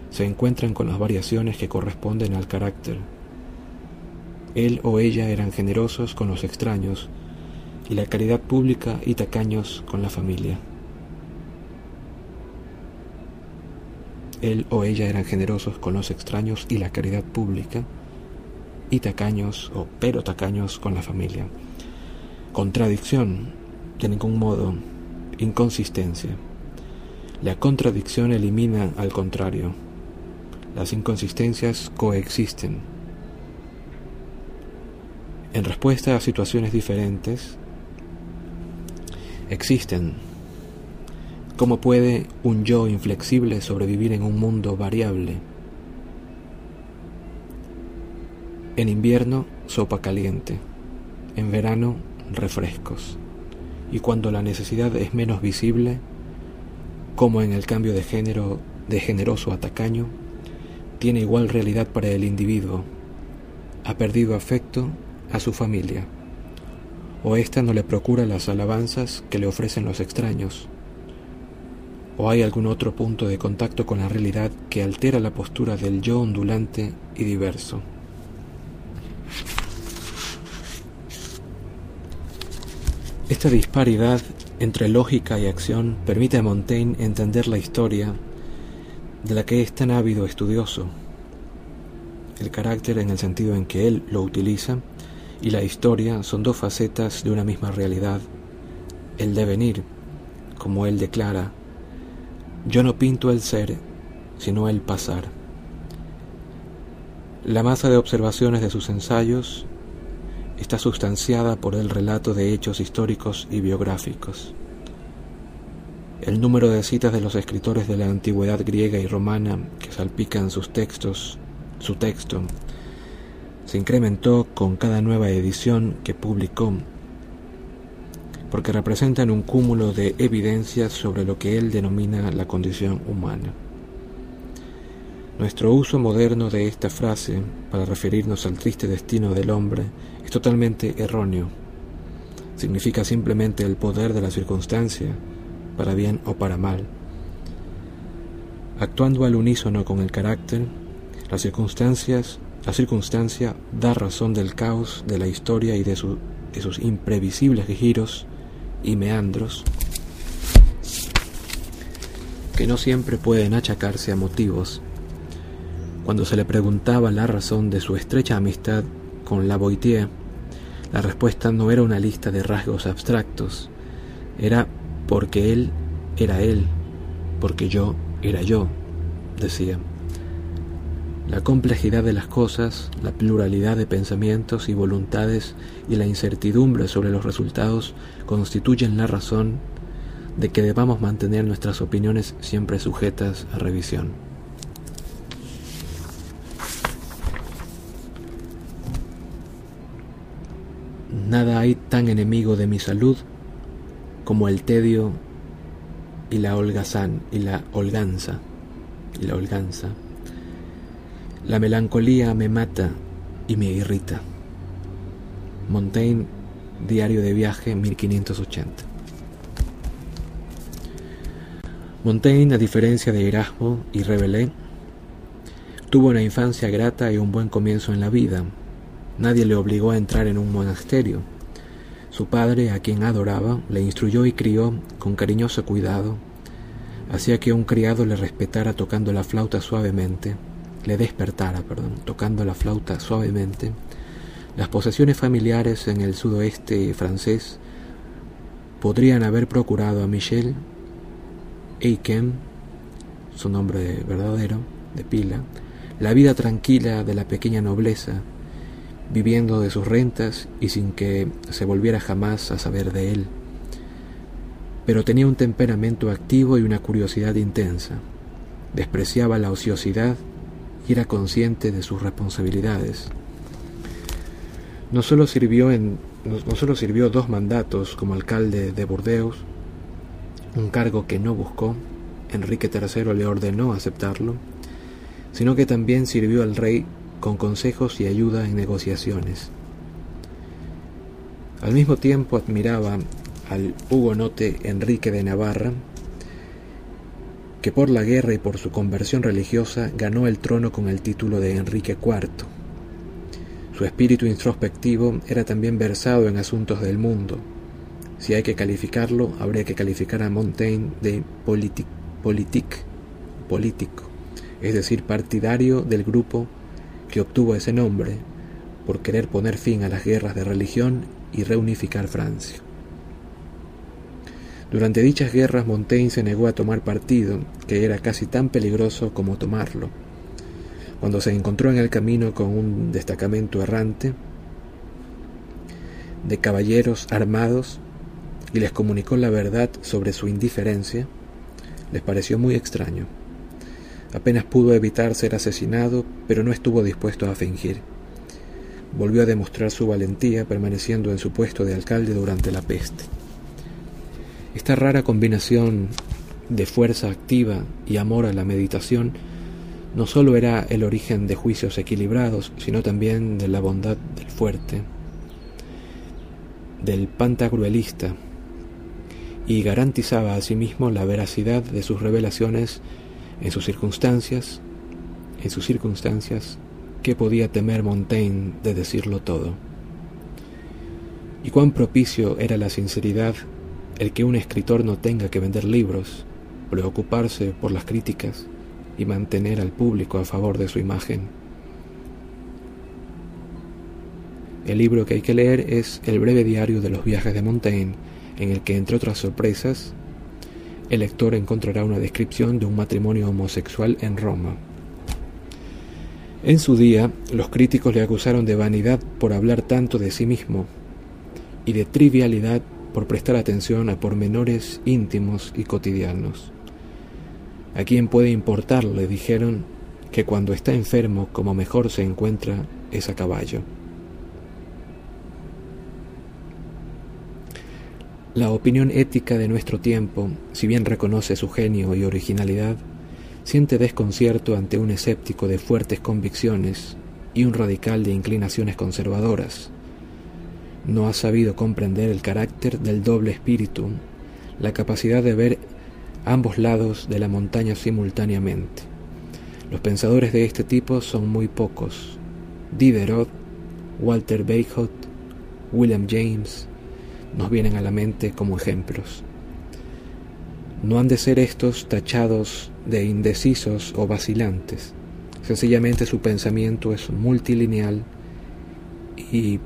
se encuentran con las variaciones que corresponden al carácter. Él o ella eran generosos con los extraños, y la caridad pública y tacaños con la familia. Él o ella eran generosos con los extraños y la caridad pública y tacaños o pero tacaños con la familia. Contradicción, de ningún modo, inconsistencia. La contradicción elimina al contrario. Las inconsistencias coexisten. En respuesta a situaciones diferentes, existen. ¿Cómo puede un yo inflexible sobrevivir en un mundo variable? En invierno, sopa caliente. En verano, refrescos. Y cuando la necesidad es menos visible, como en el cambio de género de generoso a tacaño, tiene igual realidad para el individuo. Ha perdido afecto a su familia o ésta no le procura las alabanzas que le ofrecen los extraños, o hay algún otro punto de contacto con la realidad que altera la postura del yo ondulante y diverso. Esta disparidad entre lógica y acción permite a Montaigne entender la historia de la que es tan ávido estudioso. El carácter en el sentido en que él lo utiliza y la historia son dos facetas de una misma realidad. El devenir, como él declara, yo no pinto el ser, sino el pasar. La masa de observaciones de sus ensayos está sustanciada por el relato de hechos históricos y biográficos. El número de citas de los escritores de la antigüedad griega y romana que salpican sus textos, su texto, se incrementó con cada nueva edición que publicó, porque representan un cúmulo de evidencias sobre lo que él denomina la condición humana. Nuestro uso moderno de esta frase para referirnos al triste destino del hombre es totalmente erróneo. Significa simplemente el poder de la circunstancia, para bien o para mal. Actuando al unísono con el carácter, las circunstancias, la circunstancia da razón del caos de la historia y de, sus imprevisibles giros y meandros que no siempre pueden achacarse a motivos. Cuando se le preguntaba la razón de su estrecha amistad con la Boitier, la respuesta no era una lista de rasgos abstractos, era porque él era él, porque yo era yo, decía. La complejidad de las cosas, la pluralidad de pensamientos y voluntades y la incertidumbre sobre los resultados constituyen la razón de que debamos mantener nuestras opiniones siempre sujetas a revisión. Nada hay tan enemigo de mi salud como el tedio y la holgazán y la holganza y la holganza. La melancolía me mata y me irrita. Montaigne, Diario de Viaje, 1580. Montaigne, a diferencia de Erasmo y Rabelais, tuvo una infancia grata y un buen comienzo en la vida. Nadie le obligó a entrar en un monasterio. Su padre, a quien adoraba, le instruyó y crió con cariñoso cuidado. Hacía que un criado le respetara tocando la flauta suavemente, le despertara, perdón, tocando la flauta suavemente. Las posesiones familiares en el sudoeste francés podrían haber procurado a Michel Eiken, su nombre verdadero, de pila, la vida tranquila de la pequeña nobleza, viviendo de sus rentas y sin que se volviera jamás a saber de él. Pero tenía un temperamento activo y una curiosidad intensa. Despreciaba la ociosidad y era consciente de sus responsabilidades. No solo sirvió, en, no solo sirvió dos mandatos como alcalde de Burdeos, un cargo que no buscó, Enrique III le ordenó aceptarlo, sino que también sirvió al rey con consejos y ayuda en negociaciones. Al mismo tiempo admiraba al hugonote Enrique de Navarra, que por la guerra y por su conversión religiosa ganó el trono con el título de Enrique IV. Su espíritu introspectivo era también versado en asuntos del mundo, si hay que calificarlo, habría que calificar a Montaigne de politic, político, es decir, partidario del grupo que obtuvo ese nombre por querer poner fin a las guerras de religión y reunificar Francia. Durante dichas guerras Montaigne se negó a tomar partido, que era casi tan peligroso como tomarlo. Cuando se encontró en el camino con un destacamento errante de caballeros armados, y les comunicó la verdad sobre su indiferencia, les pareció muy extraño. Apenas pudo evitar ser asesinado, pero no estuvo dispuesto a fingir. Volvió a demostrar su valentía permaneciendo en su puesto de alcalde durante la peste. Esta rara combinación de fuerza activa y amor a la meditación no sólo era el origen de juicios equilibrados, sino también de la bondad del fuerte, del pantagruelista, y garantizaba asimismo la veracidad de sus revelaciones en sus circunstancias, en sus circunstancias, que podía temer Montaigne de decirlo todo. Y cuán propicio era la sinceridad el que un escritor no tenga que vender libros, preocuparse por las críticas y mantener al público a favor de su imagen. El libro que hay que leer es El breve diario de los viajes de Montaigne, en el que, entre otras sorpresas, el lector encontrará una descripción de un matrimonio homosexual en Roma. En su día, los críticos le acusaron de vanidad por hablar tanto de sí mismo y de trivialidad por prestar atención a pormenores íntimos y cotidianos. ¿A quién puede importarle? dijeron que cuando está enfermo como mejor se encuentra es a caballo. La opinión ética de nuestro tiempo, si bien reconoce su genio y originalidad, siente desconcierto ante un escéptico de fuertes convicciones y un radical de inclinaciones conservadoras. No ha sabido comprender el carácter del doble espíritu, la capacidad de ver ambos lados de la montaña simultáneamente. Los pensadores de este tipo son muy pocos. Diderot, Walter Bagehot, William James nos vienen a la mente como ejemplos. No han de ser estos tachados de indecisos o vacilantes. Sencillamente su pensamiento es multilineal y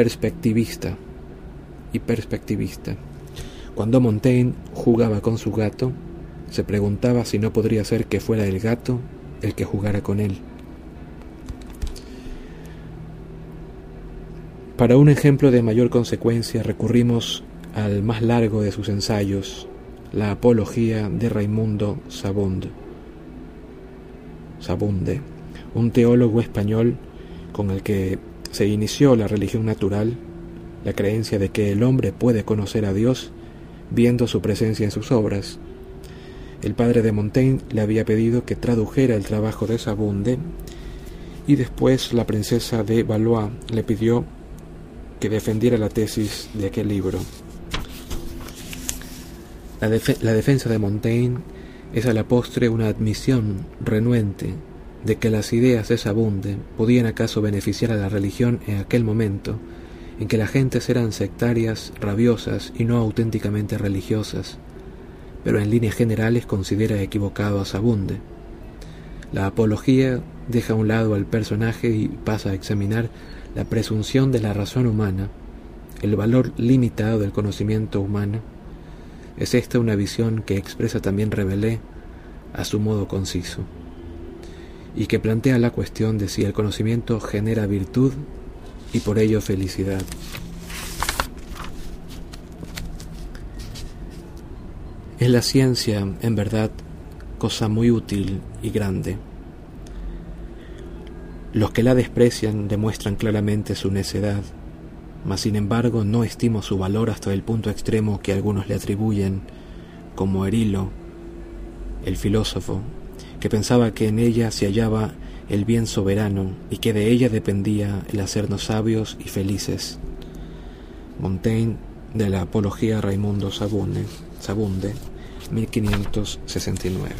perspectivista. Y perspectivista. Cuando Montaigne jugaba con su gato, se preguntaba si no podría ser que fuera el gato el que jugara con él. Para un ejemplo de mayor consecuencia recurrimos al más largo de sus ensayos, la Apología de Raimundo Sabonde, Sabunde, un teólogo español con el que se inició la religión natural, la creencia de que el hombre puede conocer a Dios viendo su presencia en sus obras. El padre de Montaigne le había pedido que tradujera el trabajo de Sabunde y después la princesa de Valois le pidió que defendiera la tesis de aquel libro. La, defensa de Montaigne es a la postre una admisión renuente de que las ideas de Sabunde podían acaso beneficiar a la religión en aquel momento en que las gentes eran sectarias, rabiosas y no auténticamente religiosas, pero en líneas generales considera equivocado a Sabunde. La apología deja a un lado al personaje y pasa a examinar la presunción de la razón humana, el valor limitado del conocimiento humano, es esta una visión que expresa también Rebelé a su modo conciso y que plantea la cuestión de si el conocimiento genera virtud y por ello felicidad. Es la ciencia, en verdad, cosa muy útil y grande. Los que la desprecian demuestran claramente su necedad mas sin embargo no estimo su valor hasta el punto extremo que algunos le atribuyen, como Erilo, el filósofo, que pensaba que en ella se hallaba el bien soberano y que de ella dependía el hacernos sabios y felices. Montaigne de la Apología Raimundo Sabunde, Sabunde 1569.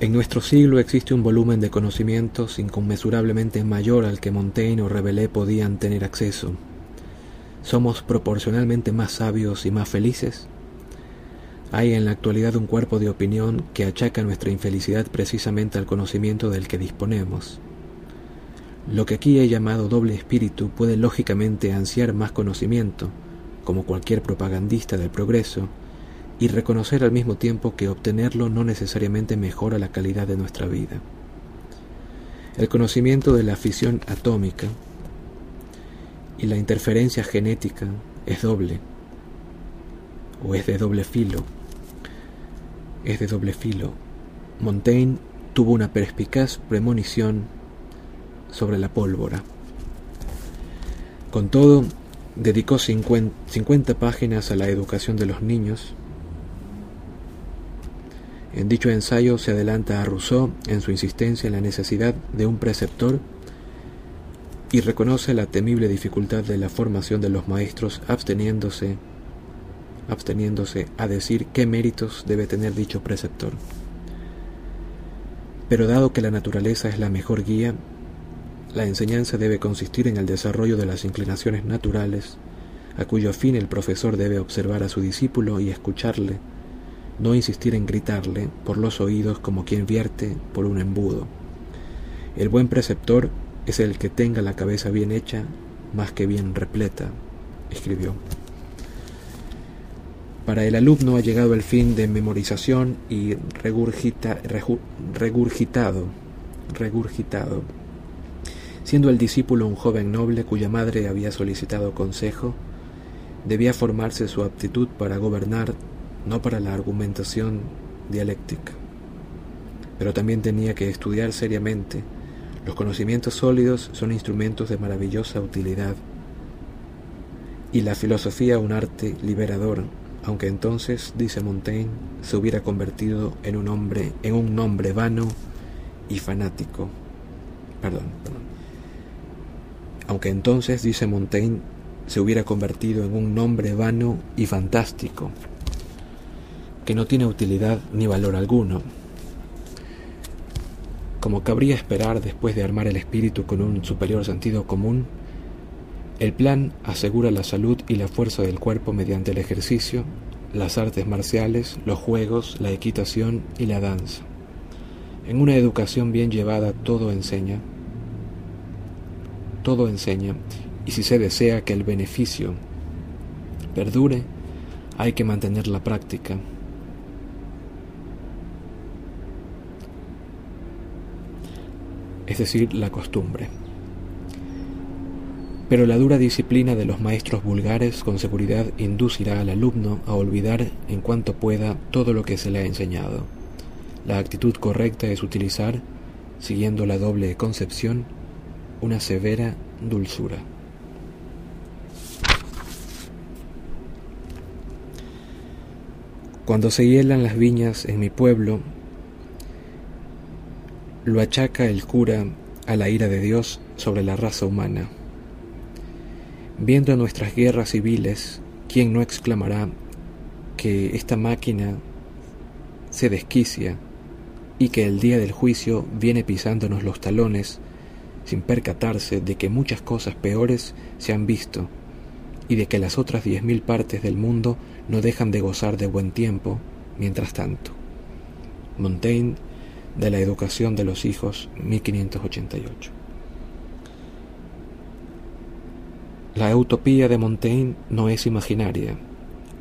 En nuestro siglo existe un volumen de conocimientos inconmensurablemente mayor al que Montaigne o Rabelais podían tener acceso. ¿Somos proporcionalmente más sabios y más felices? Hay en la actualidad un cuerpo de opinión que achaca nuestra infelicidad precisamente al conocimiento del que disponemos. Lo que aquí he llamado doble espíritu puede lógicamente ansiar más conocimiento, como cualquier propagandista del progreso, y reconocer al mismo tiempo que obtenerlo no necesariamente mejora la calidad de nuestra vida. El conocimiento de la fisión atómica y la interferencia genética es doble, o es de doble filo. Es de doble filo. Montaigne tuvo una perspicaz premonición sobre la pólvora. Con todo, dedicó 50 páginas a la educación de los niños en dicho ensayo se adelanta a Rousseau en su insistencia en la necesidad de un preceptor y reconoce la temible dificultad de la formación de los maestros absteniéndose absteniéndose a decir qué méritos debe tener dicho preceptor. Pero dado que la naturaleza es la mejor guía, la enseñanza debe consistir en el desarrollo de las inclinaciones naturales, a cuyo fin el profesor debe observar a su discípulo y escucharle no insistir en gritarle por los oídos como quien vierte por un embudo. El buen preceptor es el que tenga la cabeza bien hecha más que bien repleta, escribió. Para el alumno ha llegado el fin de memorización y regurgita, regurgitado, regurgitado. Siendo el discípulo un joven noble cuya madre había solicitado consejo, debía formarse su aptitud para gobernar no para la argumentación dialéctica. Pero también tenía que estudiar seriamente. Los conocimientos sólidos son instrumentos de maravillosa utilidad. y la filosofía un arte liberador, aunque entonces, dice Montaigne, se hubiera convertido en un hombre, en un nombre vano y fanático. Perdón. Aunque entonces, dice Montaigne, se hubiera convertido en un nombre vano y fantástico, que no tiene utilidad ni valor alguno. Como cabría esperar después de armar el espíritu con un superior sentido común, el plan asegura la salud y la fuerza del cuerpo mediante el ejercicio, las artes marciales, los juegos, la equitación y la danza. En una educación bien llevada todo enseña, todo enseña, y si se desea que el beneficio perdure, hay que mantener la práctica. Es decir, la costumbre. Pero la dura disciplina de los maestros vulgares con seguridad inducirá al alumno a olvidar en cuanto pueda todo lo que se le ha enseñado. La actitud correcta es utilizar, siguiendo la doble concepción, una severa dulzura. Cuando se hielan las viñas en mi pueblo, lo achaca el cura a la ira de Dios sobre la raza humana. Viendo nuestras guerras civiles, ¿quién no exclamará que esta máquina se desquicia y que el día del juicio viene pisándonos los talones sin percatarse de que muchas cosas peores se han visto y de que las otras diez mil partes del mundo no dejan de gozar de buen tiempo mientras tanto? Montaigne, de la educación de los hijos, 1588. La utopía de Montaigne no es imaginaria.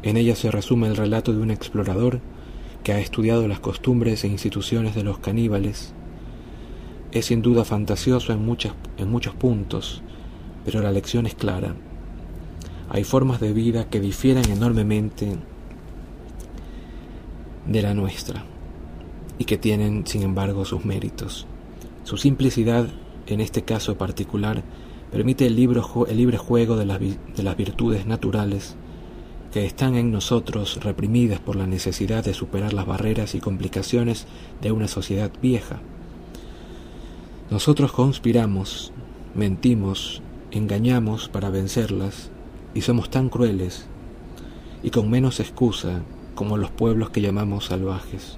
En ella se resume el relato de un explorador que ha estudiado las costumbres e instituciones de los caníbales. Es sin duda fantasioso en, en muchos puntos, pero la lección es clara. Hay formas de vida que difieren enormemente de la nuestra y que tienen, sin embargo, sus méritos. Su simplicidad, en este caso particular, permite el, libre juego de las, de las virtudes naturales que están en nosotros reprimidas por la necesidad de superar las barreras y complicaciones de una sociedad vieja. Nosotros conspiramos, mentimos, engañamos para vencerlas y somos tan crueles y con menos excusa como los pueblos que llamamos salvajes.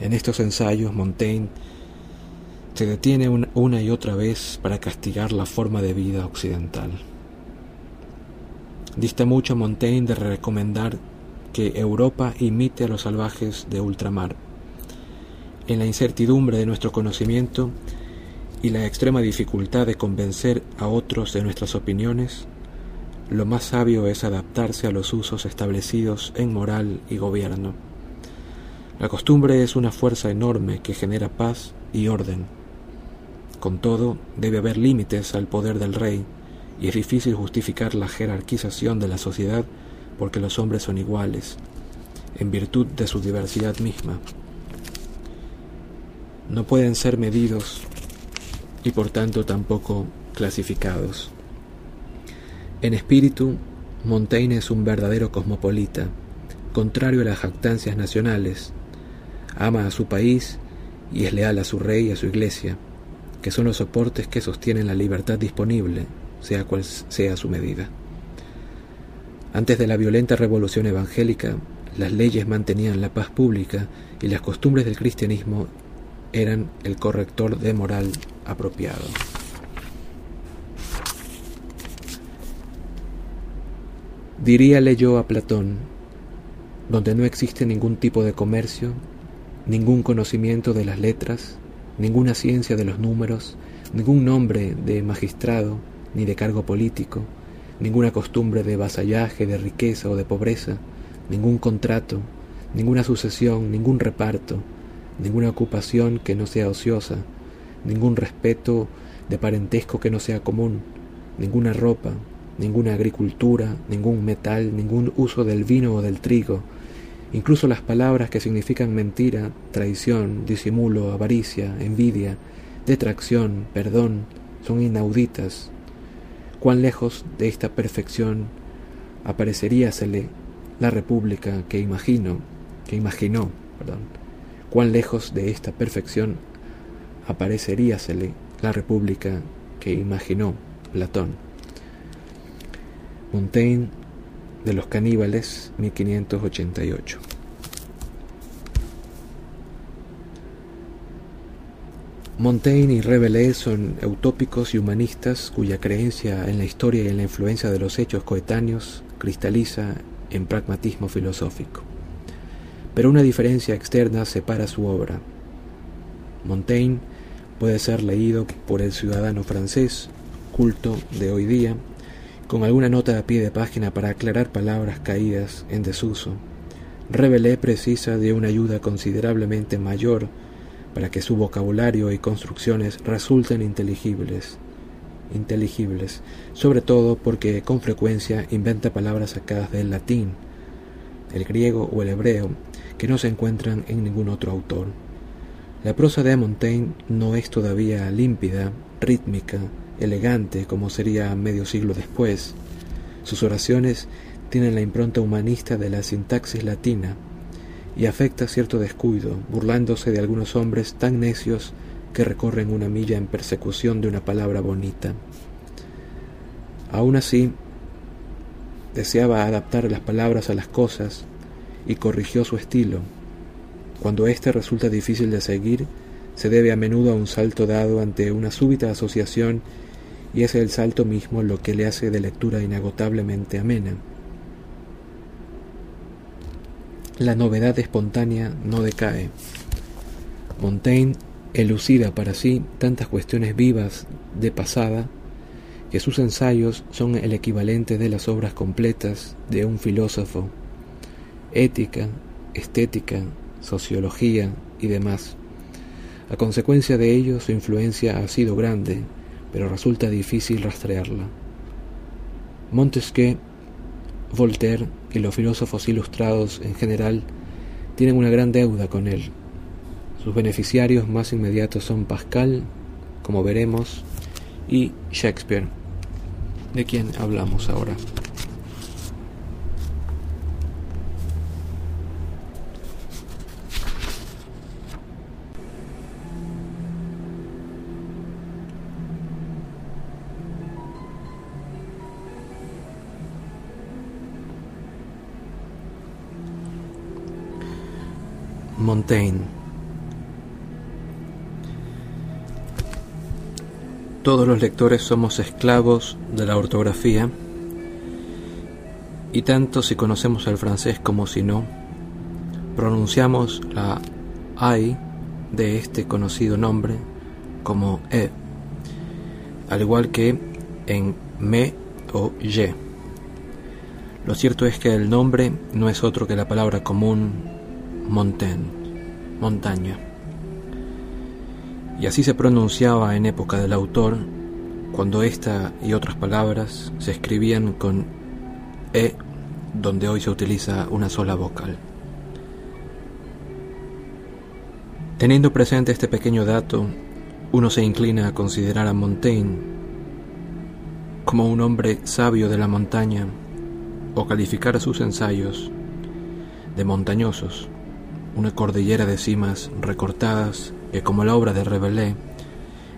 En estos ensayos Montaigne se detiene una y otra vez para castigar la forma de vida occidental. Dista mucho Montaigne de recomendar que Europa imite a los salvajes de ultramar. En la incertidumbre de nuestro conocimiento y la extrema dificultad de convencer a otros de nuestras opiniones, lo más sabio es adaptarse a los usos establecidos en moral y gobierno. La costumbre es una fuerza enorme que genera paz y orden con todo, debe haber límites al poder del rey, y es difícil justificar la jerarquización de la sociedad porque los hombres son iguales, en virtud de su diversidad misma. No pueden ser medidos y por tanto tampoco clasificados. En espíritu, Montaigne es un verdadero cosmopolita, contrario a las jactancias nacionales. Ama a su país y es leal a su rey y a su iglesia que son los soportes que sostienen la libertad disponible, sea cual sea su medida. Antes de la violenta revolución evangélica, las leyes mantenían la paz pública y las costumbres del cristianismo eran el corrector de moral apropiado. Diríale yo a Platón, donde no existe ningún tipo de comercio, ningún conocimiento de las letras, ninguna ciencia de los números, ningún nombre de magistrado ni de cargo político, ninguna costumbre de vasallaje, de riqueza o de pobreza, ningún contrato, ninguna sucesión, ningún reparto, ninguna ocupación que no sea ociosa, ningún respeto de parentesco que no sea común, ninguna ropa, ninguna agricultura, ningún metal, ningún uso del vino o del trigo, Incluso las palabras que significan mentira, traición, disimulo, avaricia, envidia, detracción, perdón, son inauditas. cuán lejos de esta perfección apareceríasele la república que imagino, que imaginó, perdón, cuán lejos de esta perfección apareceríasele la república que imaginó Platón. Montaigne de los caníbales, 1588. Montaigne y Rabelais son utópicos y humanistas cuya creencia en la historia y en la influencia de los hechos coetáneos cristaliza en pragmatismo filosófico. Pero una diferencia externa separa su obra. Montaigne puede ser leído por el ciudadano francés, culto de hoy día, con alguna nota a pie de página para aclarar palabras caídas en desuso. Rabelais precisa de una ayuda considerablemente mayor para que su vocabulario y construcciones resulten inteligibles, inteligibles, sobre todo porque con frecuencia inventa palabras sacadas del latín, el griego o el hebreo, que no se encuentran en ningún otro autor. La prosa de Montaigne no es todavía límpida, rítmica, elegante como sería medio siglo después. Sus oraciones tienen la impronta humanista de la sintaxis latina, y afecta cierto descuido, burlándose de algunos hombres tan necios que recorren una milla en persecución de una palabra bonita. Aún así, deseaba adaptar las palabras a las cosas y corrigió su estilo. Cuando éste resulta difícil de seguir, se debe a menudo a un salto dado ante una súbita asociación y es el salto mismo lo que le hace de lectura inagotablemente amena. La novedad espontánea no decae. Montaigne elucida para sí tantas cuestiones vivas de pasada que sus ensayos son el equivalente de las obras completas de un filósofo, ética, estética, sociología y demás. A consecuencia de ello su influencia ha sido grande, pero resulta difícil rastrearla. Montesquieu Voltaire y los filósofos ilustrados en general tienen una gran deuda con él. Sus beneficiarios más inmediatos son Pascal, como veremos, y Shakespeare, de quien hablamos ahora. Montaigne. Todos los lectores somos esclavos de la ortografía y tanto si conocemos el francés como si no, pronunciamos la I de este conocido nombre como E, al igual que en me o ye. Lo cierto es que el nombre no es otro que la palabra común Montaigne, montaña. Y así se pronunciaba en época del autor, cuando esta y otras palabras se escribían con E, donde hoy se utiliza una sola vocal. Teniendo presente este pequeño dato, uno se inclina a considerar a Montaigne como un hombre sabio de la montaña o calificar sus ensayos de montañosos una cordillera de cimas recortadas que, como la obra de Rabelais,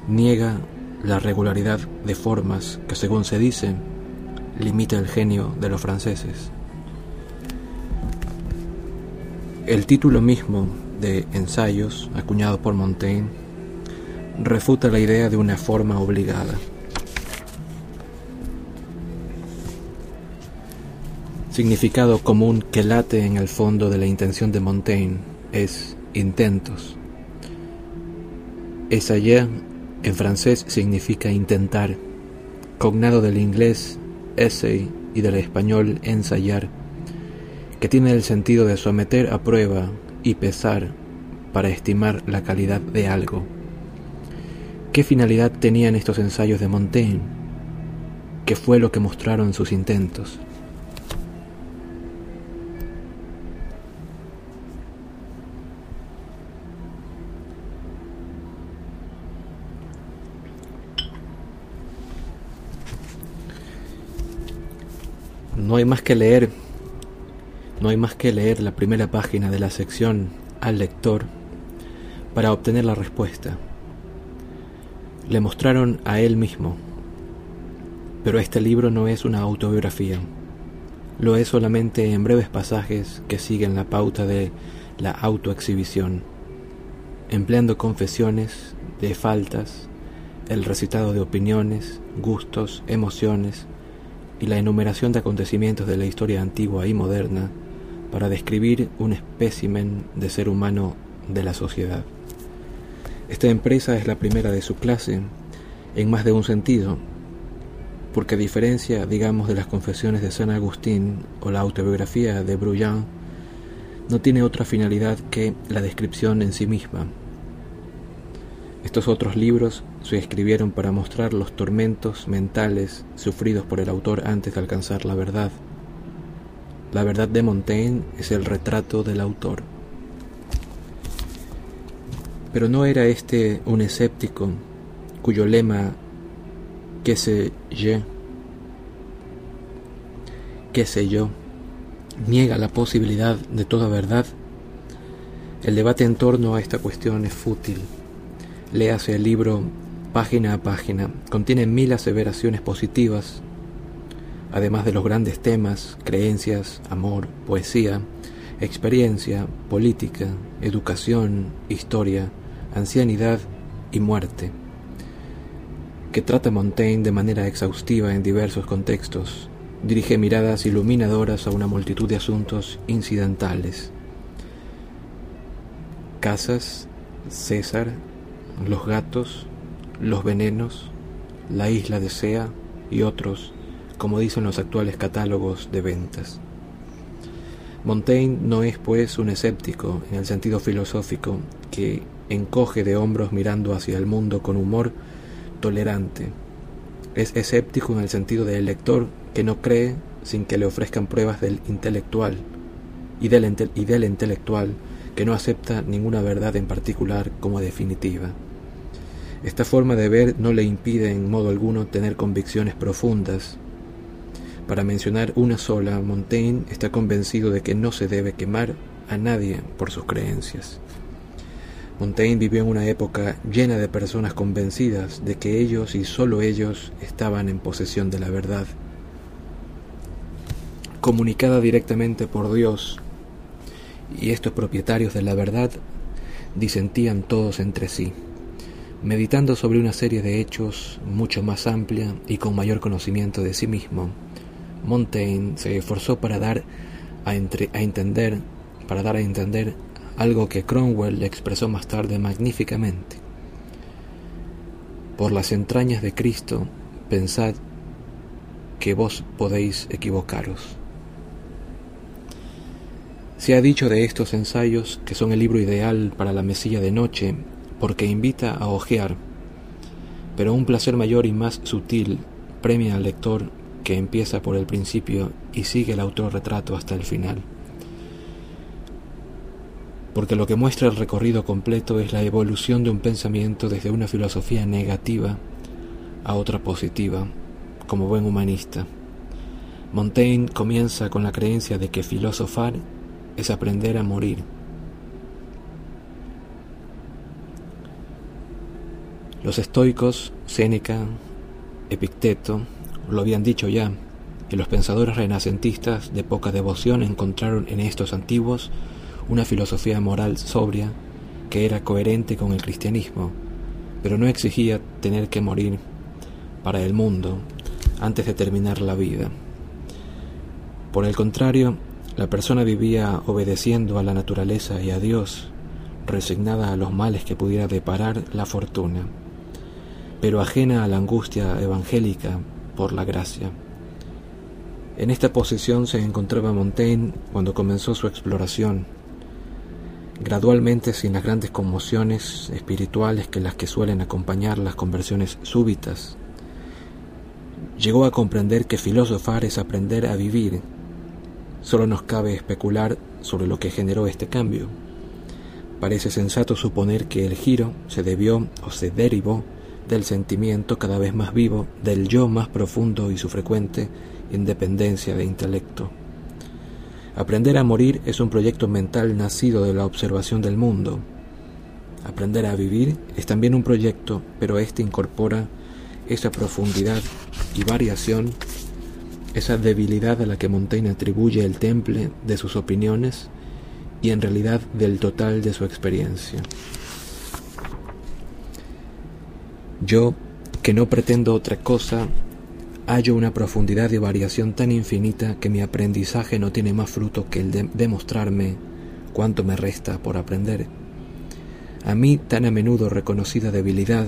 niega la regularidad de formas que, según se dice, limita el genio de los franceses. El título mismo de Ensayos, acuñado por Montaigne, refuta la idea de una forma obligada. Significado común que late en el fondo de la intención de Montaigne es intentos. Essayer en francés significa intentar, cognado del inglés essay y del español ensayar, que tiene el sentido de someter a prueba y pesar para estimar la calidad de algo. ¿Qué finalidad tenían estos ensayos de Montaigne? ¿Qué fue lo que mostraron sus intentos? No hay más que leer, no hay más que leer la primera página de la sección al lector para obtener la respuesta. Le mostraron a él mismo, pero este libro no es una autobiografía, lo es solamente en breves pasajes que siguen la pauta de la autoexhibición, empleando confesiones de faltas, el recitado de opiniones, gustos, emociones y la enumeración de acontecimientos de la historia antigua y moderna para describir un espécimen de ser humano de la sociedad. Esta empresa es la primera de su clase en más de un sentido, porque a diferencia, digamos, de las confesiones de San Agustín o la autobiografía de Bruyan, no tiene otra finalidad que la descripción en sí misma. Estos otros libros se escribieron para mostrar los tormentos mentales sufridos por el autor antes de alcanzar la verdad. La verdad de Montaigne es el retrato del autor. Pero no era este un escéptico cuyo lema qué sé yo, qué sé yo, niega la posibilidad de toda verdad. El debate en torno a esta cuestión es fútil. Léase el libro página a página. Contiene mil aseveraciones positivas, además de los grandes temas, creencias, amor, poesía, experiencia, política, educación, historia, ancianidad y muerte que trata Montaigne de manera exhaustiva en diversos contextos, dirige miradas iluminadoras a una multitud de asuntos incidentales. Casas, César, los gatos, los venenos, la isla de Sea y otros, como dicen los actuales catálogos de ventas. Montaigne no es pues un escéptico en el sentido filosófico que encoge de hombros mirando hacia el mundo con humor tolerante. Es escéptico en el sentido del lector que no cree sin que le ofrezcan pruebas del intelectual y del, y del intelectual que no acepta ninguna verdad en particular como definitiva. Esta forma de ver no le impide en modo alguno tener convicciones profundas. Para mencionar una sola, Montaigne está convencido de que no se debe quemar a nadie por sus creencias. Montaigne vivió en una época llena de personas convencidas de que ellos y sólo ellos estaban en posesión de la verdad, comunicada directamente por Dios, y estos propietarios de la verdad disentían todos entre sí, meditando sobre una serie de hechos mucho más amplia y con mayor conocimiento de sí mismo. Montaigne se esforzó para dar a, entender, para dar a entender algo que Cromwell expresó más tarde magníficamente. Por las entrañas de Cristo, pensad que vos podéis equivocaros. Se ha dicho de estos ensayos que son el libro ideal para la mesilla de noche porque invita a ojear, pero un placer mayor y más sutil premia al lector que empieza por el principio y sigue el autorretrato hasta el final porque lo que muestra el recorrido completo es la evolución de un pensamiento desde una filosofía negativa a otra positiva, como buen humanista. Montaigne comienza con la creencia de que filosofar es aprender a morir. Los estoicos, Séneca, Epicteto, lo habían dicho ya, y los pensadores renacentistas de poca devoción encontraron en estos antiguos una filosofía moral sobria que era coherente con el cristianismo, pero no exigía tener que morir para el mundo antes de terminar la vida. Por el contrario, la persona vivía obedeciendo a la naturaleza y a Dios, resignada a los males que pudiera deparar la fortuna, pero ajena a la angustia evangélica por la gracia. En esta posición se encontraba Montaigne cuando comenzó su exploración gradualmente sin las grandes conmociones espirituales que las que suelen acompañar las conversiones súbitas. Llegó a comprender que filosofar es aprender a vivir. Solo nos cabe especular sobre lo que generó este cambio. Parece sensato suponer que el giro se debió o se derivó del sentimiento cada vez más vivo, del yo más profundo y su frecuente independencia de intelecto. Aprender a morir es un proyecto mental nacido de la observación del mundo. Aprender a vivir es también un proyecto, pero éste incorpora esa profundidad y variación, esa debilidad a la que Montaigne atribuye el temple de sus opiniones y en realidad del total de su experiencia. Yo, que no pretendo otra cosa, hallo una profundidad de variación tan infinita que mi aprendizaje no tiene más fruto que el de demostrarme cuánto me resta por aprender. A mí tan a menudo reconocida debilidad,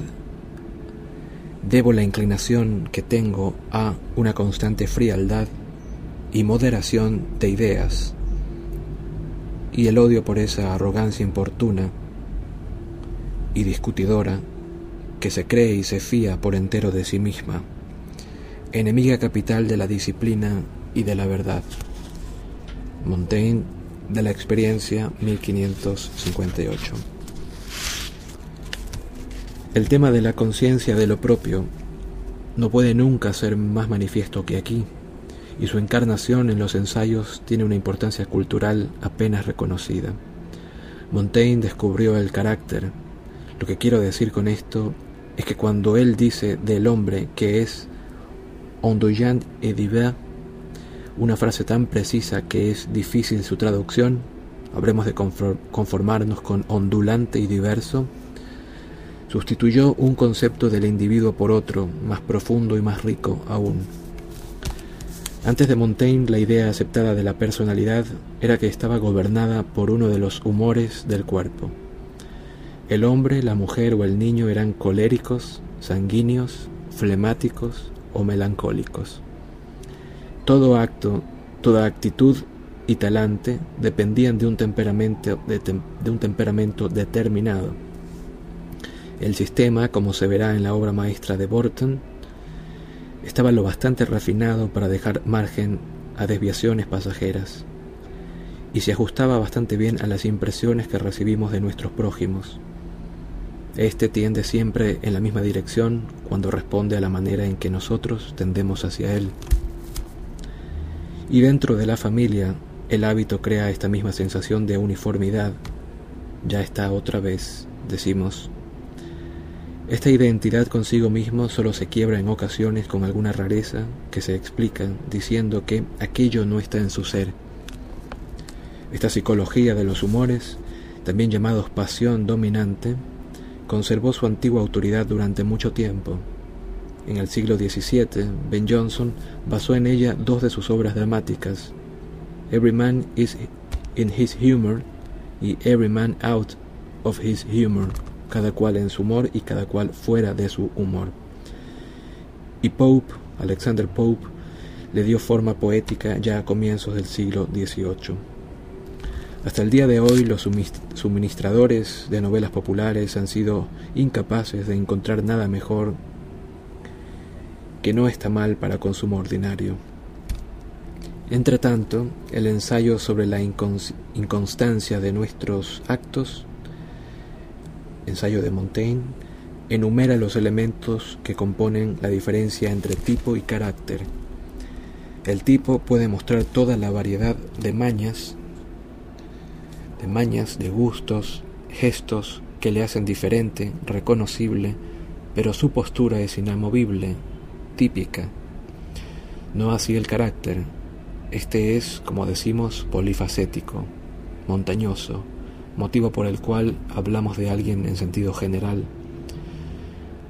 debo la inclinación que tengo a una constante frialdad y moderación de ideas, y el odio por esa arrogancia importuna y discutidora que se cree y se fía por entero de sí misma enemiga capital de la disciplina y de la verdad. Montaigne, de la experiencia, 1558. El tema de la conciencia de lo propio no puede nunca ser más manifiesto que aquí, y su encarnación en los ensayos tiene una importancia cultural apenas reconocida. Montaigne descubrió el carácter. Lo que quiero decir con esto es que cuando él dice del hombre que es ondoyant et divers, una frase tan precisa que es difícil su traducción, habremos de conformarnos con ondulante y diverso, sustituyó un concepto del individuo por otro, más profundo y más rico aún. Antes de Montaigne, la idea aceptada de la personalidad era que estaba gobernada por uno de los humores del cuerpo. El hombre, la mujer o el niño eran coléricos, sanguíneos, flemáticos, o melancólicos. Todo acto, toda actitud y talante dependían de un temperamento, de, un temperamento determinado. El sistema, como se verá en la obra maestra de Borton, estaba lo bastante refinado para dejar margen a desviaciones pasajeras y se ajustaba bastante bien a las impresiones que recibimos de nuestros prójimos. Este tiende siempre en la misma dirección cuando responde a la manera en que nosotros tendemos hacia él. Y dentro de la familia, el hábito crea esta misma sensación de uniformidad. Ya está otra vez, decimos. Esta identidad consigo mismo solo se quiebra en ocasiones con alguna rareza que se explica diciendo que aquello no está en su ser. Esta psicología de los humores, también llamados pasión dominante, conservó su antigua autoridad durante mucho tiempo. En el siglo XVII, Ben Jonson basó en ella dos de sus obras dramáticas, Every Man is in His Humor y Every Man Out of His Humor, cada cual en su humor y cada cual fuera de su humor. Y Pope, Alexander Pope, le dio forma poética ya a comienzos del siglo XVIII. Hasta el día de hoy los suministradores de novelas populares han sido incapaces de encontrar nada mejor que no está mal para consumo ordinario. Entretanto, el ensayo sobre la inconstancia de nuestros actos, ensayo de Montaigne, enumera los elementos que componen la diferencia entre tipo y carácter. El tipo puede mostrar toda la variedad de mañas de mañas, de gustos, gestos que le hacen diferente, reconocible, pero su postura es inamovible, típica. No así el carácter. Este es, como decimos, polifacético, montañoso, motivo por el cual hablamos de alguien en sentido general.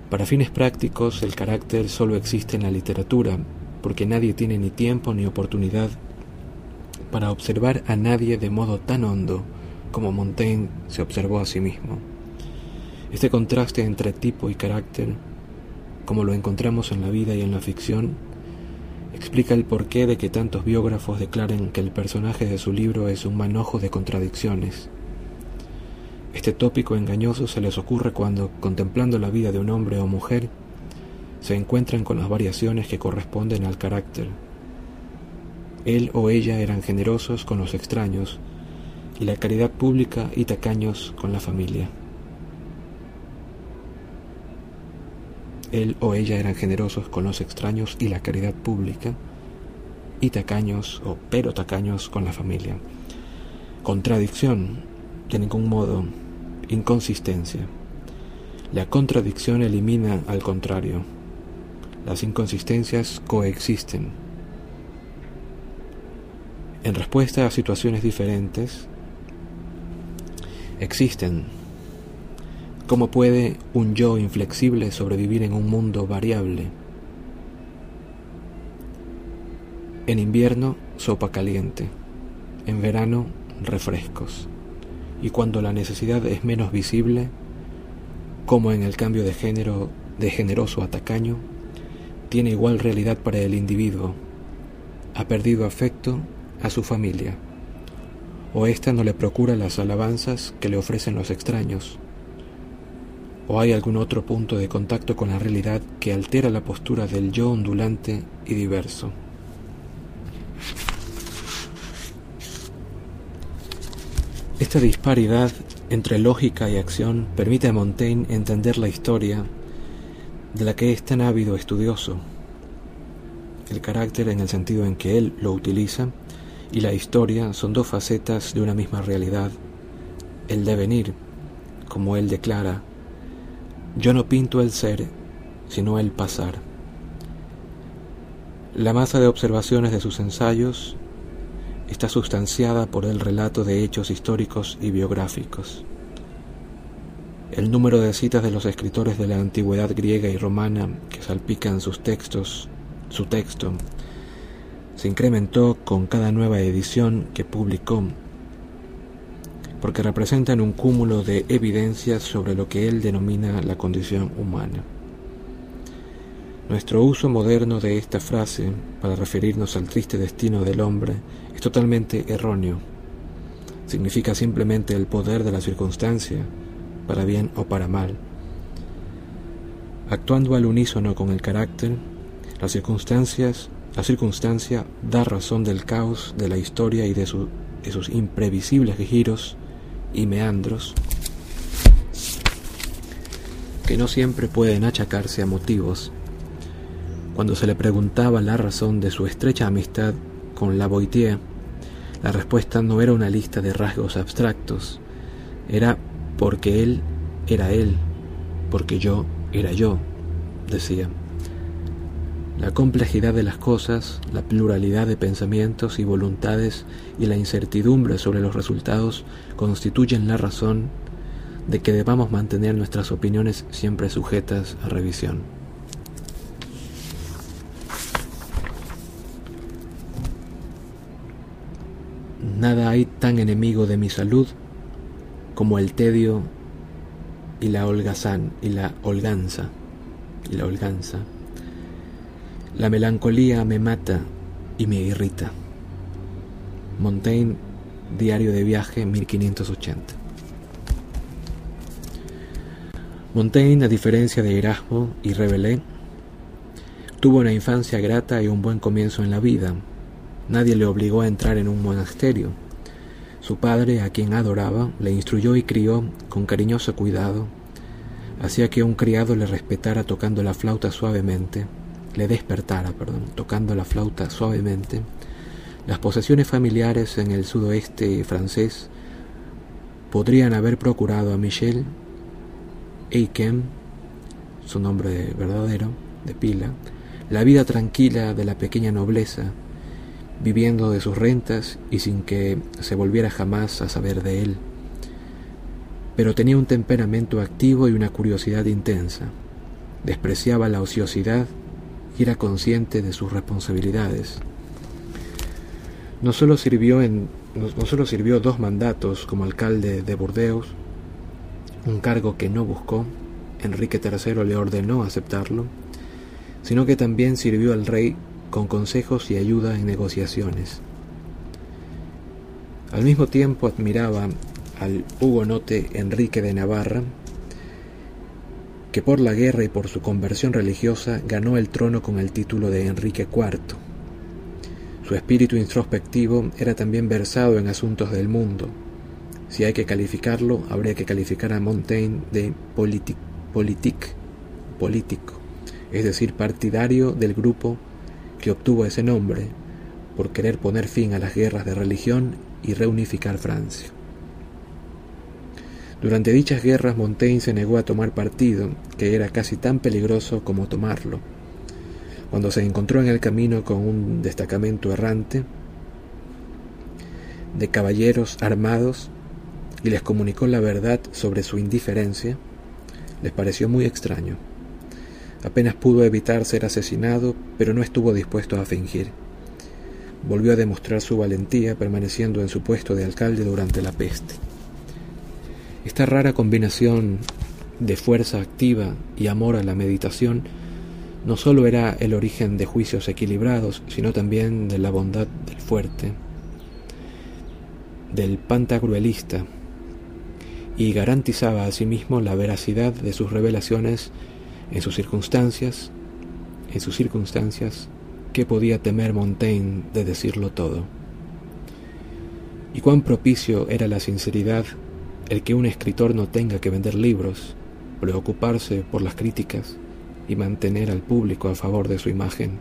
Para fines prácticos, el carácter solo existe en la literatura, porque nadie tiene ni tiempo ni oportunidad para observar a nadie de modo tan hondo como Montaigne se observó a sí mismo. Este contraste entre tipo y carácter, como lo encontramos en la vida y en la ficción, explica el porqué de que tantos biógrafos declaren que el personaje de su libro es un manojo de contradicciones. Este tópico engañoso se les ocurre cuando, contemplando la vida de un hombre o mujer, se encuentran con las variaciones que corresponden al carácter. Él o ella eran generosos con los extraños, y la caridad pública y tacaños con la familia. Él o ella eran generosos con los extraños y la caridad pública, y tacaños o pero tacaños con la familia. Contradicción, de ningún modo, inconsistencia. La contradicción elimina al contrario. Las inconsistencias coexisten. En respuesta a situaciones diferentes, existen. ¿Cómo puede un yo inflexible sobrevivir en un mundo variable? En invierno, sopa caliente. En verano, refrescos. Y cuando la necesidad es menos visible, como en el cambio de género de generoso a tacaño, tiene igual realidad para el individuo. Ha perdido afecto a su familia, o ésta no le procura las alabanzas que le ofrecen los extraños, o hay algún otro punto de contacto con la realidad que altera la postura del yo ondulante y diverso. Esta disparidad entre lógica y acción permite a Montaigne entender la historia de la que es tan ávido estudioso. El carácter en el sentido en que él lo utiliza y la historia son dos facetas de una misma realidad. El devenir, como él declara, yo no pinto el ser, sino el pasar. La masa de observaciones de sus ensayos está sustanciada por el relato de hechos históricos y biográficos. El número de citas de los escritores de la antigüedad griega y romana que salpican sus textos, su texto, se incrementó con cada nueva edición que publicó, porque representan un cúmulo de evidencias sobre lo que él denomina la condición humana. Nuestro uso moderno de esta frase para referirnos al triste destino del hombre es totalmente erróneo. Significa simplemente el poder de la circunstancia, para bien o para mal. Actuando al unísono con el carácter, las circunstancias, la circunstancia da razón del caos de la historia y de, sus imprevisibles giros y meandros que no siempre pueden achacarse a motivos cuando se le preguntaba la razón de su estrecha amistad con la Boitier, la respuesta no era una lista de rasgos abstractos, era porque él era él, porque yo era yo, decía. La complejidad de las cosas, la pluralidad de pensamientos y voluntades y la incertidumbre sobre los resultados constituyen la razón de que debamos mantener nuestras opiniones siempre sujetas a revisión. Nada hay tan enemigo de mi salud como el tedio y la holgazán y la holganza y la holganza. La melancolía me mata y me irrita. Montaigne, Diario de Viaje, 1580. Montaigne, a diferencia de Erasmo y Rabelais, tuvo una infancia grata y un buen comienzo en la vida, Nadie le obligó a entrar en un monasterio. Su padre, a quien adoraba, le instruyó y crió con cariñoso cuidado. Hacía que un criado le respetara tocando la flauta suavemente, le despertara, perdón, tocando la flauta suavemente. Las posesiones familiares en el sudoeste francés podrían haber procurado a Michel Eiken, su nombre verdadero, de pila, la vida tranquila de la pequeña nobleza viviendo de sus rentas y sin que se volviera jamás a saber de él. Pero tenía un temperamento activo y una curiosidad intensa. Despreciaba la ociosidad era consciente de sus responsabilidades. No solo sirvió, en, no, solo sirvió dos mandatos como alcalde de Burdeos, un cargo que no buscó, Enrique III le ordenó aceptarlo, sino que también sirvió al rey con consejos y ayuda en negociaciones. Al mismo tiempo admiraba al hugonote Enrique de Navarra, que por la guerra y por su conversión religiosa ganó el trono con el título de Enrique IV. Su espíritu introspectivo era también versado en asuntos del mundo. Si hay que calificarlo, habría que calificar a Montaigne de politic, político, es decir, partidario del grupo que obtuvo ese nombre, por querer poner fin a las guerras de religión y reunificar Francia. Durante dichas guerras Montaigne se negó a tomar partido, que era casi tan peligroso como tomarlo. Cuando se encontró en el camino con un destacamento errante de caballeros armados y les comunicó la verdad sobre su indiferencia, les pareció muy extraño. Apenas pudo evitar ser asesinado, pero no estuvo dispuesto a fingir. Volvió a demostrar su valentía permaneciendo en su puesto de alcalde durante la peste. Esta rara combinación de fuerza activa y amor a la meditación no sólo era el origen de juicios equilibrados, sino también de la bondad del fuerte, del pantagruelista, y garantizaba asimismo la veracidad de sus revelaciones en sus circunstancias, en sus circunstancias, ¿qué podía temer Montaigne de decirlo todo? Y cuán propicio era la sinceridad el que un escritor no tenga que vender libros, preocuparse por las críticas y mantener al público a favor de su imagen.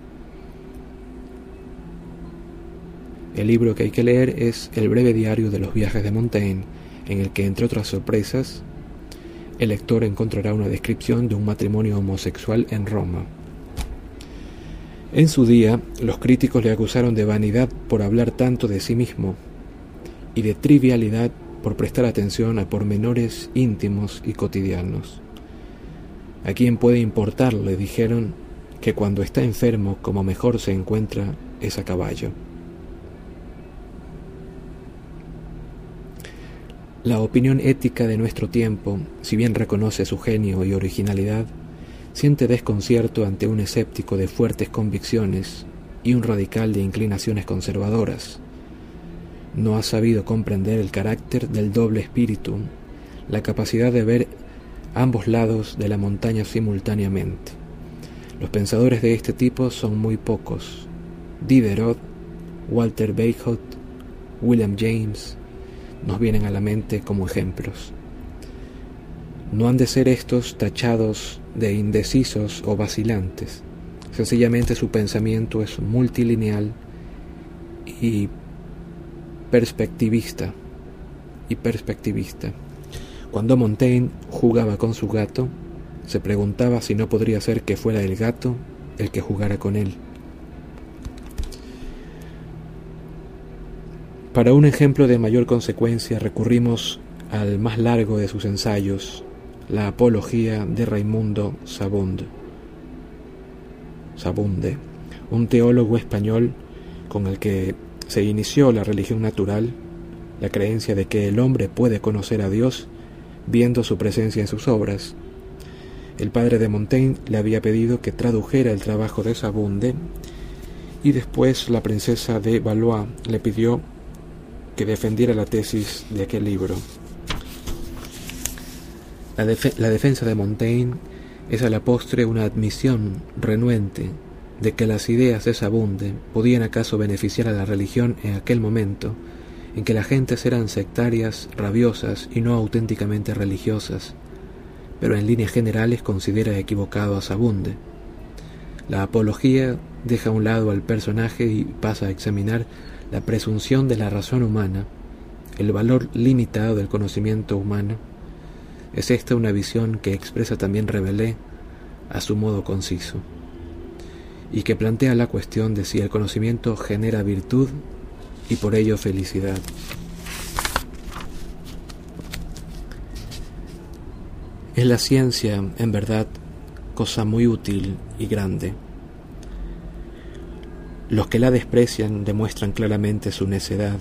El libro que hay que leer es El breve diario de los viajes de Montaigne, en el que, entre otras sorpresas, el lector encontrará una descripción de un matrimonio homosexual en Roma. En su día, los críticos le acusaron de vanidad por hablar tanto de sí mismo y de trivialidad por prestar atención a pormenores íntimos y cotidianos. ¿A quién puede importarle? dijeron que cuando está enfermo como mejor se encuentra es a caballo. La opinión ética de nuestro tiempo, si bien reconoce su genio y originalidad, siente desconcierto ante un escéptico de fuertes convicciones y un radical de inclinaciones conservadoras. No ha sabido comprender el carácter del doble espíritu, la capacidad de ver ambos lados de la montaña simultáneamente. Los pensadores de este tipo son muy pocos. Diderot, Walter Bagehot, William James, nos vienen a la mente como ejemplos. No han de ser estos tachados de indecisos o vacilantes. Sencillamente su pensamiento es multilineal y perspectivista. Y perspectivista. Cuando Montaigne jugaba con su gato, se preguntaba si no podría ser que fuera el gato el que jugara con él. Para un ejemplo de mayor consecuencia recurrimos al más largo de sus ensayos, la Apología de Raimundo Sabunde, Sabunde, un teólogo español con el que se inició la religión natural, la creencia de que el hombre puede conocer a Dios viendo su presencia en sus obras. El padre de Montaigne le había pedido que tradujera el trabajo de Sabunde y después la princesa de Valois le pidió que defendiera la tesis de aquel libro. La, defensa de Montaigne es a la postre una admisión renuente de que las ideas de Sabunde podían acaso beneficiar a la religión en aquel momento en que las gentes eran sectarias, rabiosas y no auténticamente religiosas, pero en líneas generales considera equivocado a Sabunde. La apología deja a un lado al personaje y pasa a examinar la presunción de la razón humana, el valor limitado del conocimiento humano, es esta una visión que expresa también Rebelé a su modo conciso, y que plantea la cuestión de si el conocimiento genera virtud y por ello felicidad. Es la ciencia, en verdad, cosa muy útil y grande. Los que la desprecian demuestran claramente su necedad,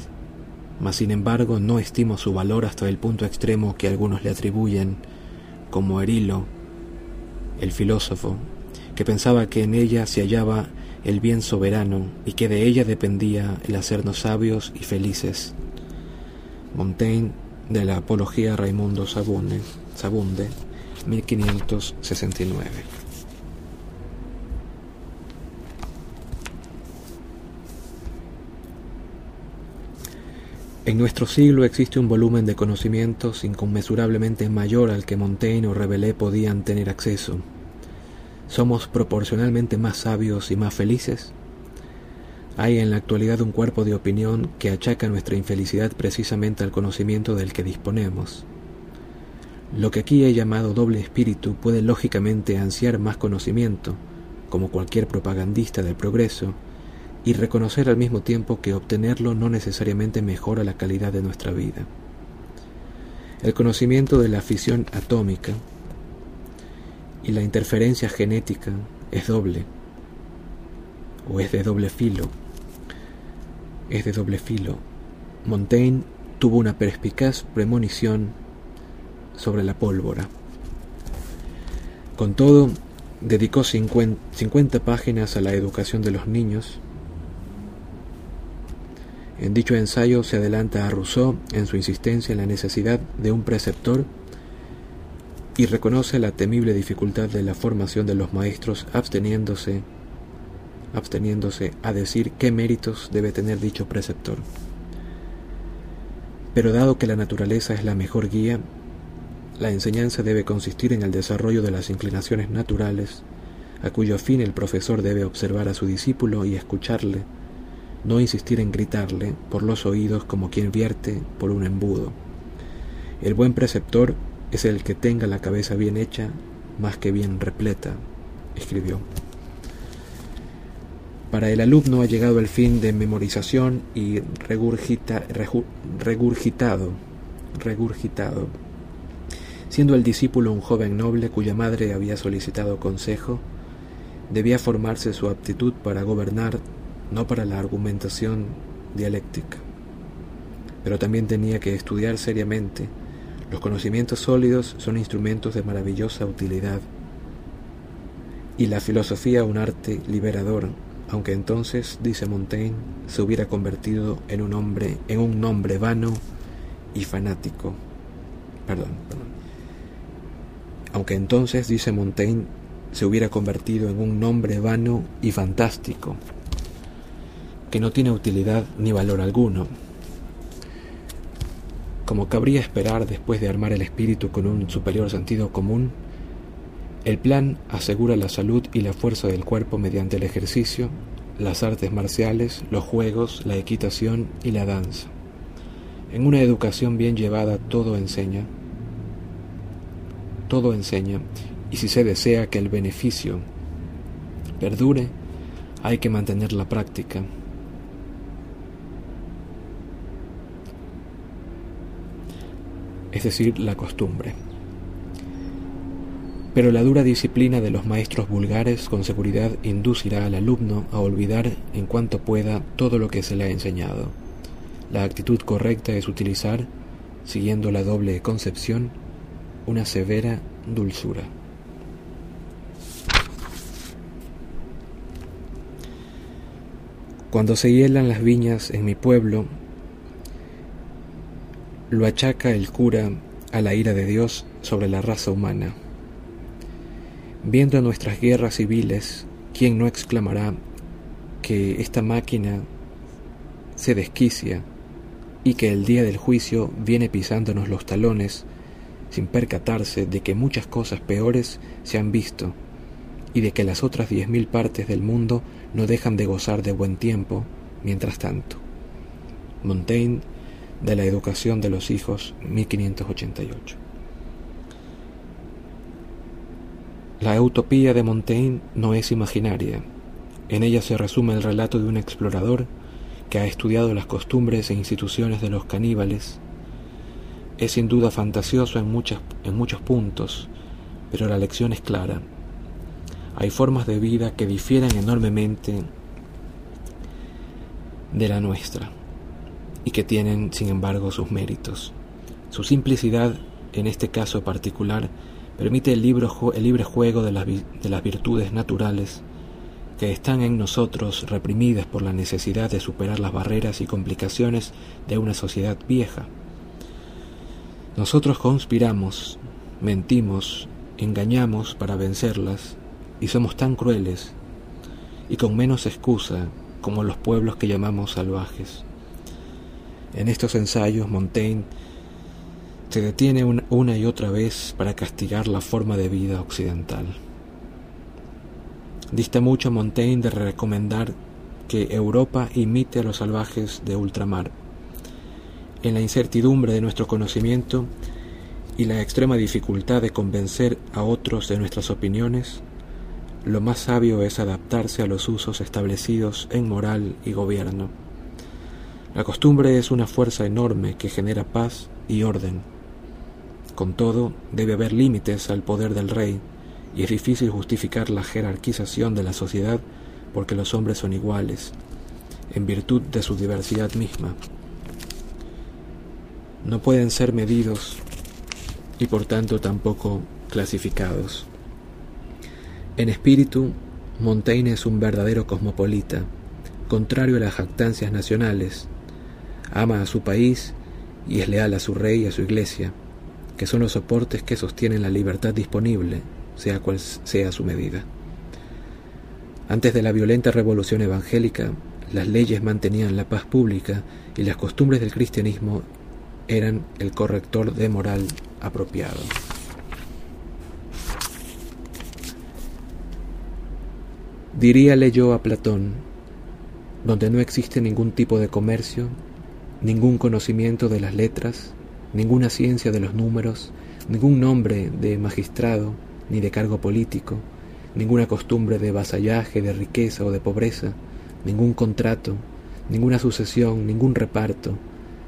mas sin embargo no estimo su valor hasta el punto extremo que algunos le atribuyen, como Erilo, el filósofo, que pensaba que en ella se hallaba el bien soberano y que de ella dependía el hacernos sabios y felices. Montaigne de la Apología Raimundo Sabunde, Sabunde 1569. En nuestro siglo existe un volumen de conocimientos inconmensurablemente mayor al que Montaigne o Rabelais podían tener acceso. ¿Somos proporcionalmente más sabios y más felices? Hay en la actualidad un cuerpo de opinión que achaca nuestra infelicidad precisamente al conocimiento del que disponemos. Lo que aquí he llamado doble espíritu puede lógicamente ansiar más conocimiento, como cualquier propagandista del progreso, y reconocer al mismo tiempo que obtenerlo no necesariamente mejora la calidad de nuestra vida. El conocimiento de la fisión atómica y la interferencia genética es doble, o es de doble filo. Es de doble filo. Montaigne tuvo una perspicaz premonición sobre la pólvora. Con todo, dedicó 50 páginas a la educación de los niños. En dicho ensayo se adelanta a Rousseau en su insistencia en la necesidad de un preceptor y reconoce la temible dificultad de la formación de los maestros absteniéndose absteniéndose a decir qué méritos debe tener dicho preceptor. Pero dado que la naturaleza es la mejor guía, la enseñanza debe consistir en el desarrollo de las inclinaciones naturales, a cuyo fin el profesor debe observar a su discípulo y escucharle, no insistir en gritarle por los oídos como quien vierte por un embudo. El buen preceptor es el que tenga la cabeza bien hecha más que bien repleta, escribió. Para el alumno ha llegado el fin de memorización y regurgita, regurgitado, regurgitado Siendo el discípulo un joven noble cuya madre había solicitado consejo, debía formarse su aptitud para gobernar, no para la argumentación dialéctica. Pero también tenía que estudiar seriamente. Los conocimientos sólidos son instrumentos de maravillosa utilidad y la filosofía un arte liberador, aunque entonces, dice Montaigne, se hubiera convertido en un hombre, en un nombre vano y fanático. Perdón, aunque entonces, dice Montaigne, se hubiera convertido en un nombre vano y fantástico, que no tiene utilidad ni valor alguno. Como cabría esperar después de armar el espíritu con un superior sentido común, el plan asegura la salud y la fuerza del cuerpo mediante el ejercicio, las artes marciales, los juegos, la equitación y la danza. En una educación bien llevada todo enseña, todo enseña, y si se desea que el beneficio perdure, hay que mantener la práctica. Es decir, la costumbre. Pero la dura disciplina de los maestros vulgares con seguridad inducirá al alumno a olvidar en cuanto pueda todo lo que se le ha enseñado. La actitud correcta es utilizar, siguiendo la doble concepción, una severa dulzura. Cuando se hielan las viñas en mi pueblo, lo achaca el cura a la ira de Dios sobre la raza humana. Viendo nuestras guerras civiles, ¿quién no exclamará que esta máquina se desquicia y que el día del juicio viene pisándonos los talones sin percatarse de que muchas cosas peores se han visto y de que las otras diez mil partes del mundo no dejan de gozar de buen tiempo mientras tanto. Montaigne, de la educación de los hijos, 1588. La utopía de Montaigne no es imaginaria. En ella se resume el relato de un explorador que ha estudiado las costumbres e instituciones de los caníbales es sin duda fantasioso en, en muchos puntos, pero la lección es clara. Hay formas de vida que difieren enormemente de la nuestra y que tienen, sin embargo, sus méritos. Su simplicidad, en este caso particular, permite el, el libre juego de las, de las virtudes naturales que están en nosotros reprimidas por la necesidad de superar las barreras y complicaciones de una sociedad vieja. Nosotros conspiramos, mentimos, engañamos para vencerlas y somos tan crueles y con menos excusa como los pueblos que llamamos salvajes. En estos ensayos Montaigne se detiene una y otra vez para castigar la forma de vida occidental. Dista mucho Montaigne de recomendar que Europa imite a los salvajes de ultramar. En la incertidumbre de nuestro conocimiento y la extrema dificultad de convencer a otros de nuestras opiniones, lo más sabio es adaptarse a los usos establecidos en moral y gobierno. La costumbre es una fuerza enorme que genera paz y orden. Con todo, debe haber límites al poder del rey, y es difícil justificar la jerarquización de la sociedad porque los hombres son iguales, en virtud de su diversidad misma. No pueden ser medidos y por tanto tampoco clasificados. En espíritu, Montaigne es un verdadero cosmopolita, contrario a las jactancias nacionales. Ama a su país y es leal a su rey y a su iglesia, que son los soportes que sostienen la libertad disponible, sea cual sea su medida. Antes de la violenta revolución evangélica, las leyes mantenían la paz pública y las costumbres del cristianismo eran el corrector de moral apropiado. Diríale yo a Platón, donde no existe ningún tipo de comercio, ningún conocimiento de las letras, ninguna ciencia de los números, ningún nombre de magistrado ni de cargo político, ninguna costumbre de vasallaje, de riqueza o de pobreza, ningún contrato, ninguna sucesión, ningún reparto,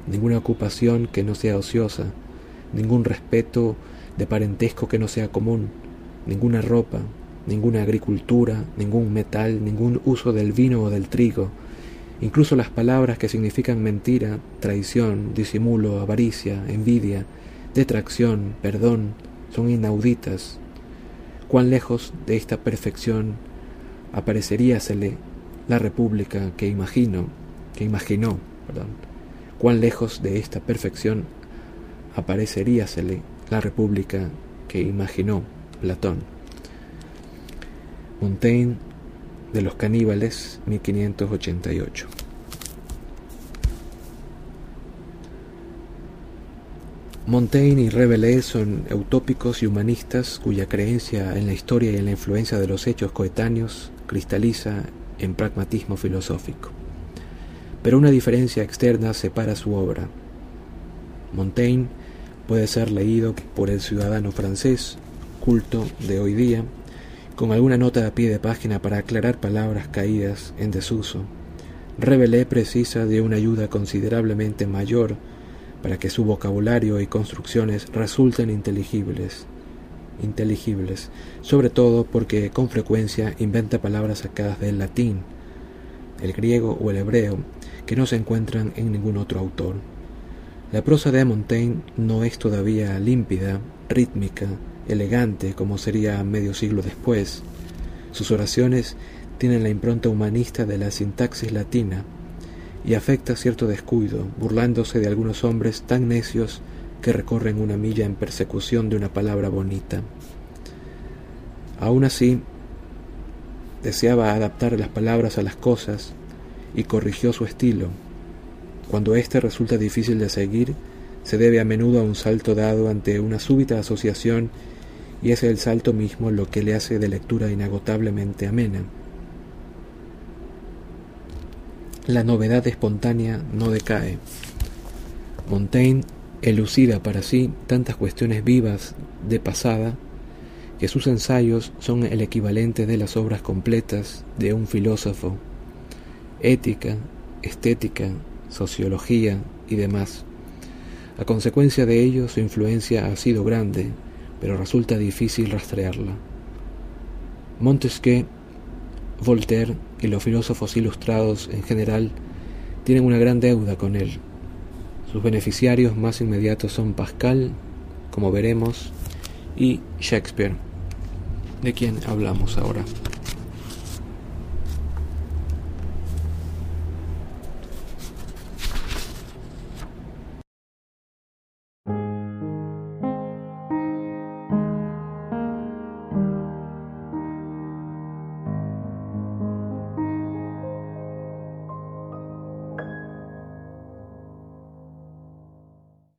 ninguna ocupación que no sea ociosa, ningún respeto de parentesco que no sea común, ninguna ropa, ninguna agricultura, ningún metal, ningún uso del vino o del trigo, incluso las palabras que significan mentira, traición, disimulo, avaricia, envidia, detracción, perdón, son inauditas. Cuán lejos de esta perfección apareceríasele la república que imagino, que imaginó, perdón. Cuán lejos de esta perfección apareceríasele la república que imaginó Platón. Montaigne de los caníbales, 1588. Montaigne y Rabelais son utópicos y humanistas cuya creencia en la historia y en la influencia de los hechos coetáneos cristaliza en pragmatismo filosófico. Pero una diferencia externa separa su obra. Montaigne puede ser leído por el ciudadano francés culto de hoy día con alguna nota a pie de página para aclarar palabras caídas en desuso. Revelé precisa de una ayuda considerablemente mayor para que su vocabulario y construcciones resulten inteligibles, inteligibles, sobre todo porque con frecuencia inventa palabras sacadas del latín, el griego o el hebreo, que no se encuentran en ningún otro autor. La prosa de Montaigne no es todavía límpida, rítmica, elegante como sería medio siglo después. Sus oraciones tienen la impronta humanista de la sintaxis latina y afecta cierto descuido, burlándose de algunos hombres tan necios que recorren una milla en persecución de una palabra bonita. Aún así, deseaba adaptar las palabras a las cosas y corrigió su estilo. Cuando éste resulta difícil de seguir, se debe a menudo a un salto dado ante una súbita asociación y es el salto mismo lo que le hace de lectura inagotablemente amena. La novedad espontánea no decae. Montaigne elucida para sí tantas cuestiones vivas de pasada que sus ensayos son el equivalente de las obras completas de un filósofo. Ética, estética, sociología y demás. A consecuencia de ello su influencia ha sido grande pero resulta difícil rastrearla. Montesquieu, Voltaire y los filósofos ilustrados en general tienen una gran deuda con él. Sus beneficiarios más inmediatos son Pascal, como veremos, y Shakespeare, de quien hablamos ahora.